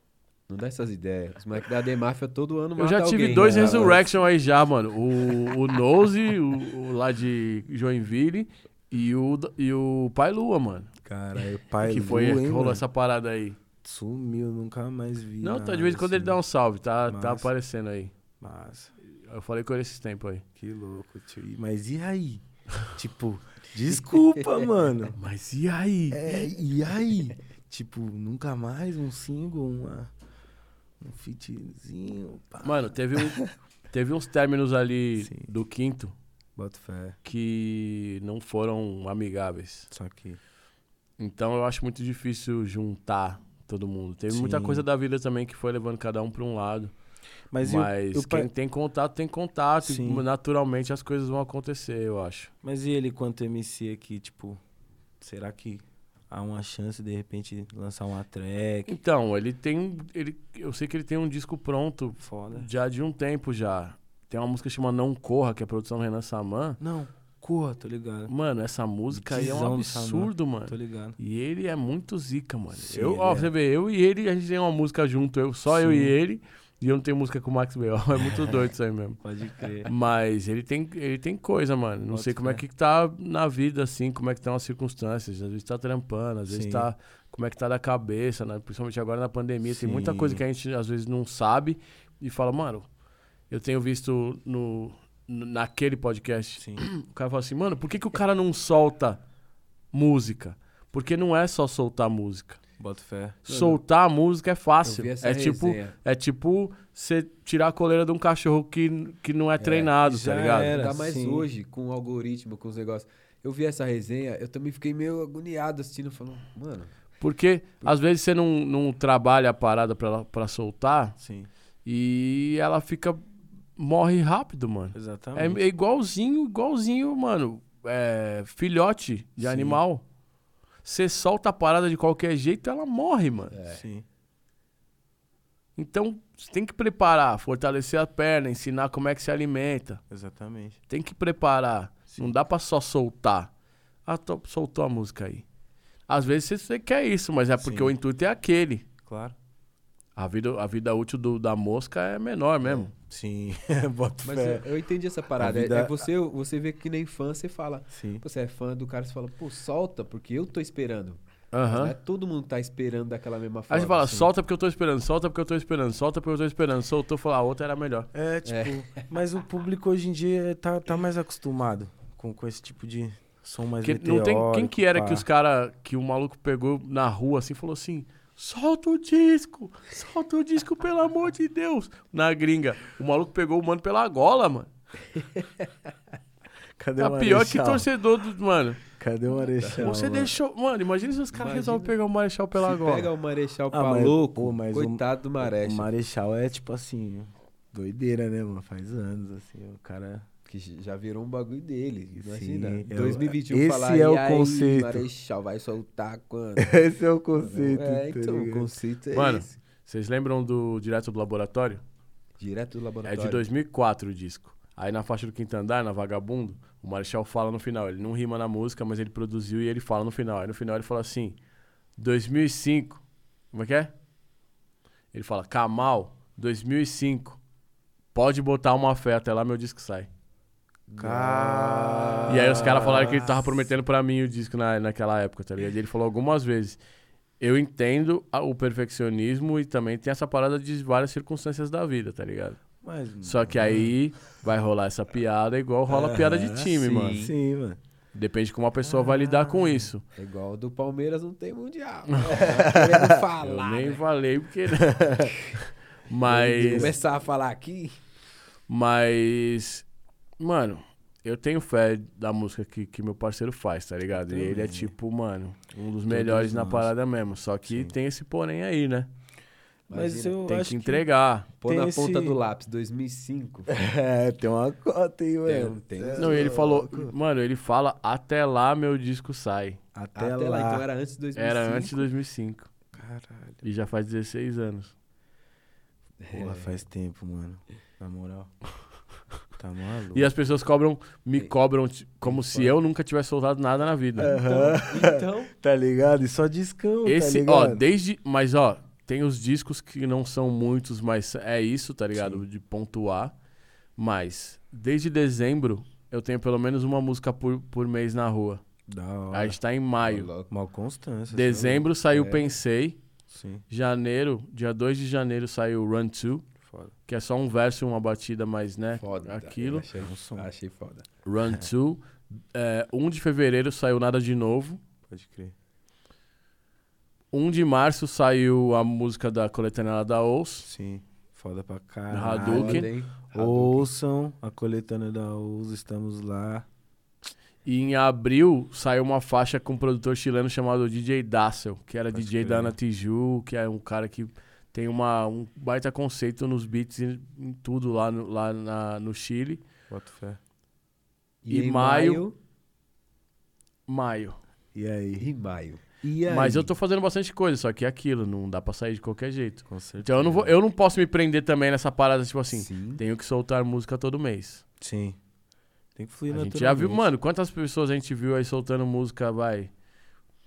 Não dá essas ideias. Os moleques da Demáfia todo ano Eu já tive alguém. dois né? Resurrection aí já, mano. O, o Nose, o, o lá de Joinville, e o, e o Pai Lua, mano. Caralho, pai que foi Lu, que hein, rolou mano? essa parada aí. Sumiu, nunca mais vi. Não, tá de vez em quando ele assim. dá um salve, tá, tá aparecendo aí. Massa, Eu falei com ele esses tempos aí. que louco, tio. Mas e aí? tipo, desculpa, mano. Mas e aí? É, e aí? tipo, nunca mais um single, uma, um fitzinho, pá. Mano, teve, um, teve uns términos ali Sim. do quinto Bota fé, que não foram amigáveis. só que... Então eu acho muito difícil juntar todo mundo. Teve muita Sim. coisa da vida também que foi levando cada um pra um lado. Mas, Mas, e o, e o pai- quem tem contato, tem contato. E Sim. naturalmente as coisas vão acontecer, eu acho. Mas e ele quanto MC aqui, tipo, será que há uma chance de repente lançar uma track? Então, ele tem. Ele, eu sei que ele tem um disco pronto Foda. já de um tempo já. Tem uma música chamada Não Corra, que é a produção do Renan Saman. Não, corra, tô ligado. Mano, essa música aí é um absurdo, mano. Tô ligado. E ele é muito zica, mano. Sim, eu, ó, é. você vê, eu e ele, a gente tem uma música junto, eu, só eu e Sim. ele. E eu não tenho música com o Max B.O. É muito doido isso aí mesmo. Pode crer. Mas ele tem, ele tem coisa, mano. Não Bota sei como é fé. que tá na vida, assim, como é que estão as circunstâncias. Às vezes tá trampando, às vezes Sim. tá. Como é que tá da cabeça, né? Principalmente agora na pandemia. Tem muita Sim. coisa que a gente às vezes não sabe e fala, mano, eu tenho visto no, no- naquele podcast. Sim. O cara fala assim, mano, por que, que o cara não solta música? Porque não é só soltar música. Bota fé. Soltar a música é Eu fácil. vi essa É tipo, resenha. é tipo você tirar a coleira de um cachorro que, que não é treinado, já tá ligado? era. Ainda mais sim. hoje, com o algoritmo, com os negócios. Eu vi essa resenha, eu também fiquei meio agoniado assistindo, falando, mano, Porque às vezes você não, não trabalha a parada pra, pra soltar Sim, e ela fica. morre rápido, mano. É, exatamente. é igualzinho, igualzinho, mano. É, filhote de Sim. animal. Você solta a parada de qualquer jeito, ela morre, mano. é, Sim. Então, você tem que preparar, fortalecer a perna, ensinar como é que se alimenta. Exatamente. Tem que preparar. Não dá pra só soltar. Ah, tô- soltou a música aí. Às vezes você- você quer isso, mas é porque Sim. o intuito é aquele. Claro. A vida, a vida útil do- da mosca é menor mesmo. Sim. Bota mas fé. eu, eu entendi essa parada. É- vida- É, você, você vê que nem fã, você fala, Sim. você é fã do cara, você fala, pô, solta, porque eu tô esperando. Mas Aham. Não é todo mundo tá esperando daquela mesma forma. Aí você fala, assim. solta porque eu tô esperando, solta porque eu tô esperando, solta porque eu tô esperando. Soltou, falou, a outra era melhor. É, tipo, mas o público hoje em dia tá, tá mais acostumado com, com esse tipo de som mais Que não tem, quem que era pá. que os cara, que o maluco pegou na rua assim, e falou assim, solta o disco, solta o disco, pelo amor de Deus. Na gringa, o maluco pegou o mano pela gola, mano. Cadê Tá o pior que Marechal? torcedor do, mano. Cadê o Marechal? Você mano? deixou, mano, imagina se os caras resolvem pegar o Marechal pela Se gola. pega o Marechal Ah, pra mas- louco, pô, mas o- coitado do O Marechal. Marechal é tipo assim, doideira, né, mano? Faz anos, assim, o cara. Que já virou um bagulho dele. Sim, Imagina. é o- 2021 esse falar, é o "E aí, conceito." Marechal vai soltar quando? Esse é o conceito. é, tá então, o ligado? conceito é Mano, esse. Vocês lembram do Direto do Laboratório? Direto do É laboratório. de 2004 o disco. Aí na faixa do Quinto Andar, na Vagabundo, o Marechal fala no final. Ele não rima na música, mas ele produziu e ele fala no final. Aí no final ele fala assim: 2005. Como é que é? Ele fala: Kamal, 2005. Pode botar uma fé até lá, meu disco sai. E aí os caras falaram que ele tava prometendo pra mim o disco na, naquela época, tá ligado? E ele falou algumas vezes. Eu entendo o perfeccionismo e também tem essa parada de várias circunstâncias da vida, tá ligado? Mas, Só que aí vai rolar essa piada igual rola piada de time, sim. mano. Sim, mano. Depende de como a pessoa vai lidar com isso. É igual o do Palmeiras não tem mundial. Querendo Eu falar. nem né? falei porque. Mas. Começar a falar aqui. Mas. Mano, eu tenho fé da música que, que meu parceiro faz, tá ligado? E ele é Também. tipo, mano, um dos Todos melhores na nós. parada mesmo. Só que Sim. tem esse porém aí, né? Mas Imagina, eu Tem acho que entregar. Pô tem na esse- ponta do lápis, 2005. É, tem uma cota aí, Tem, um- tem Cê é Não, e ele falou. Mano, ele fala, até lá meu disco sai. Até, Até lá. lá. então era antes de 2005. Era antes de 2005. Caralho. E já faz 16 anos. Porra, faz tempo, mano. Na moral. Tá maluco. E as pessoas cobram, me cobram t- como se eu nunca tivesse soltado nada na vida. Aham. Então, Tá ligado? E só discão, Esse, tá ó, ligado? desde. Mas, ó, tem os discos que não são muitos, mas é isso, tá ligado? Sim. De pontuar. Mas, desde dezembro, eu tenho pelo menos uma música por, por mês na rua. Da A hora. gente tá em maio. Mal constância. Dezembro saiu É. Pensei. Sim, Janeiro, dia 2 de janeiro saiu Run 2, foda. que é só um verso e uma batida, mas né? Foda. Aquilo. Achei, som. achei foda. Run 2. É, 1 de fevereiro saiu Nada de Novo. Pode crer. 1 de março saiu a música da coletânea da Ous. Sim, foda pra caralho. Hadouken. Foda. Ouçam a coletânea da US, estamos lá. E em abril saiu uma faixa com um produtor chileno chamado DJ Dassel, que era Pode DJ crer. da Ana Tiju, que é um cara que tem uma, um baita conceito nos beats e em tudo lá no, lá na- no Chile. Bota fé. E em maio- Maio. E aí? E maio. E aí? Mas eu tô fazendo bastante coisa, só que é aquilo, não dá pra sair de qualquer jeito. Com certeza. Então eu não, vou, eu não posso me prender também nessa parada, tipo assim, Sim. tenho que soltar música todo mês. Sim. Tem que fluir A gente já viu, naturalmente. mano, quantas pessoas a gente viu aí soltando música, vai,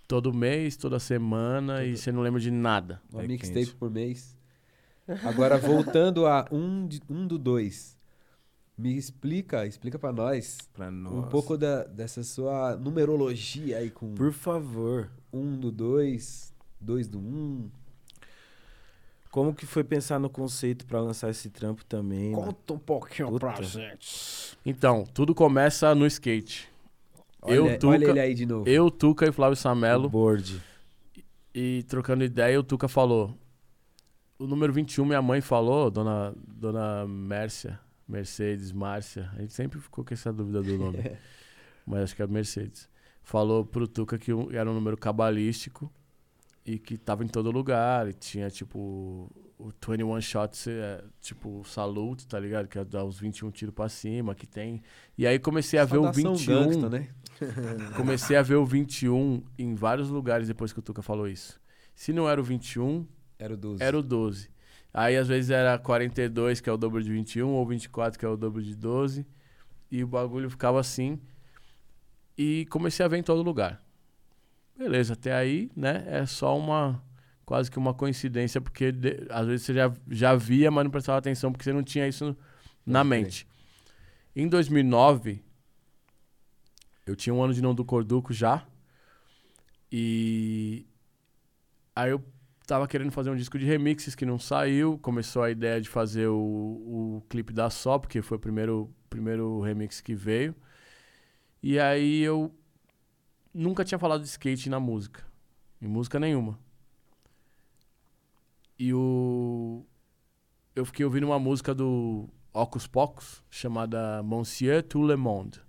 todo mês, toda semana, e você não lembra de nada. Uma É mixtape por mês. Agora, voltando a um, de, um do dois. Me explica, explica pra nós Pra nós. um pouco da, dessa sua numerologia aí com Por favor. um do dois, dois do um. Como que foi pensar no conceito pra lançar esse trampo também? mano? Conta um pouquinho Puta. pra gente. Então, tudo começa no skate. Eu, Olha, Tuca- olha ele aí de novo. Eu, Tuca e Flávio Samelo, board. e trocando ideia, o Tuca falou. O número 21, minha mãe falou, dona, dona Mércia, Mercedes, Márcia, a gente sempre ficou com essa dúvida do nome, mas acho que é Mercedes. Falou pro Tuca que era um número cabalístico e que tava em todo lugar, e tinha tipo o 21 shots, é, tipo salute, tá ligado? Que é dar os 21 tiros pra cima, que tem. E aí comecei a ver o Saudação 21. gangsta, né? Comecei a ver o 21 em vários lugares depois que o Tuca falou isso. Se não era o 21, Era o 12. era o 12. Aí às vezes era 42, que é o dobro de 21, ou 24, que é o dobro de 12. E o bagulho ficava assim. E comecei a ver em todo lugar. Beleza, até aí, né? É só uma. Quase que uma coincidência, porque de- às vezes você já, já via, mas não prestava atenção, porque você não tinha isso na mente. Em 2009, eu tinha um ano de não do Corduco já. E aí eu tava querendo fazer um disco de remixes que não saiu. Começou a ideia de fazer o, o clipe da Só, porque foi o primeiro, primeiro remix que veio. E aí eu nunca tinha falado de skate na música. Em música nenhuma. E o. Eu fiquei ouvindo uma música do Ocus Pocus, chamada Monsieur Tout le Monde.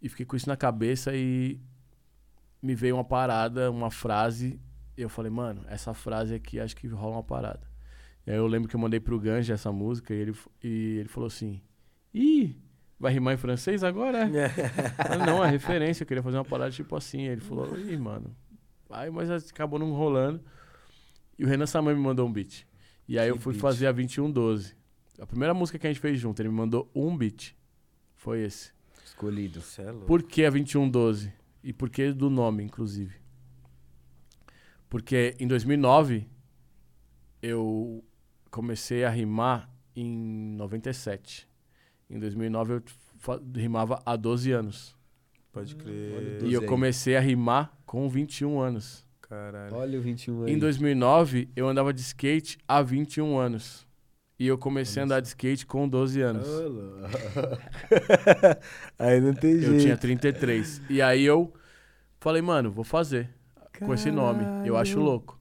E fiquei com isso na cabeça e me veio uma parada, uma frase. E eu falei, mano, essa frase aqui acho que rola uma parada. E aí eu lembro que eu mandei pro Ganja essa música e ele, e ele falou assim: Ih, vai rimar em francês agora? é?" Falei, não, é referência, eu queria fazer uma parada tipo assim. Aí ele falou, ih, mano. Aí, mas acabou não rolando. E o Renan Saman me mandou um beat. E aí Que eu fui beat? fazer a 2112. A primeira música que a gente fez junto, ele me mandou um beat. Foi esse. Escolhido. É. Por que a 2112? E por que do nome, inclusive? Porque em 2009 eu comecei a rimar em 97. Em 2009 eu rimava há 12 anos. Pode Olha crer. E eu comecei a rimar com 21 anos. Caralho. Olha o 21 aí. Em 2009 eu andava de skate há 21 anos. E eu comecei a andar de skate com 12 anos. Aí não tem Eu jeito. tinha 33. E aí eu falei, mano, vou fazer. com esse nome. Eu acho Caralho. louco.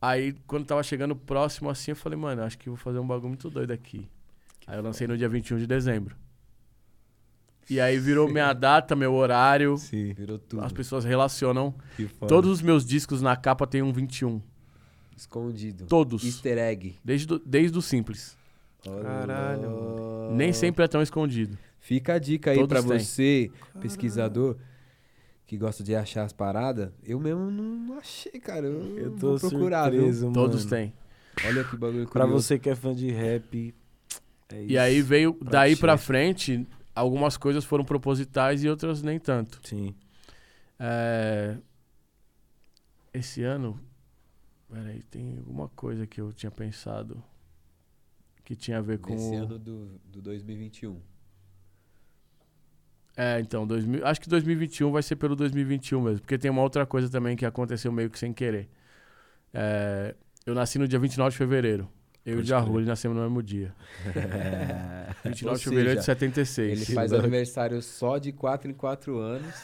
Aí, quando tava chegando próximo assim, eu falei, mano, acho que vou fazer um bagulho muito doido aqui. aí eu lancei no dia 21 de dezembro. E aí virou minha data, meu horário. Sim. Virou tudo. As pessoas relacionam. Que foda. Todos os meus discos na capa tem um 21. Escondido. Todos. Easter egg. Desde, do- desde o simples. Caralho. Nem sempre é tão escondido. Fica a dica aí pra têm. você, pesquisador, que gosta de achar as paradas. Eu mesmo não achei, cara. Eu, Eu tô vou procurar, surpreso, mano. Todos têm. Olha que bagulho Pra curioso. você que é fã de rap, é isso. E aí veio, Pra daí pra frente, algumas coisas foram propositais e outras nem tanto. Sim. É, Esse ano, Peraí, tem alguma coisa que eu tinha pensado que tinha a ver com. Esse o- ano do, do 2021. É, então, 2000, acho que 2021 vai ser pelo 2021 mesmo, porque tem uma outra coisa também que aconteceu meio que sem querer. É, eu nasci no dia 29 de fevereiro. Eu e o Pode Jarulli nascemos no mesmo dia. É. 29 Ou de fevereiro de seja, 76. Ele faz aniversário só de 4 em 4 anos.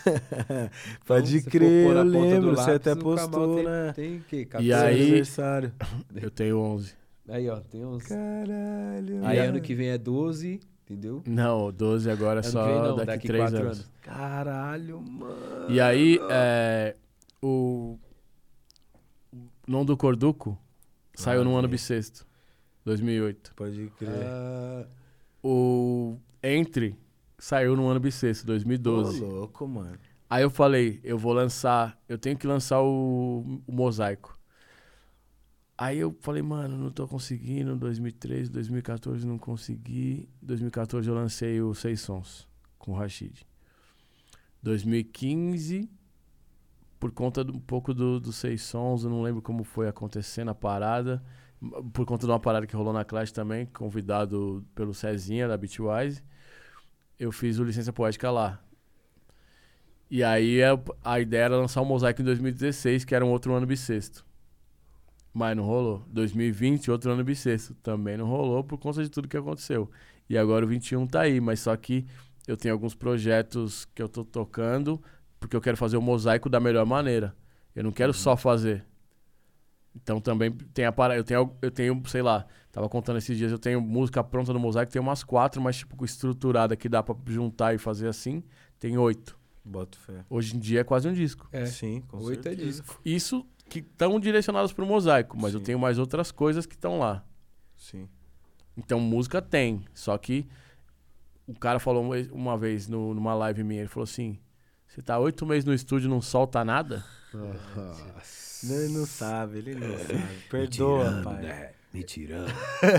Pode Então, crer, eu lembro. Você lápis, até o Kamal postou, né? Tem o quê? E 14? aí- aniversário. Eu tenho 11. Aí, ó, tem uns... Caralho. Aí ano que vem é 12, entendeu? Não, 12 agora é Ano só vem não, daqui, daqui 3 quatro anos. anos. Caralho, mano. E aí, é, o Não do Corduco saiu Ah, no ano sim. bissexto, 2008. Pode crer. Ah, O Entre saiu no ano bissexto, 2012. Ô, louco, mano. Aí eu falei, eu vou lançar, eu tenho que lançar o, o mosaico. Aí eu falei, mano, não tô conseguindo. 2013, 2014 não consegui. 2014 eu lancei o Seis Sons com o Rashid. 2015, por conta de um pouco do, do Seis Sons, eu não lembro como foi acontecendo a parada. Por conta de uma parada que rolou na Clash também, convidado pelo Cezinha da Bitwise, eu fiz o Licença Poética lá. E aí a, a ideia era lançar o Mosaico em 2016, que era um outro ano bissexto. Mas não rolou. 2020, outro ano bissexto. Também não rolou por conta de tudo que aconteceu. E agora o 21 tá aí, mas só que eu tenho alguns projetos que eu tô tocando, porque eu quero fazer o mosaico da melhor maneira. Eu não quero só fazer. Então também tem a parada. Eu tenho, eu tenho, sei lá, tava contando esses dias, eu tenho música pronta no mosaico, tem umas quatro, mas tipo estruturada que dá pra juntar e fazer assim, tem oito. Boto fé. Hoje em dia é quase um disco. é. Sim, com Oito é certeza. disco. Isso que estão direcionados pro mosaico, mas eu Sim. tenho mais outras coisas que estão lá. Sim. Então música tem, só que o cara falou uma vez- uma vez no- numa live minha, ele falou assim: "Você tá oito meses no estúdio e não solta nada?" Nossa. Não, ele não sabe, ele não sabe. Perdoa, tirando, pai. né? Me tirando.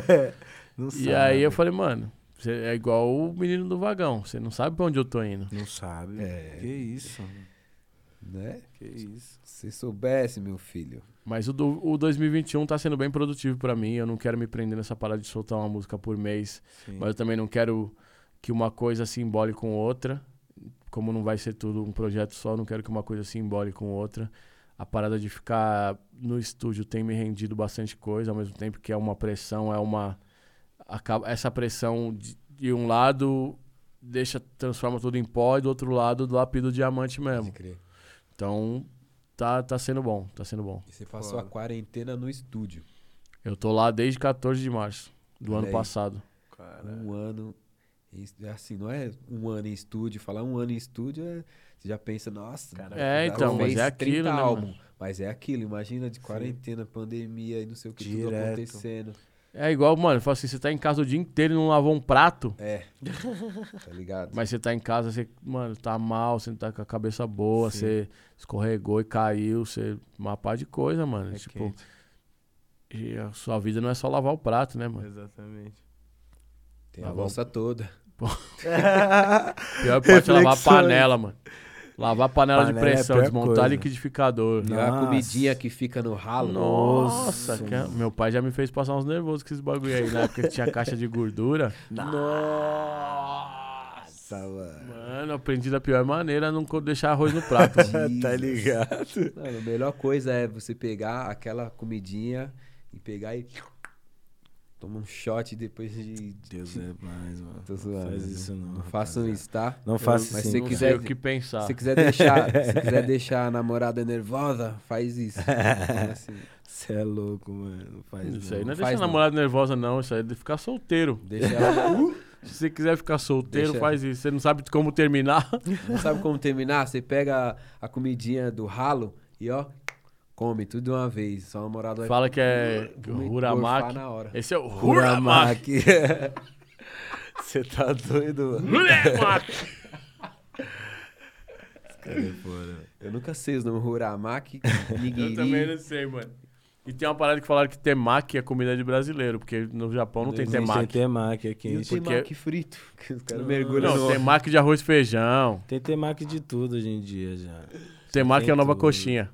Não E sabe. aí eu falei: "Mano, você é igual o menino do vagão, você não sabe pra onde eu tô indo." Não sabe. É. Que isso, Né? que isso. Se soubesse, meu filho. Mas o, do, o 2021 tá sendo bem produtivo pra mim. Eu não quero me prender nessa parada de soltar uma música por mês. Sim. Mas eu também não quero que uma coisa se embole com outra. Como não vai ser tudo um projeto só, não quero que uma coisa se embole com outra. A parada de ficar no estúdio tem me rendido bastante coisa, ao mesmo tempo que é uma pressão, é uma. acaba- Essa pressão de, de um lado deixa, transforma tudo em pó e do outro lado lapida o diamante mesmo. Então tá, tá sendo bom, tá sendo bom. E você passou Foda. a quarentena no estúdio. Eu tô lá desde 14 de março do Olha ano aí. passado. Cara. Um ano. é Assim, não é um ano em estúdio. Falar um ano em estúdio, é, você já pensa, nossa. Cara, É, então, mas é aquilo, 30 né, álbum. mano? Mas é aquilo, imagina de quarentena, pandemia e não sei o que tudo Direto. acontecendo. É igual, mano, eu falo assim, você tá em casa o dia inteiro e não lavou um prato, É. tá ligado? mas você tá em casa, você, mano, tá mal, você não tá com a cabeça boa, Sim. você escorregou e caiu, você. Uma pá de coisa, mano. É tipo, quente. e a sua vida não é só lavar o prato, né, mano? Exatamente. Tem a Tá bom. bolsa toda. Pior parte é lavar a panela, mano. Lavar a panela, de Panela é pressão, pior desmontar coisa. liquidificador. E a comidinha que fica no ralo. Nossa, Nossa, que- é, meu pai já me fez passar uns nervosos com esses bagulho aí, na época que tinha caixa de gordura. Nossa, mano. Mano, aprendi da pior maneira a não deixar arroz no prato. tá ligado? Mano, a melhor coisa é você pegar aquela comidinha e pegar e. Toma um shot depois de. Deus é mais, mano. Tô zoando. Faz isso não. Não façam isso, tá? Não faça Mas isso. se não quiser- o que pensar. Se você quiser deixar, se quiser deixar a namorada nervosa, faz isso. Fala assim, Você é louco, mano. Não faz Isso aí não é deixar a namorada nervosa, não. Isso aí é de ficar solteiro. deixa ela. Se você quiser ficar solteiro, Deixa- faz isso. Você não sabe como terminar. Não sabe como terminar? Você pega a, a comidinha do ralo e ó, come tudo de uma vez. Sua namorada vai Fala que é Huramaki. na hora. Esse é o Huramaki. Huramaki. Você tá doido, mano? Huramaki. Cara, é foda. Eu nunca sei os nomes Huramaki, Eu Nigiri. também não sei, mano. E tem uma parada que falaram que temaki é comida de brasileiro, porque no Japão não tem Tem temaki. temaki aqui. E o. Porque- temaki frito, que os caras mergulham Não, temaki de arroz e feijão. Tem temaki de tudo hoje em dia já. Temaki é Tem a nova tudo. coxinha.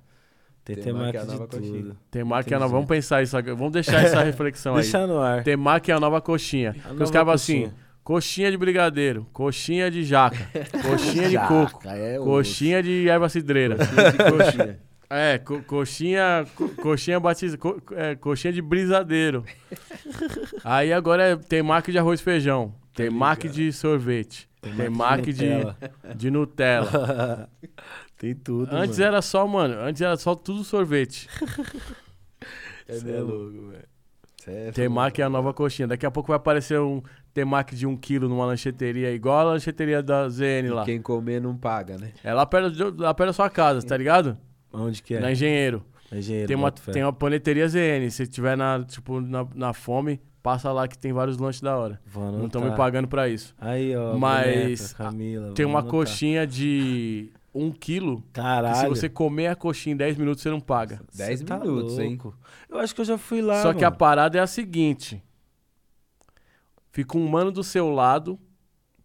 Tem Temaki temaki é a de nova coxinha. Temaki é a nova. Vamos pensar isso agora. Vamos deixar essa reflexão aí. Deixa no ar. Temaki é a nova coxinha. A Porque os nova caras assim: coxinha. de brigadeiro, coxinha de jaca, coxinha de coco, Jaca, é coxinha de erva cidreira. Coxinha de coxinha. É, co- coxinha, co- coxinha batista, co- é, coxinha de brisadeiro. Aí agora é temaki de arroz e feijão, temaki de sorvete, temaki de, Nutella. de Nutella. Tem tudo. Antes mano. era só, mano, antes era só tudo sorvete. Cê é louco, velho. É Temaki é a nova coxinha. Daqui a pouco vai aparecer um temaki de um quilo numa lancheteria, igual a lancheteria da ZN lá. Quem comer não paga, né? É lá perto, de- lá perto da sua casa, tá ligado? Onde que é? Na Engenheiro. Engenheiro, Tem uma, tem uma paneteria ZN. Se tiver na, tipo, na, na fome, passa lá que tem vários lanches da hora. Vou Não estão me pagando pra isso. Aí, ó. Mas, Camila, Tem uma anotar. coxinha de um quilo. Caralho. se você comer a coxinha em 10 minutos, você não paga. Cê 10 tá minutos, hein? Eu acho que eu já fui lá. Só que a mano. parada é a seguinte: fica um mano do seu lado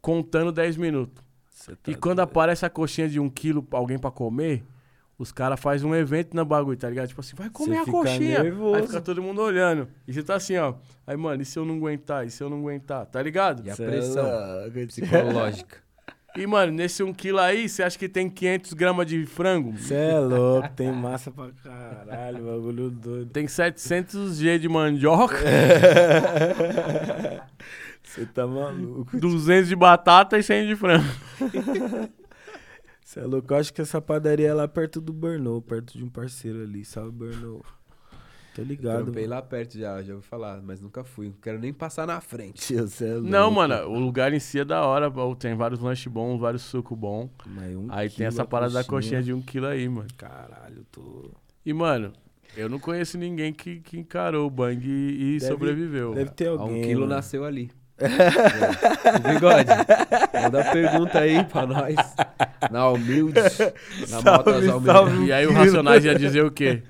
contando 10 minutos. Tá E quando doido. aparece a coxinha de um quilo pra alguém pra comer, os caras fazem um evento na bagulho, tá ligado? Tipo assim, vai comer a fica coxinha. nervoso. Aí fica todo mundo olhando. E você tá assim, ó. Aí, mano, e se eu não aguentar? E se eu não aguentar? Tá ligado? E a Cê é pressão psicológica. E, mano, nesse 1 quilo aí, você acha que tem 500 gramas de frango? Cê é louco, tem massa pra caralho, bagulho doido. Tem 700 G de mandioca, Você tá maluco. 200 de batata e 100 de frango. Você é louco. Eu acho que essa padaria é lá perto do Burnout, perto de um parceiro ali, sabe, Burnout? Tô ligado. Trampei mano. lá perto já, já ouvi falar, mas nunca fui. Não quero nem passar na frente. É. Não, mano, o lugar em si é da hora. Tem vários lanches bons, vários sucos bons. Mas um Aí tem essa parada da coxinha de 1 quilo aí, mano. Caralho, tô. E, mano, eu não conheço ninguém que, que encarou o bang e, e Deve- sobreviveu. Deve ter Há alguém. um quilo mano. nasceu ali. É. O bigode. Manda pergunta aí pra nós. Na humilde. Na Salve, motas humildes. salve. E aí o Racionais ia dizer o quê?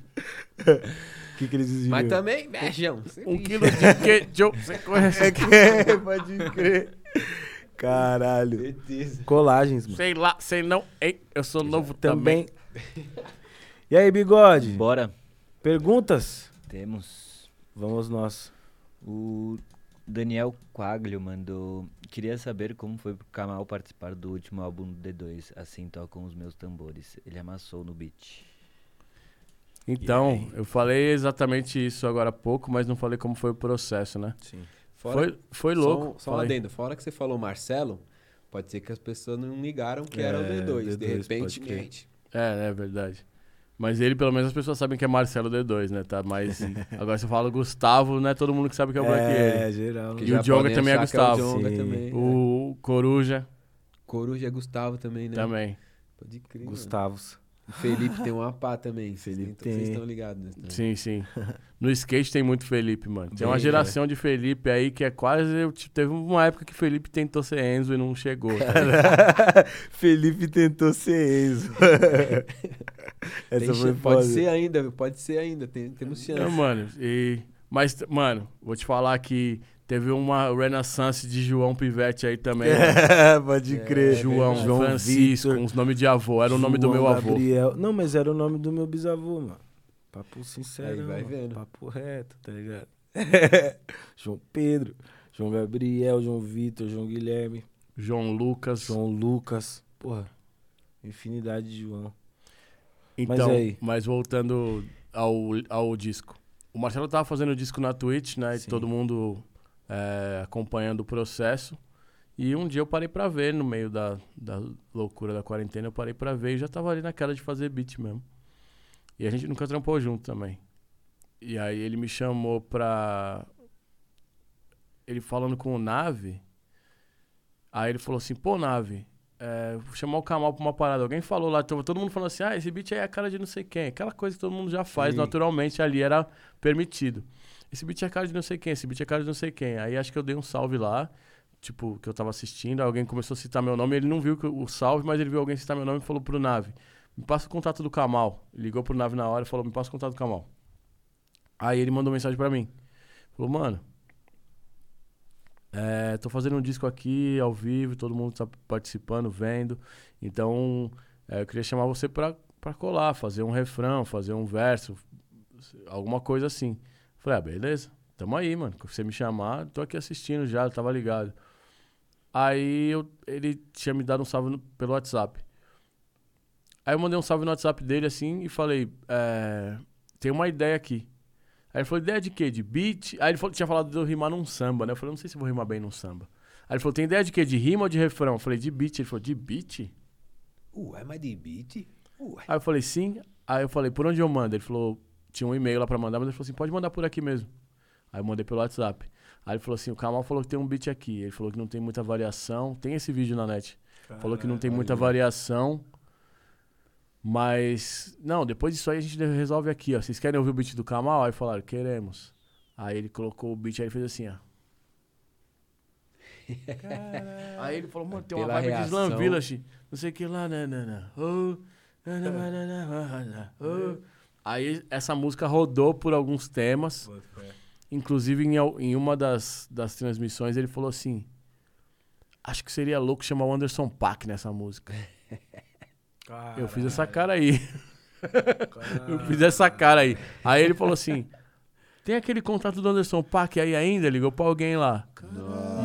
Que, que eles diziam? Mas também, beijão. Um quilo de queijo. Você conhece? É que é, pode crer. Caralho. Certeza. Colagens, mano. Sei lá, sei não. Ei, eu sou novo também. Também. E aí, bigode? Bora. Perguntas? Temos. Vamos nós. O Daniel Quaglio mandou. Queria saber como foi pro Kamal participar do último álbum do D2. Assim tocam os meus tambores. Ele amassou no beat. Então, eu falei exatamente isso agora há pouco, mas não falei como foi o processo, né? Sim. Fora, Foi, foi só louco. um- Só, um adendo. Fora que você falou Marcelo, pode ser que as pessoas não ligaram que era o É, D2, D2, de repente. É, é verdade. Mas ele, pelo menos, as pessoas sabem que é Marcelo D2, né? Tá? Mas agora você fala Gustavo, não é todo mundo que sabe que é o Black É, ele. geral. E o podem também é o Gustavo. Djonga Sim. também. é. O Coruja Coruja é Gustavo também, né? também. Pode crer. mano. O Felipe tem uma pá também. Felipe Vocês tem. estão ligados, né? Sim, sim. No skate tem muito Felipe, mano. Tem uma geração de Felipe aí que é quase. tipo, Teve uma época que Felipe tentou ser Enzo e não chegou. tá? Felipe tentou ser Enzo. Essa Tem foi pode ser ainda, pode ser ainda. Tem, temos chance. Não, mano. E, mas, mano, vou te falar que teve uma renaissance de João Pivete aí também. mano. Pode É, crer. João, João Francisco, Vitor. uns nomes de avô. Era o nome do João meu avô. Gabriel. Não, mas era o nome do meu bisavô, mano. Papo sincero. Aí vai mano. vendo. Papo reto, tá ligado? João Pedro, João Gabriel, João Vitor, João Guilherme, João Lucas. João Lucas. Porra, infinidade de João. Então, aí? mas voltando ao, ao disco. O Marcelo tava fazendo o disco na Twitch, né? E Sim. todo mundo é, acompanhando o processo. E um dia eu parei pra ver, no meio da, da loucura da quarentena, eu parei pra ver e já tava ali na cara de fazer beat mesmo. E a gente nunca trampou junto também. E aí ele me chamou pra. Ele falando com o Nave. Aí ele falou assim: pô, Nave, é, vou chamar o Kamal pra uma parada. Alguém falou lá, todo mundo falando assim: ah, esse beat aí é a cara de não sei quem. Aquela coisa que todo mundo já faz Sim. naturalmente ali, era permitido. Esse beat é cara de não sei quem, esse beat é cara de não sei quem. Aí acho que eu dei um salve lá, tipo, que eu tava assistindo, alguém começou a citar meu nome, ele não viu o salve, mas ele viu alguém citar meu nome e falou pro Nave: me passa o contato do Kamal. Ligou pro Nave na hora e falou: me passa o contato do Kamal. Aí ele mandou mensagem pra mim. Falou, mano, é, tô fazendo um disco aqui ao vivo, todo mundo tá participando, vendo. Então, é, eu queria chamar você pra, pra colar, fazer um refrão, fazer um verso, alguma coisa assim. Falei, ah, beleza, tamo aí, mano. Se você me chamar, tô aqui assistindo já, tava ligado. Aí eu, ele tinha me dado um salve no- pelo WhatsApp. Aí eu mandei um salve no WhatsApp dele assim e falei, é, tem uma ideia aqui. Aí ele falou, ideia de quê? De beat? Aí ele falou, tinha falado de eu rimar num samba, né? Eu falei, não sei se vou rimar bem num samba. Aí ele falou, tem ideia de quê? De rima ou de refrão? Eu falei, de beat. Ele falou, de beat? Ué, mas de beat? Ué. Aí eu falei, sim. Aí eu falei, por onde eu mando? Ele falou, tinha um e-mail lá pra mandar, mas ele falou assim, pode mandar por aqui mesmo. Aí eu mandei pelo WhatsApp. Aí ele falou assim, o Kamal falou que tem um beat aqui. Ele falou que não tem muita variação. Tem esse vídeo na net. falou que não tem muita variação. Mas, não, depois disso aí a gente resolve aqui, ó. Vocês querem ouvir o beat do Kamal? Aí falaram, queremos. Aí ele colocou o beat, aí ele fez assim, ó. Aí ele falou, mano, tem uma Pela vibe de Slam. Village. Não sei o que lá, né, né, né. Oh, na, na, na, na, na, na, oh. Aí essa música rodou por alguns temas. Inclusive, em, em uma das, das transmissões, ele falou assim: Acho que seria louco chamar o Anderson Paak nessa música. Eu fiz essa cara aí. Eu fiz essa cara aí. Aí ele falou assim: Tem aquele contato do Anderson Paak aí ainda? Ligou pra alguém lá.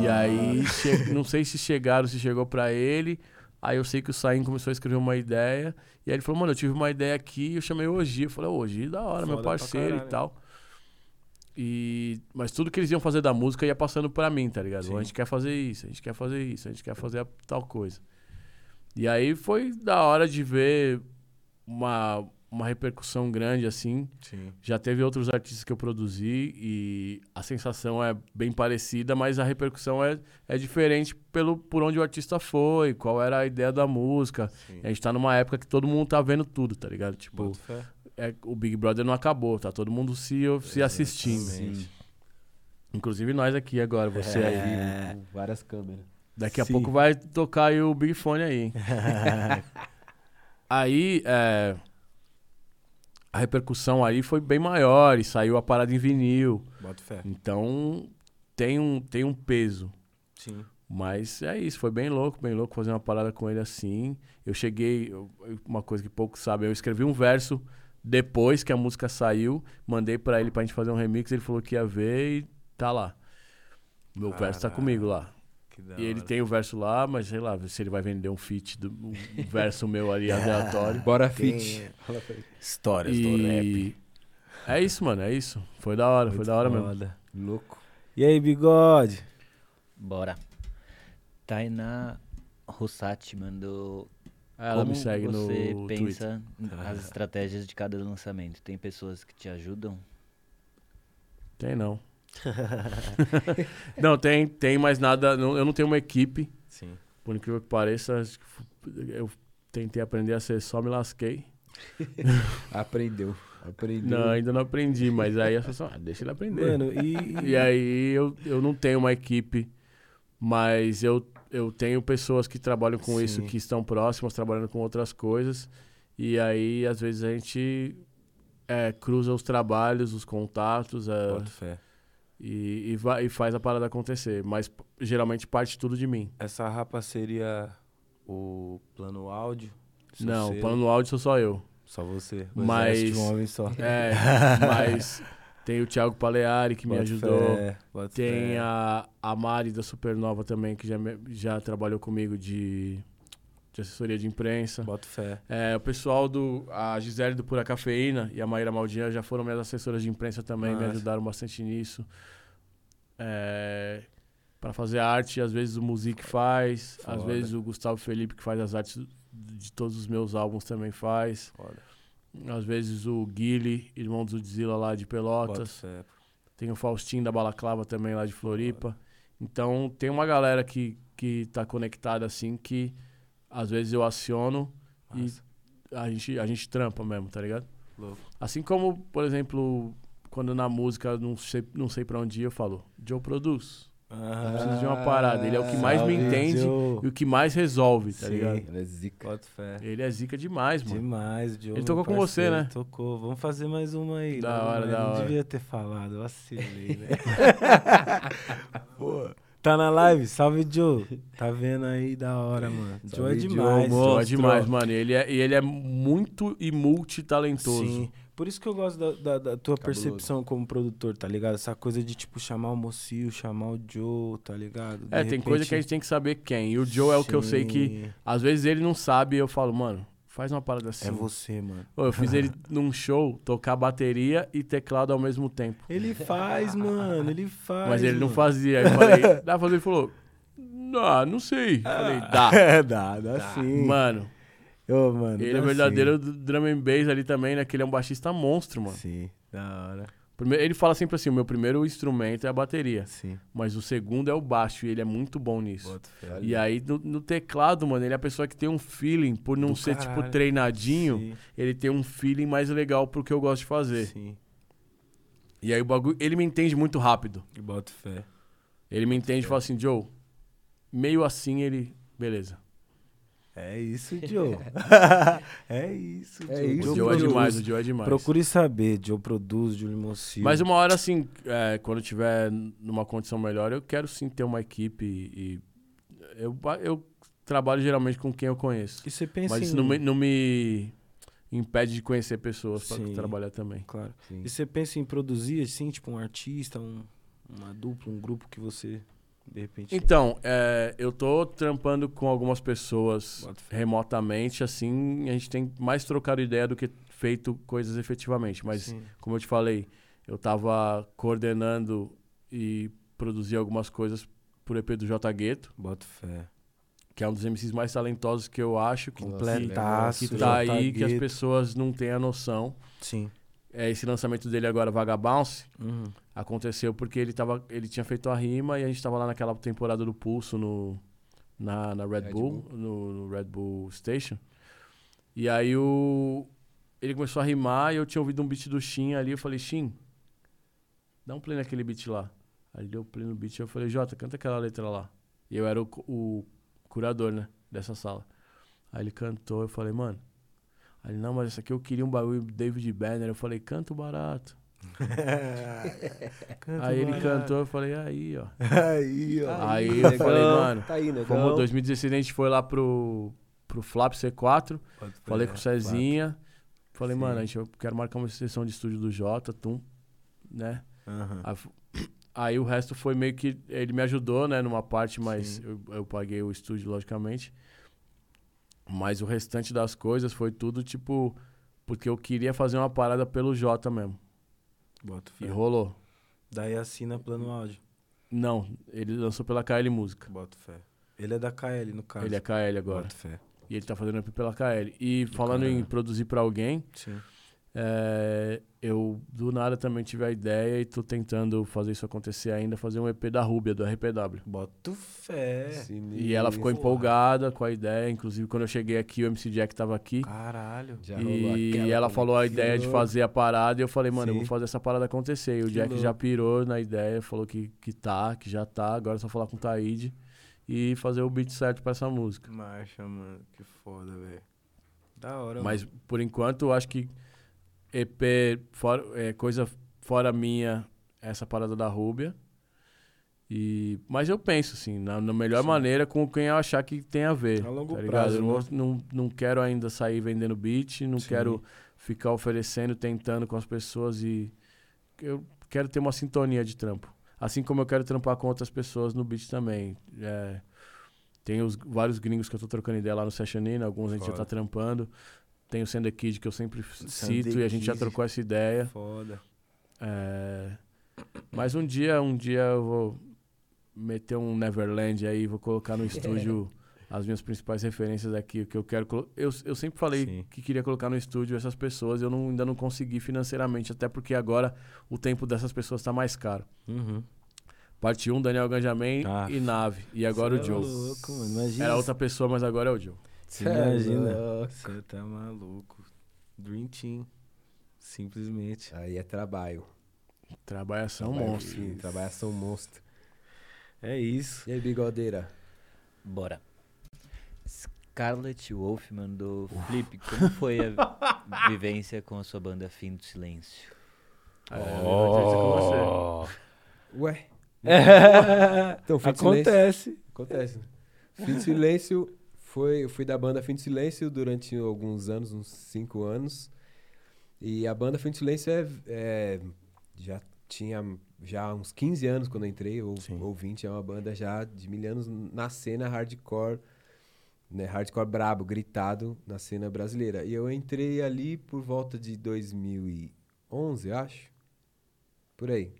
E aí, não sei se chegaram, se chegou pra ele. Aí eu sei que o Saim começou a escrever uma ideia. E aí ele falou, mano, eu tive uma ideia aqui. Eu chamei o Ogi. Eu falei, Ogi, da hora, meu Foda pra parceiro e tal. E... Mas tudo que eles iam fazer da música ia passando pra mim, tá ligado? Sim. A gente quer fazer isso, a gente quer fazer isso, a gente quer fazer a- tal coisa. E aí foi da hora de ver uma, uma repercussão grande assim. Sim. Já teve outros artistas que eu produzi e a sensação é bem parecida, mas a repercussão é, é diferente pelo por onde o artista foi, qual era a ideia da música. Sim. A gente tá numa época que todo mundo tá vendo tudo, tá ligado? Tipo, é, o Big Brother não acabou, tá todo mundo se, se assistindo. Exatamente. Inclusive nós aqui agora, você aí. É. Com várias câmeras. Daqui a Sim. pouco vai tocar aí o Big Fone aí. aí, é, a repercussão aí foi bem maior e saiu a parada em vinil. Boto fé. Então, tem um, tem um peso. Sim. Mas é isso, foi bem louco, bem louco fazer uma parada com ele assim. Eu cheguei, eu- uma coisa que poucos sabem, eu escrevi um verso depois que a música saiu, mandei pra ele pra gente fazer um remix, ele falou que ia ver e tá lá. Meu verso tá comigo lá. E ele tem o verso lá, mas sei lá, se ele vai vender um feat do um verso meu ali aleatório. Bora é? Histórias do rap. E é isso, mano, é isso. Foi da hora, foi Muito da hora mesmo. foda. Louco. E aí, bigode? Bora. Tainá Rossati mandou. Ela como me segue no você Twitter. pensa as estratégias de cada lançamento? Tem pessoas que te ajudam? Tem não. não, tem, tem, mas nada. não- eu não tenho uma equipe. Sim. Por incrível que pareça, eu tentei aprender a ser só me lasquei. Aprendeu. Aprendeu. Não, ainda não aprendi, mas aí a pessoa, ah, deixa ele aprender. Mano, e. E aí eu, eu não tenho uma equipe, mas eu, eu tenho pessoas que trabalham com isso, Sim. que estão próximas, trabalhando com outras coisas. E aí, às vezes, a gente é, cruza os trabalhos, os contatos é, Boto fé. E, e, vai, e faz a parada acontecer. Mas geralmente parte tudo de mim. Essa rapa seria o plano áudio? Não, selo? plano no áudio sou só eu. Só você. O Mas- exército de um homem só. É, mas tem o Thiago Paleari que me Boto ajudou. fé, Tem fé. a, a Mari da Supernova também, que já, me- já trabalhou comigo de, de assessoria de imprensa. Boto fé. É, o pessoal do. A Gisele do Pura Cafeína e a Maíra Maldinha já foram minhas assessoras de imprensa também, me Massa. ajudaram bastante nisso. É, para fazer arte, às vezes o Music faz, às Foda. vezes o Gustavo Felipe, que faz as artes de todos os meus álbuns, também faz. Foda. Às vezes o Guile, irmão do Zudzilla lá de Pelotas. Tem o Faustinho da Balaclava também lá de Floripa. Então tem uma galera que, que tá conectada assim que às vezes eu aciono Massa. e a gente, a gente trampa mesmo, tá ligado? Louco. Assim como, por exemplo, quando na música não sei, não sei pra onde ir, eu falo, Joe produz. Ah, preciso de uma parada. Ele é o que mais me entende Joe. e o que mais resolve, tá Sim. ligado? Ela é zica. Ele é zica demais, mano. Demais, Joe. Ele tocou com você, né? Tocou. Vamos fazer mais uma aí. Da Não, hora, da não hora. devia ter falado, vacilei, né? Pô, Tá na live? Salve, Joe. Tá vendo aí? Da hora, mano. Joe é Salve, Joe, demais. Pô, é demais, mano. E ele é, e ele é muito e multitalentoso. Sim. Por isso que eu gosto da, da- da tua Cabuloso. percepção como produtor, tá ligado? Essa coisa de, tipo, chamar o Mocio, chamar o Joe, tá ligado? De É, tem coisa que a gente tem que saber quem. E o Joe é o que eu sei que, às vezes, ele não sabe e eu falo, mano, faz uma parada assim. É você, mano. Eu fiz ele num show tocar bateria e teclado ao mesmo tempo. Ele faz, mano. Ele faz. Mas ele não mano. fazia. Aí eu falei, dá pra fazer? Ele falou, não, não sei. Falei, dá. É, dá, dá sim. Mano, Ô, mano. ele dá é verdadeiro do drum and bass ali também, né? Que ele é um baixista monstro, Sim. mano. Sim, da hora. Primeiro, ele fala sempre assim, o meu primeiro instrumento é a bateria. Sim. Mas o segundo é o baixo e ele é muito bom nisso. E aí, no, no teclado, mano, ele é a pessoa que tem um feeling, por não Do ser, tipo, caralho. treinadinho, Sim, ele tem um feeling mais legal pro que eu gosto de fazer. sim. E aí o bagulho, ele me entende muito rápido. E bota fé. Ele me entende e fala assim, Joe, meio assim ele, beleza. É isso, Joe. é isso, É Joe. isso, O Joe Joe é demais, o Joe é demais. Procure saber, Joe produz, Júlio Mocio. Mas uma hora, assim, é, quando eu tiver numa condição melhor, eu quero sim ter uma equipe e... Eu, eu trabalho geralmente com quem eu conheço. E você pensa Mas em... isso não me, não me impede de conhecer pessoas Sim. trabalhar também. Claro. Sim. E você pensa em produzir, assim, tipo, um artista, um, uma dupla, um grupo que você, de repente... Então, é, eu tô trampando com algumas pessoas remotamente, assim, a gente tem mais trocado ideia do que feito coisas efetivamente. Mas, Sim. como eu te falei, eu tava coordenando e produzi algumas coisas pro EP do J Gueto, Bota fé. que é um dos MCs mais talentosos que eu acho, que, Completaço. que tá aí, que as pessoas não têm a noção. Sim. É, esse lançamento dele agora, Vagabounce, Uhum. aconteceu porque ele, tava, ele tinha feito a rima e a gente tava lá naquela temporada do Pulso no, na, na Red, Red Bull, No, no Red Bull Station. E aí o, ele começou a rimar e eu tinha ouvido um beat do Shin ali. Eu falei, Shin, dá um play naquele beat lá. Aí ele deu play no beat e eu falei, Jota, canta aquela letra lá. E eu era o, o curador, né, dessa sala. Aí ele cantou, eu falei, mano. Aí ele, não, mas essa aqui eu queria um bagulho David Banner. Eu falei, canta o barato. Aí ele cantou, eu falei, aí, ó. Aí, ó. Aí eu negão. falei, mano, Tá aí, negão. Fomos 2016 a gente foi lá pro, pro Flap C4, Bota fé. falei com o Cezinha, falei, Sim. mano, a gente, eu quero marcar uma sessão de estúdio do Jota, tum, né? Aham. Aí, aí o resto foi meio que, ele me ajudou, né, numa parte, mas eu, eu paguei o estúdio, logicamente. Mas o restante das coisas foi tudo, tipo, porque eu queria fazer uma parada pelo Jota mesmo. Bota E fé. rolou. Daí assina plano áudio. Não, ele lançou pela KL Música. Bota fé. Ele é da KL, no caso. Ele é KL agora. Bota fé. E ele tá fazendo EP pela KL. E falando em produzir pra alguém, Sim. É, eu do nada também tive a ideia e tô tentando fazer isso acontecer ainda, fazer um EP da Rúbia, do RPW. Bota fé. Sinistro. E ela ficou empolgada com a ideia, inclusive quando eu cheguei aqui, o MC Jack tava aqui. Caralho. Já E ela falou a ideia de fazer a parada e eu falei, mano, eu Sim. vou fazer essa parada acontecer. E o Que Jack já louco. pirou na ideia, falou que, que tá, que já tá, agora é só falar com o Taíde e fazer o beat certo pra essa música. Marcha, mano. Que foda, velho. Da hora, Mas por enquanto eu acho que EP, fora, é, coisa fora minha, essa parada da Rúbia. E, mas eu penso, assim, na, na melhor Sim. maneira com quem eu achar que tem a ver. A longo tá prazo, Eu né? não, não quero ainda sair vendendo beat, não Sim. quero ficar oferecendo, tentando com as pessoas e eu quero ter uma sintonia de trampo. Assim como eu quero trampar com outras pessoas no beat também. É, tem os, vários gringos que eu tô trocando ideia lá no Sessionina, alguns a gente já tá trampando. Tem o Sender Kid que eu sempre cito e a gente já trocou essa ideia. Foda. É, mas um dia, um dia eu vou meter um Neverland aí, vou colocar no estúdio as minhas principais referências aqui, o que eu quero. Eu, eu sempre falei Sim. que queria colocar no estúdio essas pessoas, eu não- ainda não consegui financeiramente, até porque agora o tempo dessas pessoas tá mais caro. Uhum. Parte 1, Daniel Ganjamin Ah. e Nave. E agora o é Joe. louco. Era outra pessoa, mas agora é o Joe. Você Cê é imagina. Você tá maluco. Dream Team. Simplesmente. Aí é trabalho. Trabalhação Trabalho, monstro. sim, Trabalhação monstro. É isso. E aí, bigodeira? Bora. Scarlett Wolf mandou Flip, como foi a vivência com a sua banda Fim do Silêncio? É, com você. Ué? Então, Fim de Silêncio- Acontece. Acontece. Fim de Silêncio foi. Eu fui da banda Fim de Silêncio durante alguns anos, uns cinco anos. E a banda Fim de Silêncio é, é- já tinha já uns 15 anos quando eu entrei, ou, Sim. ou 20, é uma banda já de mil anos na cena hardcore, né? Hardcore brabo, gritado na cena brasileira. E eu entrei ali por volta de 2011, acho. Por aí.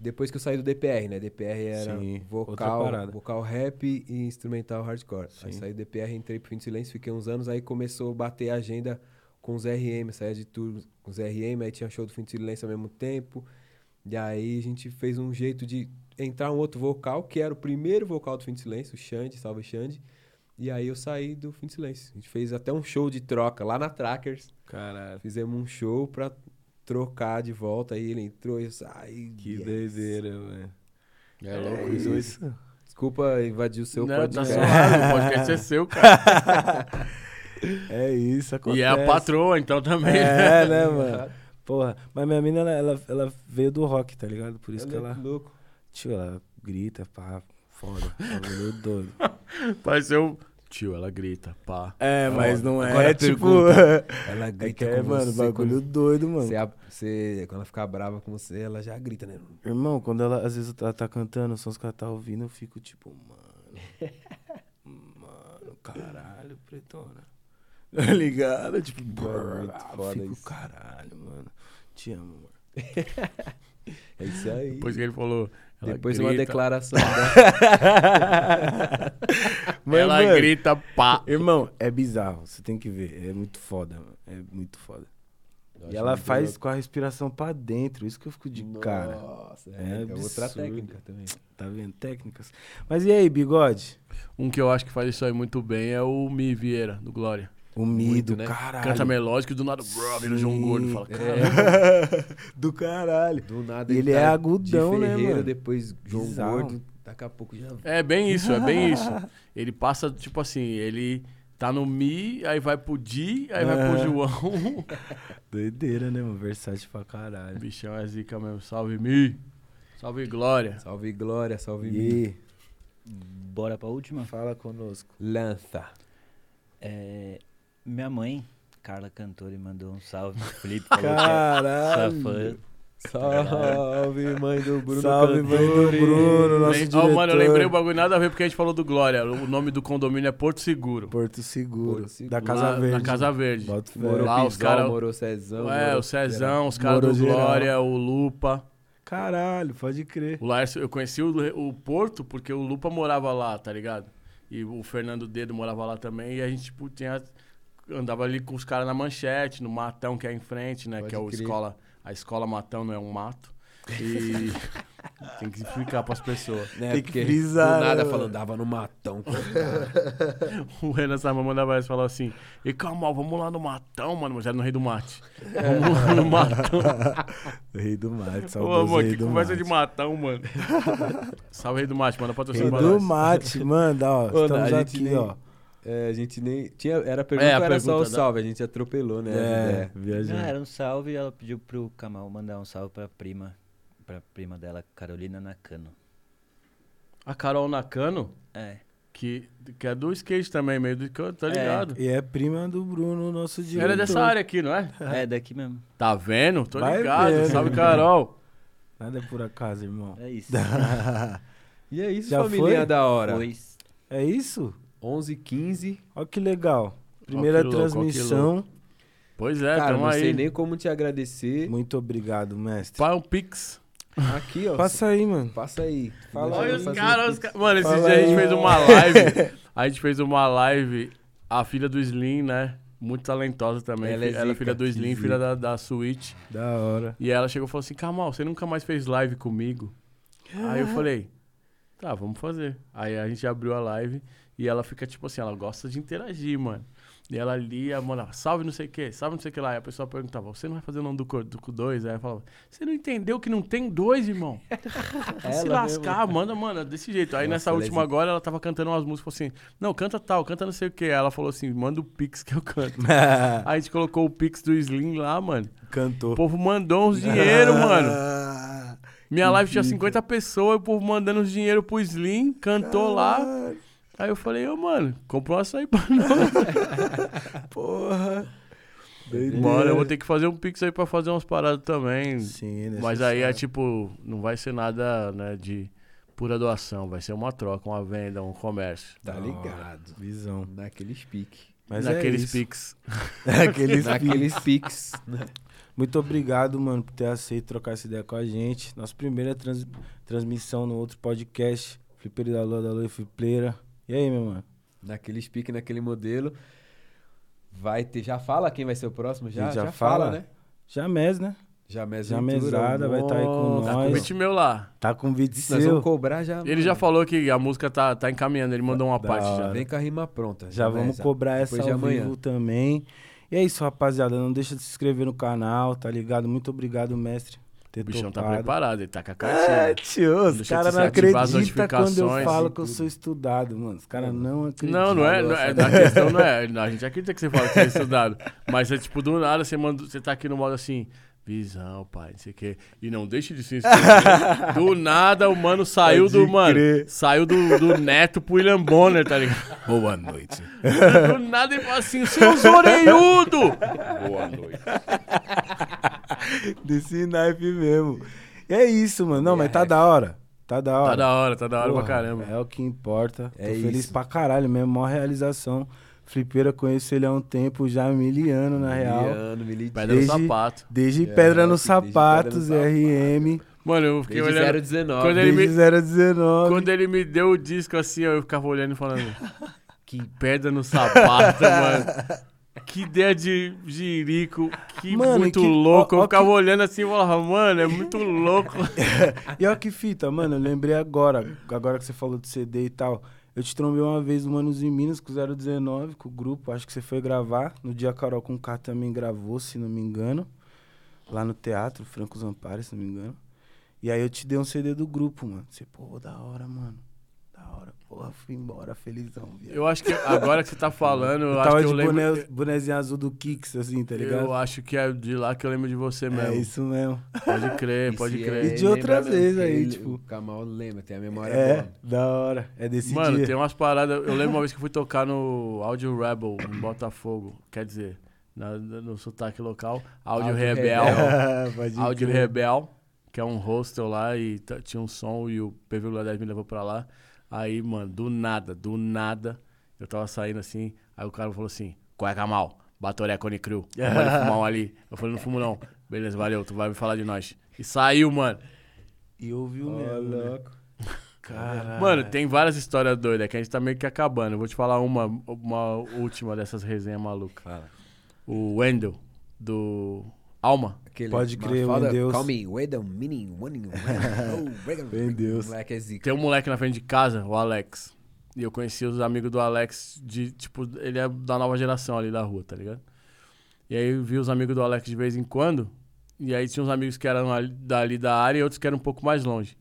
Depois que eu saí do DPR, né? DPR era Sim, vocal, vocal rap e instrumental hardcore. Aí Sim. saí do DPR, entrei pro Fim de Silêncio, fiquei uns anos, aí começou a bater a agenda com os RM, saía de tour com os RM, aí tinha show do Fim de Silêncio ao mesmo tempo. E aí a gente fez um jeito de entrar um outro vocal, que era o primeiro vocal do Fim de Silêncio, o Xande, salve Xande. E aí eu saí do Fim de Silêncio. A gente fez até um show de troca lá na Trackers. Caralho. Fizemos um show pra trocar de volta, aí ele entrou e eu saí. Que yes. doideira, velho. É louco É isso. isso. Desculpa invadir o seu Não, tá podcast. suave, o podcast é seu, cara. É isso, acontece. E é a patroa, então também. É, né, mano? Porra. Mas minha mina, ela, ela, ela veio do rock, tá ligado? Por isso que Ela é ela... louco. Tio, ela grita, pá, foda. Bagulho doido. Pareceu. Tio, ela grita, pá. É, mas não é, Agora tipo... pergunta. Ela É grita é, mano, você, bagulho quando doido, mano. Você, você- quando ela ficar brava com você, ela já grita, né? Irmão, quando ela, às vezes, ela tá cantando, os sons que ela tá ouvindo, eu fico tipo, mano. mano, caralho, pretona. Tá ligado? Tipo, Mano, muito brrr, foda fico, isso. caralho, mano. Te amo, mano. É isso aí. Depois que ele falou. Ela Depois de grita, uma declaração. Mas, ela mano, grita, pá. Irmão, é bizarro, você tem que ver. É muito foda, mano. É muito foda. E ela faz com a respiração pra dentro, isso que eu fico de cara. Nossa, É é, é outra absurdo. técnica também. Tá vendo? Técnicas. Mas e aí, bigode? Um que eu acho que faz isso aí muito bem é o Mi Vieira, do Glória. O Mido, né? caralho. Canta melódico e do nada, bro, vira João. Gordo. Fala, É. caralho. Do caralho. Do nada Ele é tá agudão, de né, Ferreira, mano? depois João Bizarro. Gordo, daqui a pouco já... É bem isso, é bem isso. Ele passa, tipo assim, ele tá no Mi, aí vai pro Di, aí vai pro É. João. Doideira, né, mano? Versátil pra caralho. Bichão é zica mesmo. Salve, Mi. Salve, Glória. Salve Glória, salve mim. E Bora pra última? fala conosco. Lança. É, minha mãe, Carla Cantori, mandou um salve pro Felipe. Falou que é Caralho. fã. Salve, mãe do Bruno Salve, mãe do Cantori. Bruno, nosso Lem- diretor. Ó, mano, eu lembrei o bagulho nada a ver porque a gente falou do Glória. O nome do condomínio é Porto Seguro. Porto Seguro. Porto Seguro. Da Casa Lá- Verde. Na Casa Verde. Morou Lá os Pisol, cara- morou Cezão. É, morou o Cezão, os caras do geral. Glória, o Lupa. Caralho, pode crer. O Laércio, eu conheci o, o Porto porque o Lupa morava lá, tá ligado? E o Fernando Dedo morava lá também. E a gente, tipo, tinha. Andava ali com os caras na manchete, no matão que é em frente, né? Pode que é o crer. escola. A escola matão não é um mato. E tem que explicar pras pessoas. Né, Tem que porque frisar, Do nada né, falando, mano? dava no matão. O Renan Sama mandava essa falou assim: E calma, vamos lá no matão, mano. Mas era no Rei do Mate. Vamos lá no matão. Rei do mate, Ô, saudoso amor, rei que do conversa mate. de matão, mano. Salve, Rei do Mate, manda patrocínio Rei pra do nós. mate, manda, ó. Ô, estamos a aqui, nem- ó. É, a gente nem. Tinha, era a pergunta, É, a era só o pergunta da- salve, a gente atropelou, né? É, viajando. era um salve e ela pediu pro Kamal mandar um salve pra prima. Pra prima dela, Carolina Nakano. A Carol Nakano, É. que, que é do skate também, meio do canto, tá É. ligado? E é prima do Bruno, nosso diretor. Ela é dessa área aqui, não é? É, daqui mesmo. Tá vendo? Tô Vai ligado. vendo. Salve, Carol. Nada é por acaso, irmão. É isso. E é isso, Já família foi? da hora. Pois. É isso? 11 15 Olha que legal. Primeira que louco, transmissão. Pois é, Cara, tamo não sei aí. nem como te agradecer. Muito obrigado, mestre. Pai, um pix. Aqui, ó. Passa aí, mano. Passa aí. Fala Olha eu os caras, o os ca- Mano, esses Fala dias a gente aí. fez uma live. A gente fez uma live. A filha do Slim, né? Muito talentosa também. Ela é Ela é zica, filha do Slim, que filha da, da Switch. Da hora. E ela chegou e falou assim: Kamal, você nunca mais fez live comigo? Aí eu falei: Tá, vamos fazer. Aí a gente abriu a live e ela fica tipo assim: ela gosta de interagir, mano. E ela lia, mano, salve não sei o que, salve não sei o que lá. E a pessoa perguntava: Você não vai fazer o nome do, do 2? Aí eu falava: Você não entendeu que não tem dois, irmão? Se Ela lascar, manda, mano, desse jeito. Aí Nossa, nessa ela é última zica. agora ela tava cantando umas músicas, falou assim: Não, canta tal, canta não sei o que. Ela falou assim: Manda o Pix que eu canto. Aí a gente colocou o Pix do Slim lá, mano. O Cantou. povo mandou uns dinheiro, mano. Minha live tinha 50 pessoas, o povo mandando os dinheiro pro Slim, cantou lá. Aí eu falei, ô, mano, comprou um açaí pra nós. Porra. Doideira. Mano, eu vou ter que fazer um pix aí pra fazer umas paradas também. Sim, Mas aí é tipo, não vai ser nada, né, de pura doação. Vai ser uma troca, uma venda, um comércio. Tá ligado. Visão. Naquele pique. Mas é Naqueles isso. pix. Naqueles Naqueles piques. né? Muito obrigado, mano, por ter aceito trocar essa ideia com a gente. Nossa primeira trans- transmissão no outro podcast. Flipeiro da Lua, da Lua e Flipleira. E aí, meu mano? Naqueles piques, naquele modelo. Vai ter. Já fala quem vai ser o próximo? Já, já já, fala, fala? né? Jamés, né? Já Já mesada, vai tá aí com Tá nós. com o beat meu lá. Tá com vídeo Nós seu. vamos cobrar já. Ele já falou que a música tá, tá encaminhando, ele mandou uma Da parte hora. já. Vem com a rima pronta. Já vamos cobrar essa de ao amanhã. vivo também. E é isso, rapaziada. Não deixa de se inscrever no canal, tá ligado? Muito obrigado, mestre. Ter O bichão tá topado. preparado, ele tá com a É, cartinha. tio, os caras não acreditam quando eu falo que eu sou estudado, mano. Os caras não acreditam. Não, não é, não é. A questão não é. A gente acredita que você fala que você é estudado. Mas é tipo, do nada você, manda, você tá aqui no modo assim. Visão, pai, não sei o quê. E não deixe de se inscrever. do nada o mano saiu Pode do. Mano, crer. saiu do, do neto pro William Bonner, tá ligado? Boa noite. Do nada ele fala assim, seus orelhudo! Boa noite. Desse naipe mesmo. E é isso, mano. Não, mas tá da hora. Tá da hora. Tá da hora, tá da hora Porra, pra caramba. É o que importa. É Tô feliz isso. pra caralho mesmo. Maior realização. Flipeira, conheço ele há um tempo já, miliano, na real. Miliano, milidinho. Pedra no Desde- sapato. Desde É, Pedra nos desde Pedra no Sapatos, Sapato. RM. Mano, eu fiquei Desde olhando. 019. Quando ele Desde me- 019. Quando ele me deu o disco assim, eu ficava olhando e falando. Que pedra no sapato, mano. Que ideia de jirico, que Mano, muito que- louco. ó- eu ó ficava que- olhando assim e falava, mano, é muito louco. E olha que fita, mano, eu lembrei agora, agora que você falou de CD e tal. Eu te trombei uma vez o Manos em Minas com o 019, com o grupo, acho que você foi gravar. No dia a Carol com K também gravou, se não me engano. Lá no teatro, Franco Zampari, se não me engano. E aí eu te dei um CD do grupo, mano. Você, pô, da hora, mano. Porra, fui embora, felizão, viado. Eu acho que agora que você tá falando, eu, Eu acho que eu lembro. boné, bonézinho azul do Kicks, assim, tá ligado? eu acho que é de lá que eu lembro de você mesmo. é isso mesmo. Pode crer, E pode crer. E de outras vezes aí, ele- tipo- O Kamal lembra, tem a memória É, boa. da hora. É desse Mano, dia. tem umas paradas. Eu lembro uma vez que eu fui tocar no Audio Rebel, em Botafogo. Quer dizer, na- no sotaque local. Audio, Áudio Rebel. Audio crer. Rebel, que é um hostel lá e tinha um som e o PV10 me levou pra lá. Aí, mano, do nada, do nada, eu tava saindo assim, aí o cara falou assim, qual é Kamal? Batoré Cone Crew, fumar um ali. Eu falei, não fumo não. Beleza, valeu, tu vai me falar de nós. E saiu, mano. E ouviu Ó, mesmo. né? louco. Caralho. Mano, tem várias histórias doidas que a gente tá meio que acabando. Eu vou te falar uma, uma última dessas resenhas malucas. Fala. O Wendel, do Alma. Aquele Pode crer, meu Deus. Call me, wait a minute, one, oh, Meu Deus. Moleque é zica. Tem um moleque na frente de casa, o Alex. E eu conheci os amigos do Alex de, tipo, ele é da nova geração ali da rua, tá ligado? E aí eu vi os amigos do Alex de vez em quando. E aí tinha uns amigos que eram ali, dali da área e outros que eram um pouco mais longe.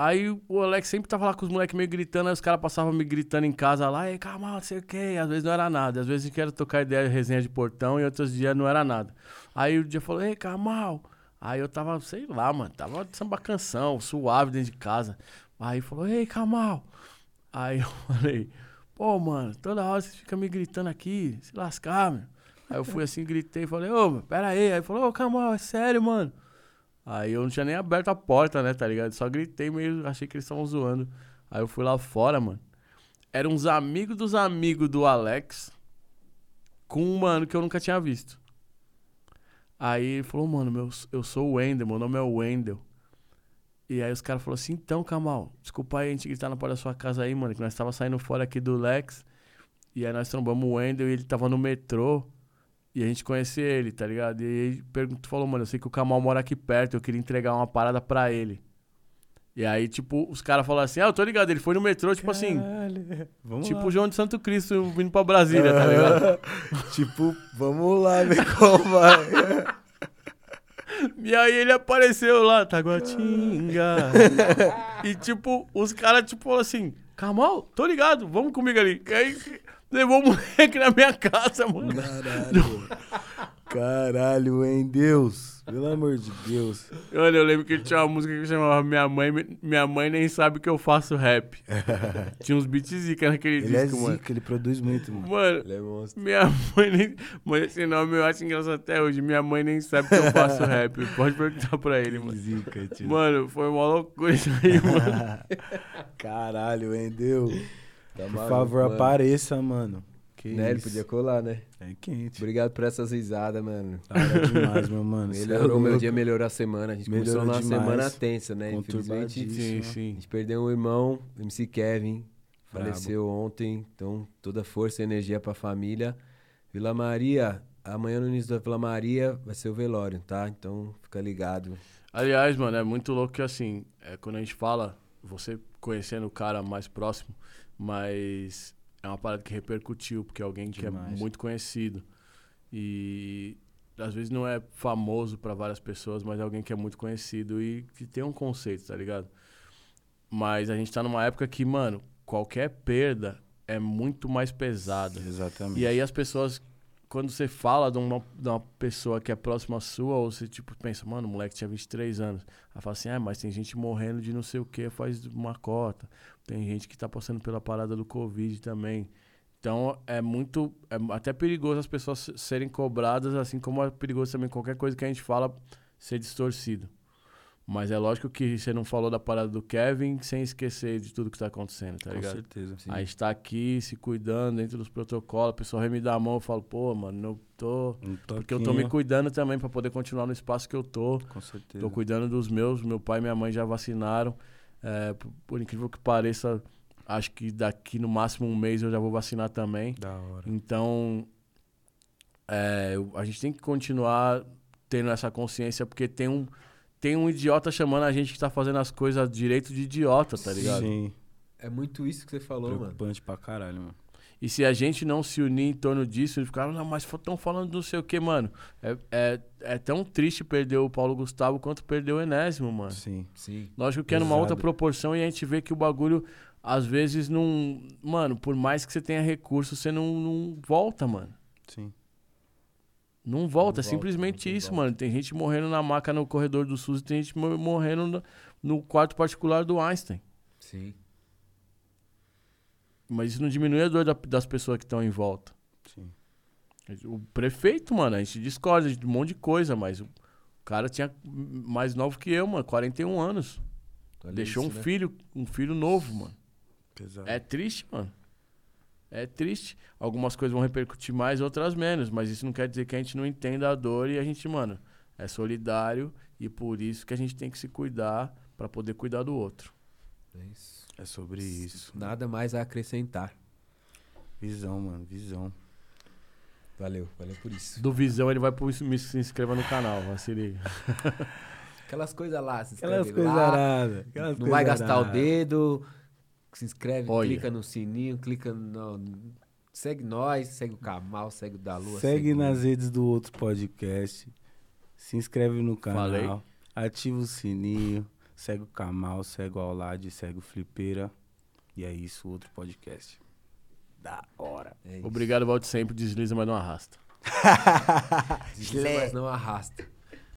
Aí o Alex sempre tava lá com os moleques meio gritando, aí os caras passavam me gritando em casa lá, ei, calma, não sei o quê. Às vezes não era nada. Às vezes queria tocar ideia, resenha de portão, e outros dias não era nada. Aí o dia falou, ei, Kamal. Aí eu tava, sei lá, mano, tava de samba canção, suave dentro de casa. Aí falou, ei, Kamal. Aí eu falei, pô, mano, toda hora você fica me gritando aqui, se lascar, meu. Aí eu fui assim, gritei, falei, ô, pera aí. Aí falou, ô, Kamal, é sério, mano. Aí eu não tinha nem aberto a porta, né, tá ligado? Só gritei meio, achei que eles estavam zoando. Aí eu fui lá fora, mano. Eram uns amigos dos amigos do Alex com um mano que eu nunca tinha visto. Aí ele falou, mano, meu, eu sou o Wendel, meu nome é Wendel. E aí os caras falaram assim, então, Kamal, desculpa aí a gente gritar na porta da sua casa aí, mano, que nós tava saindo fora aqui do Lex. E aí nós trombamos o Wendel e ele tava no metrô. E a gente conhecia ele, tá ligado? E aí perguntou, falou, mano, eu sei que o Kamal mora aqui perto, eu queria entregar uma parada pra ele. E aí, tipo, os caras falaram assim, ah, eu tô ligado, ele foi no metrô, tipo assim, Caralho. Vamos tipo lá. o João de Santo Cristo vindo pra Brasília, tá ligado? tipo, vamos lá ver como vai. E aí ele apareceu lá, Taguatinga. e tipo, os caras, tipo, falaram assim, Kamal, tô ligado, vamos comigo ali. E aí levou o moleque na minha casa, mano. Caralho, hein, Deus. Pelo amor de Deus. Olha, eu lembro que tinha uma música que chamava Minha Mãe, Minha Mãe Nem Sabe Que Eu Faço Rap. tinha uns beats zica naquele Ele é disco, mano. zica, ele produz muito, mano. Mano, Ele é monstro. minha mãe nem... Mano, esse nome eu acho engraçado até hoje. Minha mãe nem sabe que eu faço rap. Pode perguntar pra ele, mano. Zica, tio. Mano, foi uma loucura isso aí, mano. Caralho, hein, Deus. Tá Por maluco, favor, mano. apareça, mano. Que Né, ele isso. podia colar, né? É quente. Obrigado por essas risadas, mano. Da hora demais, meu mano. É Melhorou, meu louco. dia melhorou a semana. A gente Melhorou começou numa demais. semana tensa, né? Infelizmente, Conturbadíssimo. Sim, a sim. gente perdeu um irmão, MC Kevin. Brabo. Faleceu ontem. Então, toda força e energia pra família. Vila Maria, amanhã no início da Vila Maria vai ser o velório, tá? Então, fica ligado. Aliás, mano, é muito louco que assim, é, quando a gente fala, você conhecendo o cara mais próximo, mas é uma parada que repercutiu, porque é alguém que é muito conhecido. E às vezes não é famoso pra várias pessoas, mas é alguém que é muito conhecido e que tem um conceito, tá ligado? Mas a gente tá numa época que, mano, qualquer perda é muito mais pesada. Exatamente. E aí as pessoas, quando você fala de uma, de uma pessoa que é próxima sua, ou você tipo pensa, mano, o moleque tinha 23 anos. Ela fala assim, ah, mas tem gente morrendo de não sei o que faz uma cota. Tem gente que tá passando pela parada do Covid também. Então é muito. É até perigoso as pessoas se- serem cobradas, assim como é perigoso também qualquer coisa que a gente fala ser distorcido. Mas é lógico que você não falou da parada do Kevin sem esquecer de tudo que tá acontecendo, tá Com ligado? certeza. Sim. A gente tá aqui se cuidando dentro dos protocolos. O pessoal me dar a mão, eu falo, pô, mano, eu tô. Um Porque eu tô me toquinho, cuidando também pra poder continuar no espaço que eu tô. Com certeza. Tô cuidando dos meus. Meu pai e minha mãe já vacinaram. É, por, incrível que pareça, acho que daqui no máximo um mês eu já vou vacinar também. Da hora. Então, é, a gente tem que continuar tendo essa consciência, porque tem um, tem um idiota chamando a gente que tá fazendo as coisas direito de idiota, tá ligado? Sim. É muito isso que você falou, mano. Preocupante pra caralho, mano. E se a gente não se unir em torno disso, eles ficaram, não, mas estão falando não sei o que, mano. É, é, é tão triste perder o Paulo Gustavo quanto perder o Enésimo, mano. Sim. Sim. Lógico que é numa outra proporção e a gente vê que o bagulho, às vezes, não. Mano, por mais que você tenha recurso, você não, não volta, mano. Sim. Não volta, é simplesmente isso, volta. mano. Tem gente morrendo na maca no corredor do SUS e tem gente mo- morrendo no, no quarto particular do Einstein. Sim. Mas isso não diminui a dor da- das pessoas que estão em volta. Sim. O prefeito, mano, a gente discorda de um monte de coisa, mas o cara tinha mais novo que eu, mano, 41 anos. Olha Deixou isso, um né? filho, um filho novo, mano. Pesado. É triste, mano. É triste. Algumas coisas vão repercutir mais, outras menos. Mas isso não quer dizer que a gente não entenda a dor e a gente, mano, é solidário e por isso que a gente tem que se cuidar pra poder cuidar do outro. É isso. É sobre isso. Nada mais a acrescentar. Visão, mano. Visão. Valeu, valeu por isso. Do Visão, ele vai pro, me- se inscreva no canal, ó, se liga. Aquelas coisas lá, se Aquelas inscreve coisas lá. aradas. Aquelas Não coisas vai gastar o aradas. dedo. Se inscreve, Olha. clica no sininho, clica no. Segue nós, segue o Kamal, segue o da Lua. Segue o- nas redes do outro podcast. Se inscreve no canal. Falei. Ativa o sininho. Segue o Kamal, segue o Aulad, segue o Flipeira. E é isso, outro podcast. Da hora. É. Obrigado, volte sempre. Desliza, mas não arrasta. Desliza, mas não arrasta.